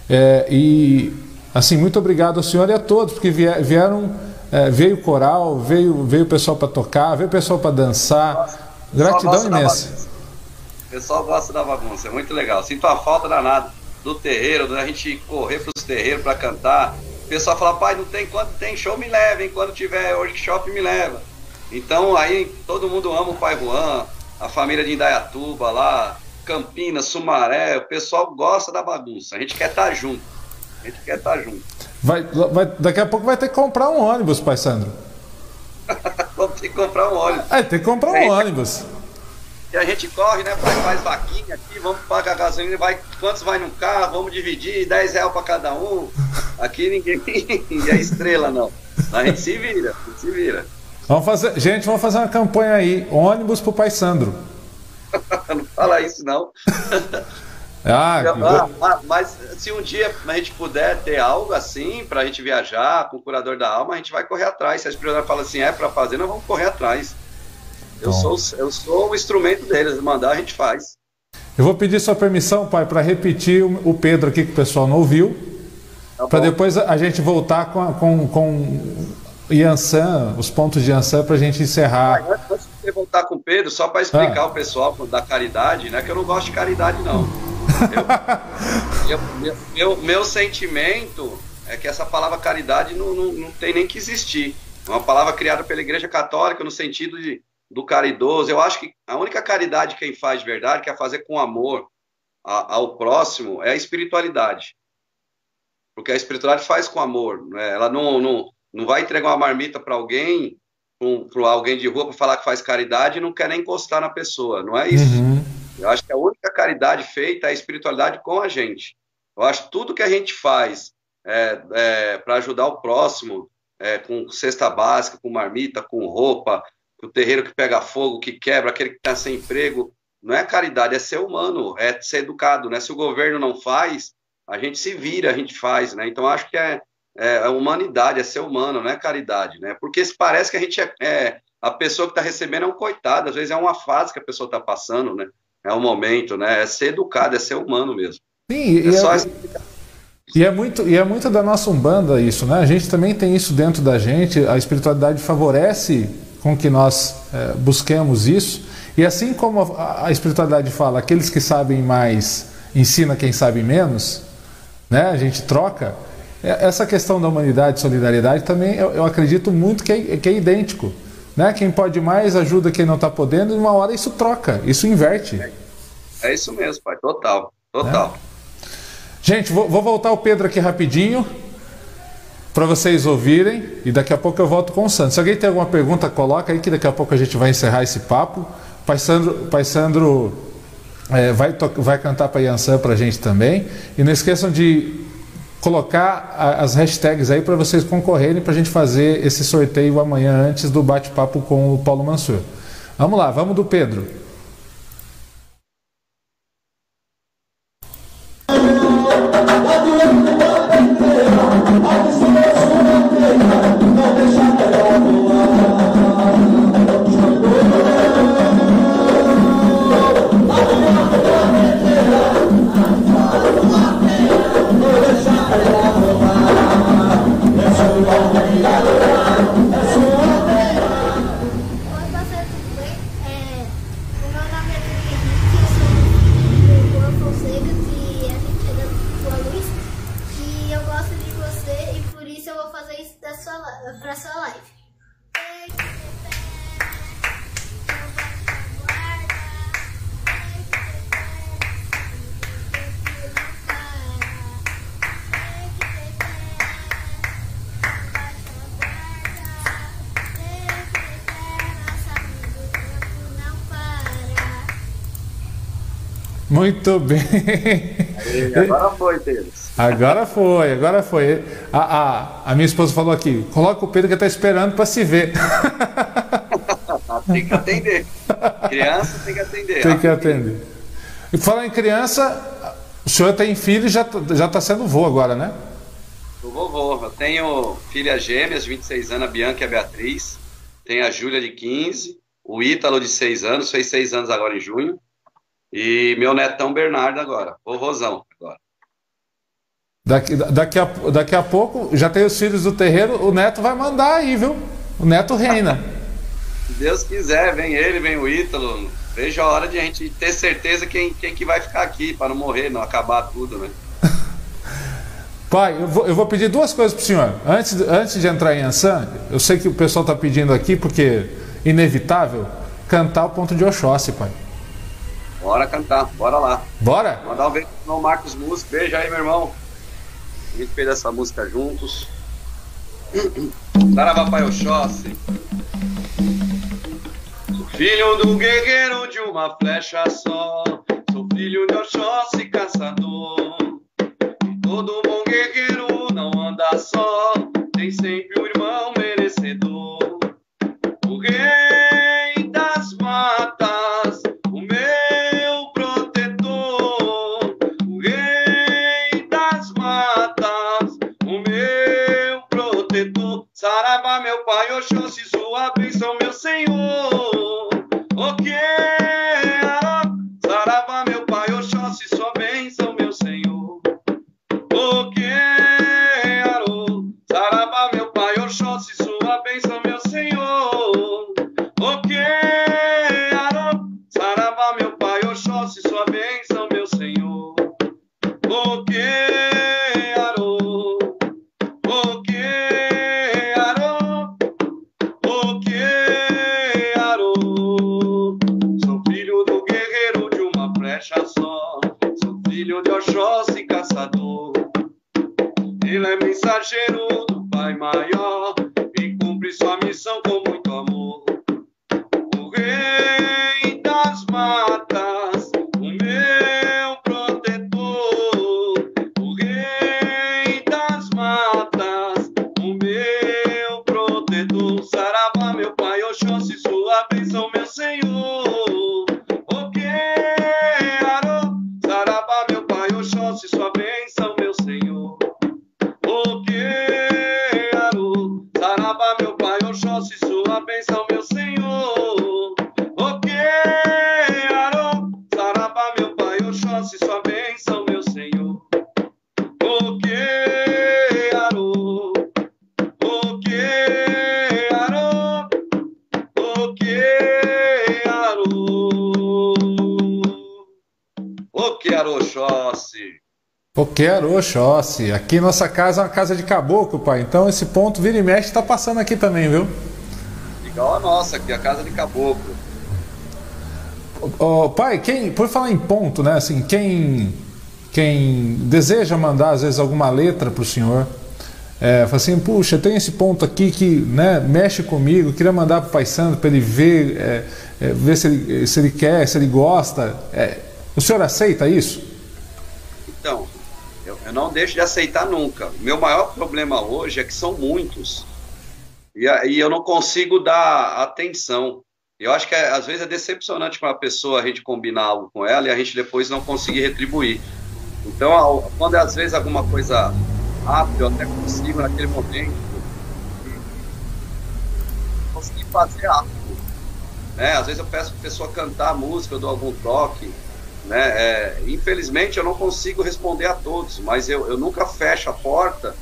É, e assim, muito obrigado ao senhor e a todos, porque vieram, é, veio coral, veio, veio o pessoal para tocar, veio o pessoal para dançar. Gratidão imensa pessoal gosta da bagunça, é muito legal. Sinto a falta danada do terreiro, da gente correr para os terreiros para cantar. O pessoal fala, pai, não tem quando tem show, me leva, hein? Quando tiver workshop, me leva. Então aí todo mundo ama o pai Juan, a família de Indaiatuba lá, Campinas, Sumaré, o pessoal gosta da bagunça. A gente quer estar tá junto. A gente quer estar tá junto. Vai, vai, daqui a pouco vai ter que comprar um ônibus, pai Sandro. Vamos ter que comprar um ônibus. É, tem que comprar um ônibus. E a gente corre, né? Faz, faz vaquinha aqui, vamos pagar gasolina, vai, quantos vai no carro, vamos dividir, 10 reais para cada um. Aqui ninguém é estrela, não. A gente se vira, a gente se vira. Vamos fazer, gente, vamos fazer uma campanha aí, ônibus pro Pai Sandro. não fala isso, não. ah, ah, mas se um dia a gente puder ter algo assim para a gente viajar com o curador da alma, a gente vai correr atrás. Se as prioridades falam assim, é para fazer, nós vamos correr atrás. Eu sou, eu sou o instrumento deles, mandar a gente faz. Eu vou pedir sua permissão, pai, para repetir o Pedro aqui que o pessoal não ouviu, tá para depois a gente voltar com, com, com Yansan, os pontos de Yansan, para a gente encerrar. Ah, antes de voltar com o Pedro, só para explicar ah. o pessoal da caridade, né, que eu não gosto de caridade, não. eu, meu, meu, meu, sentimento é que essa palavra caridade não, não, não tem nem que existir. É uma palavra criada pela Igreja Católica no sentido de do caridoso. Eu acho que a única caridade que quem faz de verdade, que é fazer com amor a, ao próximo, é a espiritualidade. Porque a espiritualidade faz com amor. Né? Ela não, não, não vai entregar uma marmita para alguém, para alguém de rua, para falar que faz caridade e não quer nem encostar na pessoa. Não é isso. Uhum. Eu acho que a única caridade feita é a espiritualidade com a gente. Eu acho que tudo que a gente faz é, é, para ajudar o próximo, é, com cesta básica, com marmita, com roupa, o terreiro que pega fogo, que quebra, aquele que está sem emprego. Não é caridade, é ser humano, é ser educado, né? Se o governo não faz, a gente se vira, a gente faz, né? Então acho que é, é, é humanidade, é ser humano, não é caridade, né? Porque se parece que a gente é, é a pessoa que está recebendo é um coitado, às vezes é uma fase que a pessoa está passando, né? É um momento, né? É ser educado, é ser humano mesmo. Sim, é, só é... E é, muito, e é muito da nossa Umbanda isso, né? A gente também tem isso dentro da gente, a espiritualidade favorece com que nós é, busquemos isso. E assim como a, a, espiritualidade fala, aqueles que sabem mais ensina quem sabe menos, né? a gente troca. Essa questão da humanidade e solidariedade também eu, eu acredito muito que é, que é idêntico. Né? Quem pode mais ajuda quem não está podendo, e uma hora isso troca, isso inverte. É isso mesmo, pai, total, total. Né? Gente, vou, vou voltar o Pedro aqui rapidinho para vocês ouvirem e daqui a pouco eu volto com o Sandro. Se alguém tem alguma pergunta, coloca aí que daqui a pouco a gente vai encerrar esse papo. Pai Sandro, Pai Sandro é, vai, vai cantar para Yansan para a gente também. E não esqueçam de colocar a, as hashtags aí para vocês concorrerem para a gente fazer esse sorteio amanhã antes do bate-papo com o Paulo Mansur. Vamos lá, vamos do Pedro. Muito bem. Aí, agora foi, Pedro. Agora foi, agora foi. A, a, a minha esposa falou aqui: coloca o Pedro que está esperando para se ver. tem que atender. Criança tem que atender. Tem que atender. E falar em criança, o senhor tem filho e já já está sendo vô agora, né? Do vovô. Eu tenho filhas gêmeas, 26 anos, a Bianca e a Beatriz. Tenho a Júlia de 15, o Ítalo de 6 anos, fez 6 anos agora em junho. E meu netão Bernardo agora, vovôzão agora. Daqui, daqui, a, daqui a pouco, já tem os filhos do terreiro, o neto vai mandar aí, viu? O neto reina. Se Deus quiser, vem ele, vem o Ítalo. Vejo a hora de a gente ter certeza quem, quem que vai ficar aqui, para não morrer, não acabar tudo, né? Pai, eu vou, eu vou pedir duas coisas para o senhor. Antes, antes de entrar em Ansan, eu sei que o pessoal está pedindo aqui, porque inevitável, cantar o ponto de Oxóssi, pai. Bora cantar, bora lá. Bora? Mandar um beijo pro Marcos Músico. Beijo aí, meu irmão. A gente fez essa música juntos. Saravá Pai Oxóssi. Sou filho do guerreiro de uma flecha só. Sou filho de Oxóssi, caçador. E todo bom guerreiro não anda só. Tem sempre um Oxóssi. Aqui nossa casa é uma casa de caboclo, pai. Então esse ponto vira e mexe está passando aqui também, viu? Igual a nossa aqui, a casa de caboclo. Ô, pai, quem, por falar em ponto, né? Assim, quem, quem deseja mandar às vezes alguma letra para o senhor, é, fala assim, puxa, tem esse ponto aqui que né, mexe comigo, queria mandar para o Pai Santo para ele ver, é, é, ver se ele, se ele quer, se ele gosta. É, o senhor aceita isso? Então, eu, eu não deixo de aceitar nunca. Meu maior problema hoje é que são muitos. E aí eu não consigo dar atenção. Eu acho que é, às vezes é decepcionante para uma pessoa a gente combinar algo com ela e a gente depois não conseguir retribuir. Então, quando às vezes alguma coisa rápida, eu até consigo naquele momento conseguir fazer algo. Né? Às vezes eu peço para a pessoa cantar a música, eu dou algum toque. Né? É, infelizmente eu não consigo responder a todos, mas eu, eu nunca fecho a porta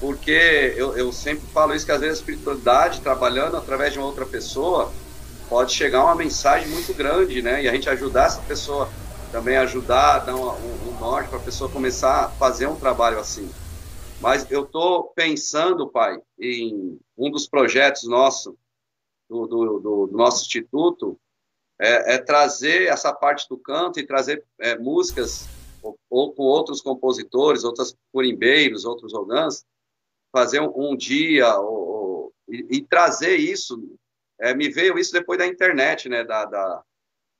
porque eu, eu sempre falo isso que às vezes a espiritualidade trabalhando através de uma outra pessoa pode chegar uma mensagem muito grande, né? E a gente ajudar essa pessoa também ajudar, dar um, um, norte para a pessoa começar a fazer um trabalho assim. Mas eu estou pensando, pai, em um dos projetos nossos, do, do, do, nosso instituto, é, é, trazer essa parte do canto e trazer é, músicas ou, ou, com outros compositores, outros curimbeiros, outros orgãs, fazer um, um dia ou, ou, e, e, trazer isso. É, me veio isso depois da internet, né, da, da,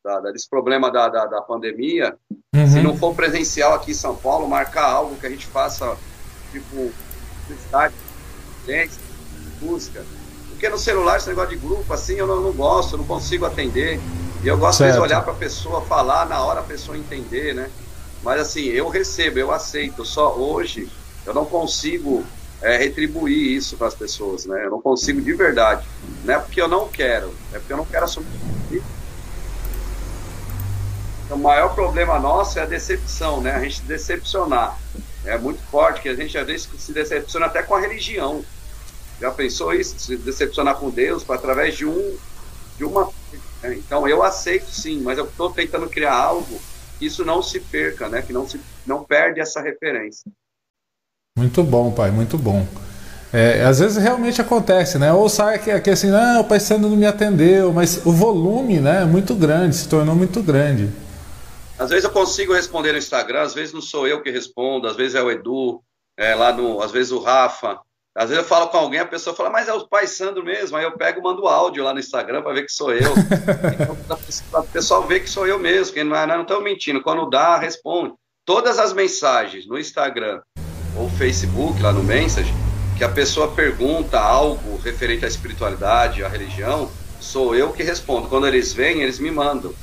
da desse problema da, da, da pandemia. Uhum. Se não for presencial aqui em São Paulo, marcar algo que a gente faça, tipo, estádio, música. Porque no celular, esse negócio de grupo, assim, eu não, não gosto, eu não consigo atender. E eu gosto de olhar para a pessoa, falar na hora a pessoa entender, né? Mas assim, eu recebo, eu aceito. Só hoje eu não consigo é, retribuir isso para as pessoas, né? Eu não consigo de verdade. Não é porque eu não quero, é porque eu não quero assumir. O maior problema nosso é a decepção, né? A gente decepcionar. É muito forte, que a gente às vezes se decepciona até com a religião. Já pensou isso? Se decepcionar com Deus através de um de uma. Né? Então eu aceito sim, mas eu estou tentando criar algo que isso não se perca, né? Que não se não perde essa referência. Muito bom, pai, muito bom. É, às vezes realmente acontece, né? Ou sai aqui, aqui assim, não, o pai Sandro não me atendeu, mas o volume, né, é muito grande, se tornou muito grande. Às vezes eu consigo responder no Instagram, às vezes não sou eu que respondo, às vezes é o Edu, é, lá no, às vezes o Rafa. Às vezes eu falo com alguém, a pessoa fala, mas é o pai Sandro mesmo. Aí eu pego e mando áudio lá no Instagram para ver que sou eu. então, o pessoal ver que sou eu mesmo, que não é, estão mentindo. Quando dá, responde. Todas as mensagens no Instagram ou Facebook, lá no Message, que a pessoa pergunta algo referente à espiritualidade, à religião, sou eu que respondo. Quando eles vêm, eles me mandam.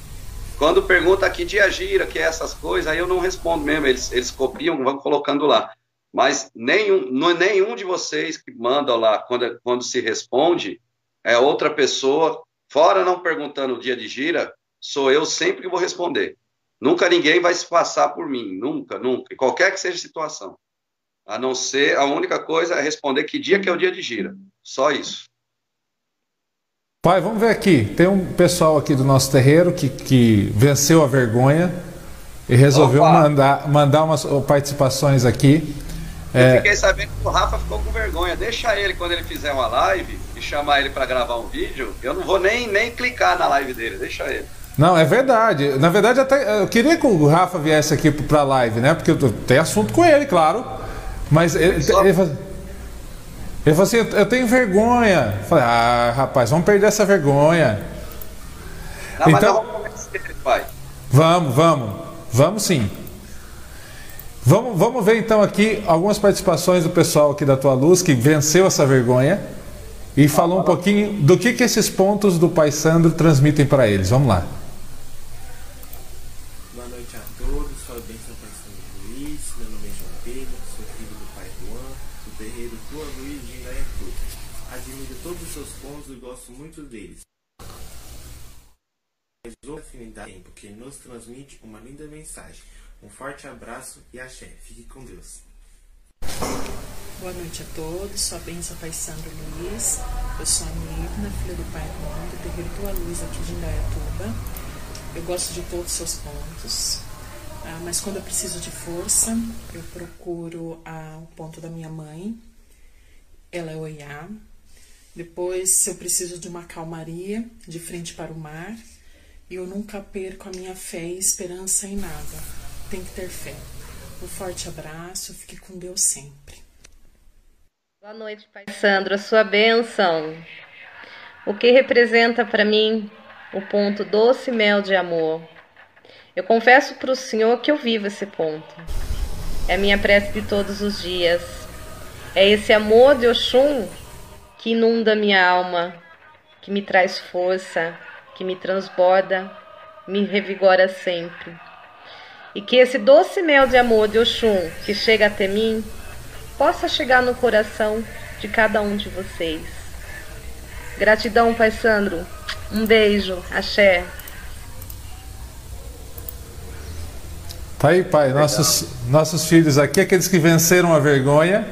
Quando pergunta que dia gira, que é essas coisas, aí eu não respondo mesmo, eles, eles copiam, vão colocando lá. Mas nenhum, não é nenhum de vocês que mandam lá, quando, quando se responde, é outra pessoa, fora não perguntando o dia de gira, sou eu sempre que vou responder. Nunca ninguém vai se passar por mim, nunca, nunca, qualquer que seja a situação. A não ser, a única coisa é responder que dia que é o dia de gira. Só isso. Pai, vamos ver aqui. Tem um pessoal aqui do nosso terreiro que, que venceu a vergonha e resolveu mandar, mandar umas participações aqui. Eu é... fiquei sabendo que o Rafa ficou com vergonha. Deixa ele, quando ele fizer uma live e chamar ele para gravar um vídeo, eu não vou nem, nem clicar na live dele. Deixa ele. Não, é verdade. Na verdade, até eu queria que o Rafa viesse aqui para a live, né? Porque tem assunto com ele, claro. Mas ele, Só... ele, ele, ele falou assim: eu tenho vergonha. Eu falei, ah, rapaz, vamos perder essa vergonha. Não, então, vamos, pai. vamos, vamos, vamos sim. Vamos, vamos ver então aqui algumas participações do pessoal aqui da Tua Luz que venceu essa vergonha e falou um pouquinho do que, que esses pontos do Pai Sandro transmitem para eles. Vamos lá. Boa noite a todos, sou a bênção Pai Sandro Luiz, meu nome é João Pedro, sou filho do Pai Juan, do terreiro Tua Luiz de Indaiatuba. Admiro todos os seus pontos e gosto muito deles. Mas afinidade porque nos transmite uma linda mensagem um forte abraço e axé. Fique com Deus. Boa noite a todos, sou a benção Pai Sandro Luiz, eu sou a Mirna, filha do Pai Juan, do terreiro Tua Luz aqui de Indaiatuba. Eu gosto de todos os seus pontos, ah, mas quando eu preciso de força, eu procuro ah, o ponto da minha mãe, ela é Oiá. Depois, se eu preciso de uma calmaria, de frente para o mar, eu nunca perco a minha fé e esperança em nada tem que ter fé. Um forte abraço, fique com Deus sempre. Boa noite, Pai Sandro, a sua bênção. O que representa para mim o ponto doce mel de amor? Eu confesso para o Senhor que eu vivo esse ponto. É a minha prece de todos os dias. É esse amor de Oxum que inunda minha alma, que me traz força, que me transborda, me revigora sempre e que esse doce mel de amor de Oxum que chega até mim possa chegar no coração de cada um de vocês. Gratidão, Pai Sandro. Um beijo. Axé. Tá aí, pai. Nossos, nossos filhos aqui, aqueles que venceram a vergonha,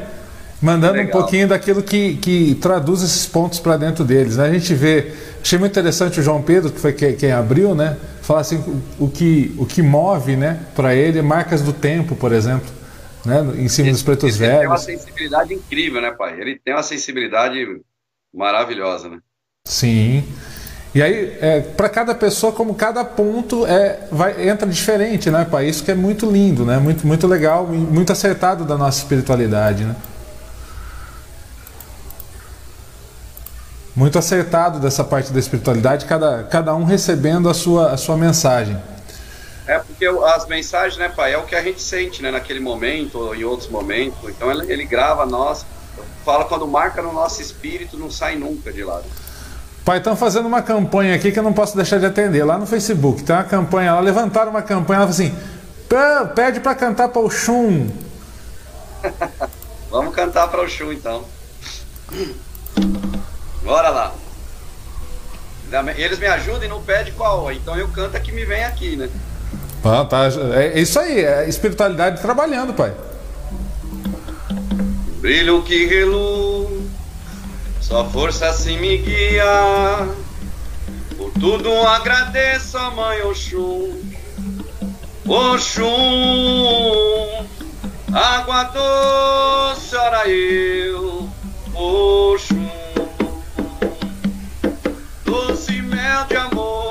mandando Legal. um pouquinho daquilo que, que traduz esses pontos para dentro deles. Né? A gente vê. Achei muito interessante o João Pedro, que foi quem abriu, né? falar assim, o, o que, o que move né, para ele marcas do tempo, por exemplo. né, em cima ele, dos pretos ele velhos. Ele tem uma sensibilidade incrível, né, pai? Ele tem uma sensibilidade maravilhosa, né? Sim. E aí, é, para cada pessoa, como cada ponto é, vai, entra diferente, né, pai? Isso que é muito lindo, né? Muito, muito legal, muito acertado da nossa espiritualidade, né? Muito acertado dessa parte da espiritualidade, cada, cada um recebendo a sua, a sua mensagem. É porque as mensagens, né, pai, é o que a gente sente, né, naquele momento ou em outros momentos. Então ele, ele grava nós, fala quando marca no nosso espírito, não sai nunca de lá. Pai, estão fazendo uma campanha aqui que eu não posso deixar de atender. Lá no Facebook tem uma campanha lá, levantaram uma campanha, ela falou assim: pede para cantar para o Xum. Vamos cantar para o Xum então. Bora lá. Eles me ajudam e não pedem qual, então eu canto a que me vem aqui, né? Ah, tá. É isso aí, é espiritualidade trabalhando, pai. Brilho que reluz sua força assim me guia. Por tudo agradeço a mãe Oxum. Oxum, água doce, ora eu. Oxum, doce mel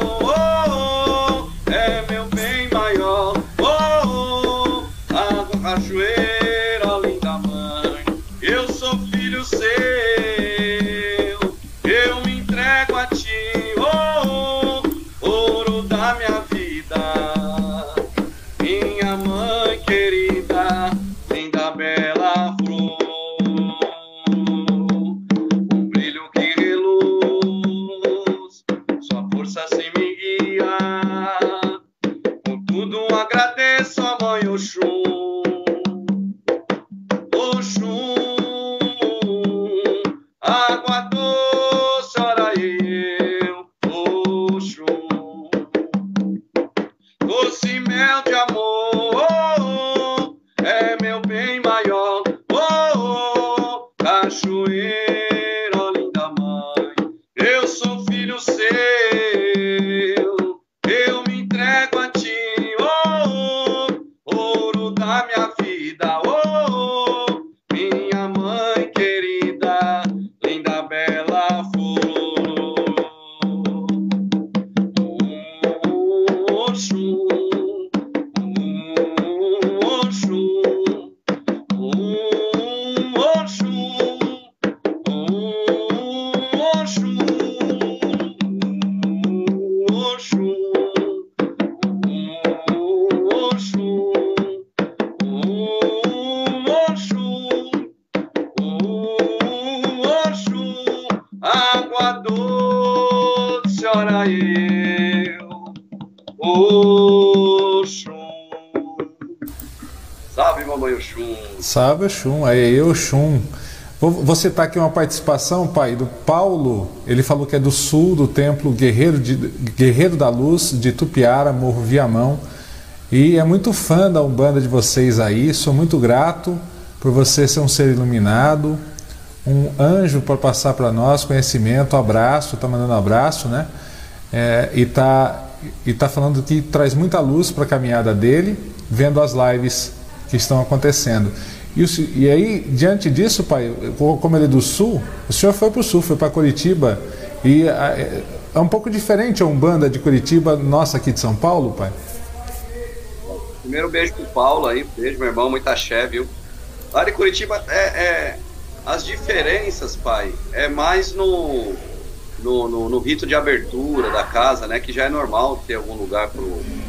Sabe Oxum, aí eu Oxum. Vou, vou citar aqui uma participação, pai, do Paulo. Ele falou que é do sul do templo Guerreiro, de, Guerreiro da Luz, de Tupiara, Morro Viamão. E é muito fã da Umbanda de vocês aí. Sou muito grato por você ser um ser iluminado, um anjo para passar para nós conhecimento, abraço, tá mandando abraço, né? É, e tá e tá falando que traz muita luz para a caminhada dele, vendo as lives que estão acontecendo. E, aí, diante disso, pai, como ele é do sul, o senhor foi para o sul, foi para Curitiba, e é, é um pouco diferente a Umbanda de Curitiba, nossa aqui de São Paulo, pai? Primeiro beijo pro Paulo aí, beijo, meu irmão, muita axé, viu? Lá de Curitiba, é, é, as diferenças, pai, é mais no, no, no, no, rito de abertura da casa, né? Que já é normal ter algum lugar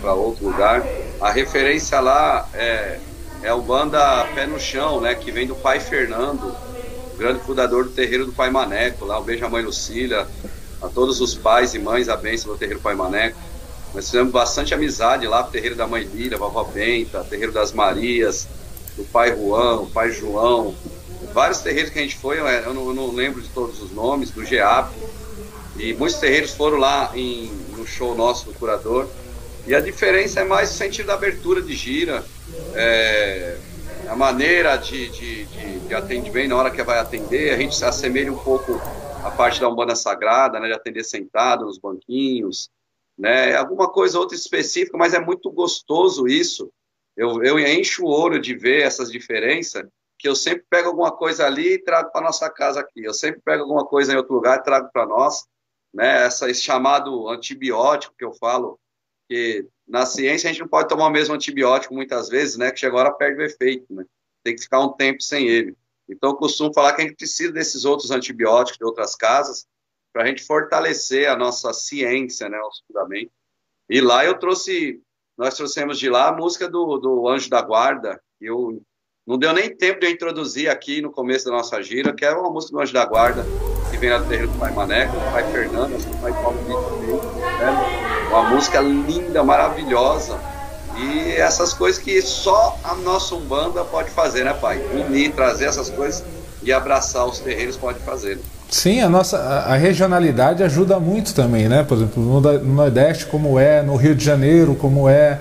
para outro lugar. A referência lá é é o banda Pé no Chão, né? Que vem do pai Fernando, grande fundador do terreiro do Pai Maneco, lá. Um beijo à mãe Lucília, a todos os pais e mães, a bênção do terreiro do Pai Maneco. Nós fizemos bastante amizade lá pro terreiro da mãe Lília, vovó Benta, terreiro das Marias, do pai Juan, o pai João. Vários terreiros que a gente foi, eu não, eu não lembro de todos os nomes, do GEAP. E muitos terreiros foram lá em, no show nosso do curador. E a diferença é mais o sentido da abertura de gira, é, a maneira de, de, de, de na hora que vai atender, a gente se assemelha um pouco à parte da Umbanda Sagrada, né, de atender sentado nos banquinhos, né, alguma coisa outra específica, mas é muito gostoso isso. eu, eu encho o olho de ver essas diferenças, que eu sempre pego alguma coisa ali e trago para nossa casa aqui. Eu sempre pego alguma coisa em outro lugar e trago para nós, né? Essa, esse chamado antibiótico que eu falo, que na ciência a gente não pode tomar o mesmo antibiótico muitas vezes, né? Que chega perde o efeito, né? Tem que ficar um tempo sem ele. Então, eu costumo falar que a gente precisa desses outros antibióticos de outras casas para a gente fortalecer a nossa ciência, né, os fundamentos. E lá eu trouxe, nós trouxemos de lá a música do, do Anjo da Guarda, eu não deu nem tempo de eu introduzir aqui no começo da nossa gira, que é uma música do Anjo da Guarda, que vem do terreiro do Pai Maneco, do Pai Fernando, do Pai Paulo Vitor, né? Uma música linda, maravilhosa, e essas coisas que só a nossa Umbanda pode fazer, né, pai? Unir, trazer essas coisas e abraçar os terreiros pode fazer. Sim, a nossa a, regionalidade ajuda muito também, né? Por exemplo, no, no, Nordeste como é, no Rio de Janeiro como é,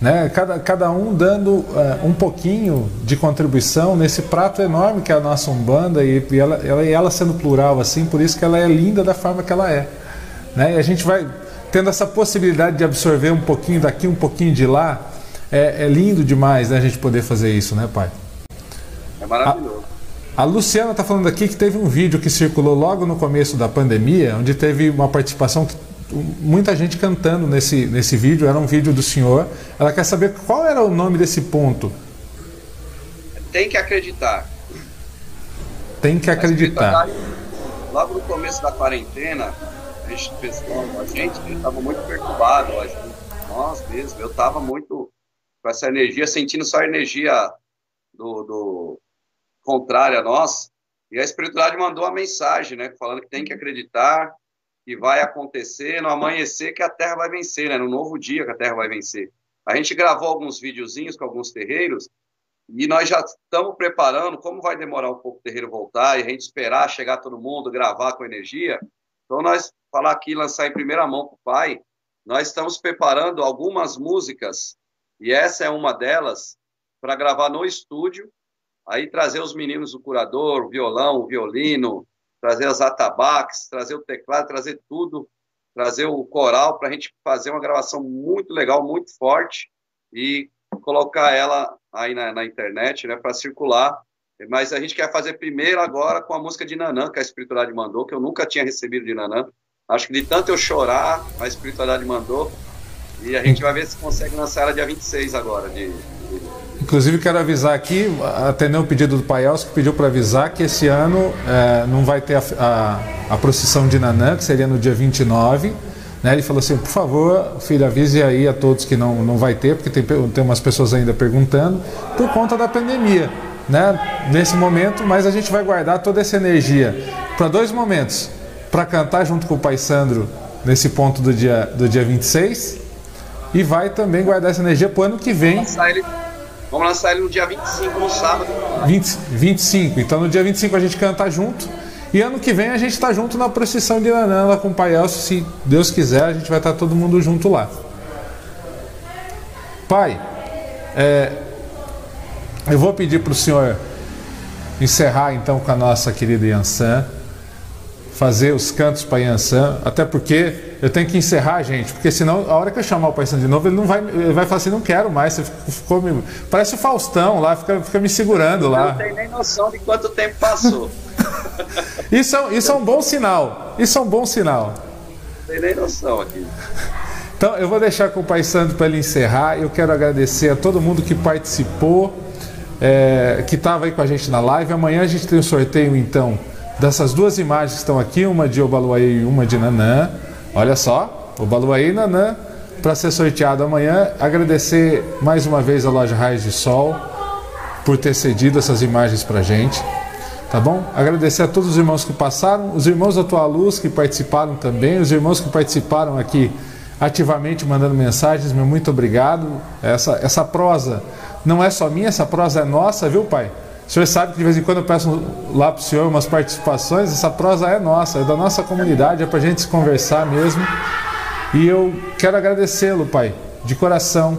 né? Cada, cada um dando uh, um pouquinho de contribuição nesse prato enorme que é a nossa Umbanda e, e ela, ela, ela sendo plural assim, por isso que ela é linda da forma que ela é, né? E a gente vai tendo essa possibilidade de absorver um pouquinho daqui, um pouquinho de lá, é, é lindo demais né, a gente poder fazer isso, né, pai? É maravilhoso. A, a Luciana está falando aqui que teve um vídeo que circulou logo no começo da pandemia, onde teve uma participação que muita gente cantando nesse, nesse vídeo, era um vídeo do senhor. Ela quer saber qual era o nome desse ponto. Tem que acreditar. Tem que acreditar. Logo no começo da quarentena, pessoal, a gente estava muito gente, nós mesmos, eu estava muito com essa energia, sentindo só a energia do, do contrária a nós, e a espiritualidade mandou a mensagem, né, falando que tem que acreditar, que vai acontecer no amanhecer que a Terra vai vencer, né, no novo dia que a Terra vai vencer. A gente gravou alguns videozinhos com alguns terreiros, e nós já estamos preparando, como vai demorar um pouco o terreiro voltar, e a gente esperar chegar todo mundo, gravar com energia, então nós falar aqui, lançar em primeira mão para o pai, nós estamos preparando algumas músicas, e essa é uma delas, para gravar no estúdio, aí trazer os meninos do curador, o violão, o violino, trazer as atabaques, trazer o teclado, trazer tudo, trazer o coral, para a gente fazer uma gravação muito legal, muito forte, e colocar ela aí na, na internet, né, para circular, mas a gente quer fazer primeiro agora com a música de Nanã, que a espiritualidade mandou, que eu nunca tinha recebido de Nanã. Acho que de tanto eu chorar, a espiritualidade mandou. E a gente vai ver se consegue lançar ela dia 26 agora. De, Inclusive, quero avisar aqui, atendendo o pedido do Pai Elcio, que pediu para avisar que esse ano é, não vai ter a, a, a, procissão de Nanã, que seria no dia 29. Né? Ele falou assim: por favor, filho, avise aí a todos que não, não vai ter, porque tem, tem umas pessoas ainda perguntando, por conta da pandemia né, nesse momento, mas a gente vai guardar toda essa energia para dois momentos. Para cantar junto com o Pai Sandro nesse ponto do dia, do dia 26 e vai também guardar essa energia para o ano que vem. Vamos lançar, ele, vamos lançar ele no dia 25, no sábado. 20, 25. Então no dia 25 a gente canta junto. E ano que vem a gente está junto na procissão de Nanã com o Pai Elcio. Se Deus quiser, a gente vai estar tá todo mundo junto lá. Pai, é, eu vou pedir para o senhor encerrar então com a nossa querida Yansan, fazer os cantos para Yansan, até porque eu tenho que encerrar, gente, porque senão a hora que eu chamar o Pai de novo, ele não vai, ele vai falar assim, não quero mais, você ficou, me... parece o Faustão lá, fica, fica me segurando lá. Não tem nem noção de quanto tempo passou. isso, é, isso é um bom sinal, isso é um bom sinal. Não tem nem noção aqui. Então eu vou deixar com o Pai Santo para ele encerrar, eu quero agradecer a todo mundo que participou, é, que estava aí com a gente na live. Amanhã a gente tem um sorteio, então, dessas duas imagens que estão aqui, uma de Obaluaí e uma de Nanã. Olha só, Obaluaí e Nanã, para ser sorteado amanhã. Agradecer mais uma vez a loja Raios de Sol por ter cedido essas imagens para a gente. Tá bom? Agradecer a todos os irmãos que passaram, os irmãos da Tua Luz que participaram também, os irmãos que participaram aqui ativamente mandando mensagens, meu muito obrigado. Essa, essa prosa não é só minha, essa prosa é nossa, viu, pai? O senhor sabe que de vez em quando eu peço lá para o senhor umas participações, essa prosa é nossa, é da nossa comunidade, é para a gente se conversar mesmo. E eu quero agradecê-lo, pai, de coração,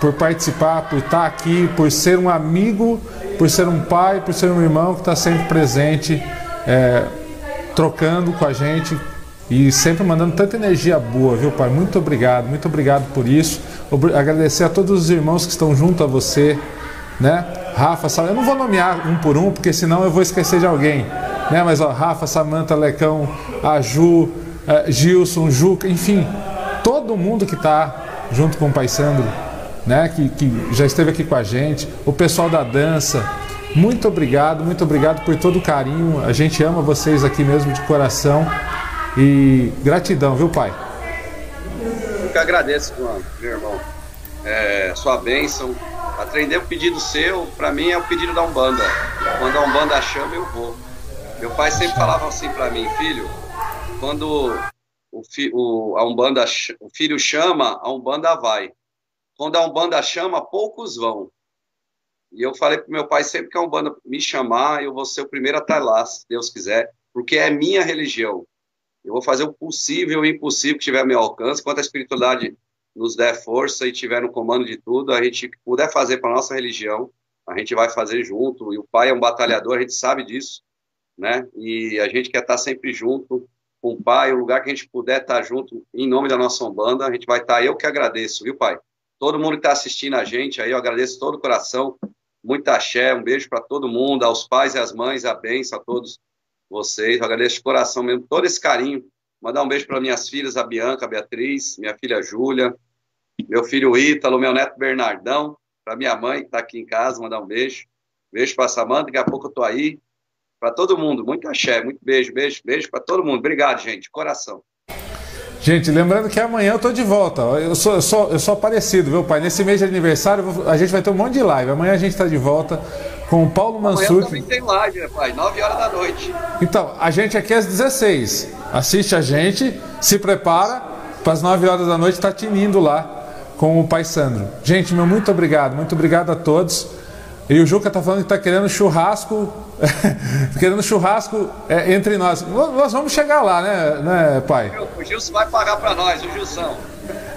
por participar, por estar aqui, por ser um amigo, por ser um pai, por ser um irmão que está sempre presente, é, trocando com a gente, e sempre mandando tanta energia boa, viu, Pai? Muito obrigado, muito obrigado por isso. agradecer a todos os irmãos que estão junto a você, né? Rafa, eu não vou nomear um por um, porque senão eu vou esquecer de alguém, né? Mas ó, Rafa, Samanta, Lecão, a Ju, uh, Gilson, Juca, enfim, todo mundo que está junto com o Pai Sandro, né? Que, que já esteve aqui com a gente, o pessoal da dança, muito obrigado, muito obrigado por todo o carinho. A gente ama vocês aqui mesmo de coração. E gratidão, viu, pai? Eu que agradeço, meu irmão. É, sua bênção. Atender um pedido seu, para mim, é o pedido da Umbanda. Quando a Umbanda chama, eu vou. Meu pai sempre falava assim para mim, filho, quando o, fi, o, a Umbanda, o filho chama, a Umbanda vai. Quando a Umbanda chama, poucos vão. E eu falei pro meu pai sempre que a Umbanda me chamar, eu vou ser o primeiro a estar lá, se Deus quiser, porque é minha religião. Eu vou fazer o possível e o impossível que tiver ao meu alcance, quanto a espiritualidade nos der força e tiver no comando de tudo, a gente puder fazer para nossa religião, a gente vai fazer junto. E o pai é um batalhador, a gente sabe disso, né? E a gente quer estar sempre junto com o pai, o lugar que a gente puder estar junto em nome da nossa Umbanda, a gente vai estar. Eu que agradeço, viu, pai? Todo mundo que está assistindo a gente aí, eu agradeço todo o coração muita axé, um beijo para todo mundo, aos pais e às mães, a benção a todos vocês. Eu agradeço de coração mesmo todo esse carinho. Mandar um beijo para minhas filhas, a Bianca, a Beatriz, minha filha Júlia, meu filho Ítalo, meu neto Bernardão, para minha mãe que está aqui em casa, mandar um beijo. Beijo para Samanta, daqui a pouco eu tô aí. Para todo mundo, muito axé, muito beijo, beijo, beijo para todo mundo. Obrigado, gente, coração. Gente, lembrando que amanhã eu tô de volta. Eu sou, eu sou, eu sou aparecido, viu, pai? Nesse mês de aniversário a gente vai ter um monte de live. Amanhã a gente está de volta com o Paulo Mansur. Também tem live, pai? 9 horas da noite. Então, a gente aqui às 16. Assiste a gente, se prepara para as 9 horas da noite estar tá tinindo lá com o pai Sandro. Gente, meu muito obrigado. Muito obrigado a todos. E o Juca tá falando que tá querendo churrasco, querendo churrasco é, entre nós. Nós vamos chegar lá, né, né pai? O Gilson vai pagar para nós, o Gilson.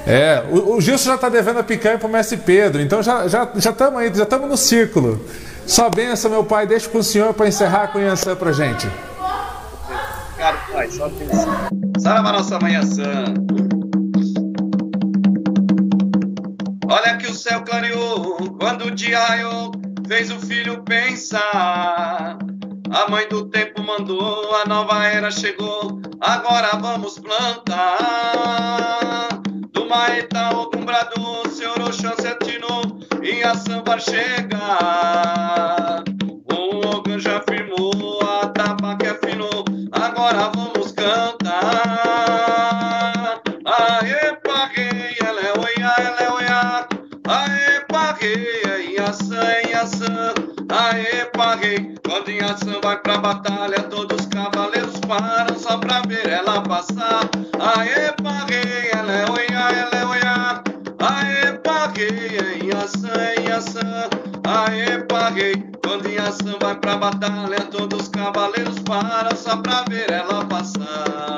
É, o, o Gilson já tá devendo a picanha pro Mestre Pedro, então já já já estamos aí, já estamos no círculo. Só benção, meu pai, deixa com o senhor para encerrar a Cunhançã pra gente. Obrigado, pai, só atenção. Salve a nossa manhã. Olha que o céu clareou quando o dia raiou fez o filho pensar. A mãe do tempo mandou, a nova era chegou, agora vamos plantar. Do Maeta ou do Brado, o senhor Oxóssi e a samba chega. O Ogan já firmou, a tabaca afinou, agora vamos cantar. Aê, paguei, ela é oia, ela é oia, aê, paguei, Inhaçã, Inhaçã, aê, paguei. Quando Inhaçã vai pra batalha, todos os cavaleiros param só pra ver ela passar. Aê, paguei, Inhaçã, aê, paguei. Quando Inhaçã vai pra batalha, todos os cavaleiros param só pra ver ela passar.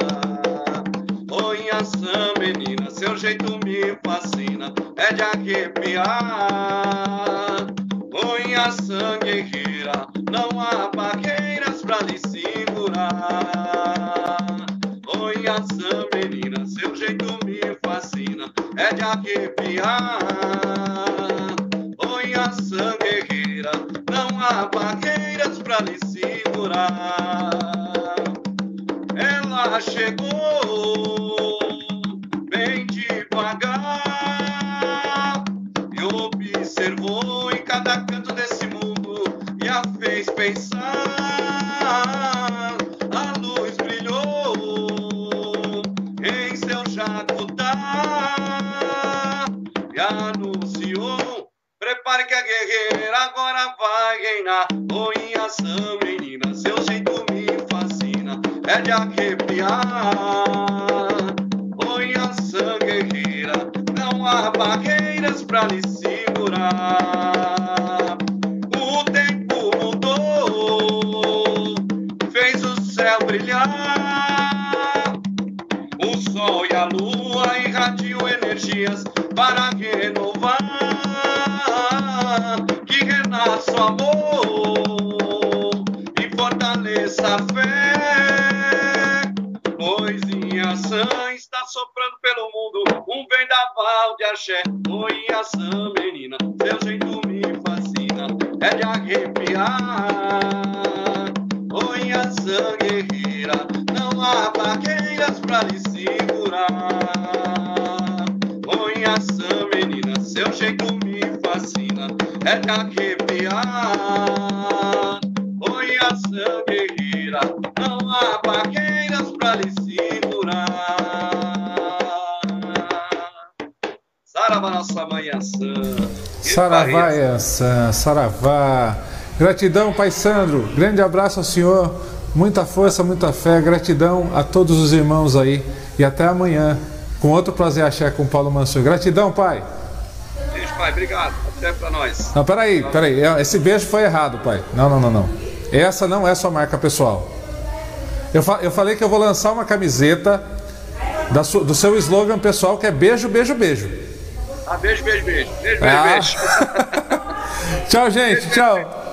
Ô Inhaçã, menina, seu jeito me fascina, é de arrepiar ação guerreira, não há barreiras pra lhe segurar. Oi, ação menina, seu jeito me fascina, é de arrepiar. Guerreira, não há barreiras pra lhe segurar. Ela chegou bem devagar e observou em cada canto desse mundo e a fez pensar. Prepare que a guerreira agora vai reinar. Oi, ação, menina, seu jeito me fascina, é de arrepiar. Oi, ação, guerreira, não há barreiras pra lhe segurar. O tempo mudou, fez o céu brilhar. O sol e a lua irradiam energias para renovar. Amor e fortaleça a fé. Pois ação está soprando pelo mundo um vendaval de axé. Oi, ação, menina, seu jeito me fascina, é de arrepiar. Oi, ação guerreira, não há barreiras pra lhe segurar. Oi, ação, menina, seu jeito me fascina, é de arrepiar. Oi, ação guerreira, não há barreiras pra lhe Saravá, nossa mãe Ançã. Saravá, Ançã, Saravá. Gratidão, Pai Sandro. Grande abraço ao senhor. Muita força, muita fé. Gratidão a todos os irmãos aí. E até amanhã com outro prazer axé com Paulo Mansur. Gratidão, Pai. Beijo, Pai. Obrigado. Até pra nós. Não, peraí, peraí. Esse beijo foi errado, Pai. Não, não, não, não. Essa não é sua marca pessoal. Eu, fa eu falei que eu vou lançar uma camiseta do seu slogan pessoal que é beijo, beijo, beijo. Ah, beijo, beijo, beijo. Beijo, beijo, ah. beijo. tchau, gente. Beijo, tchau. Beijo.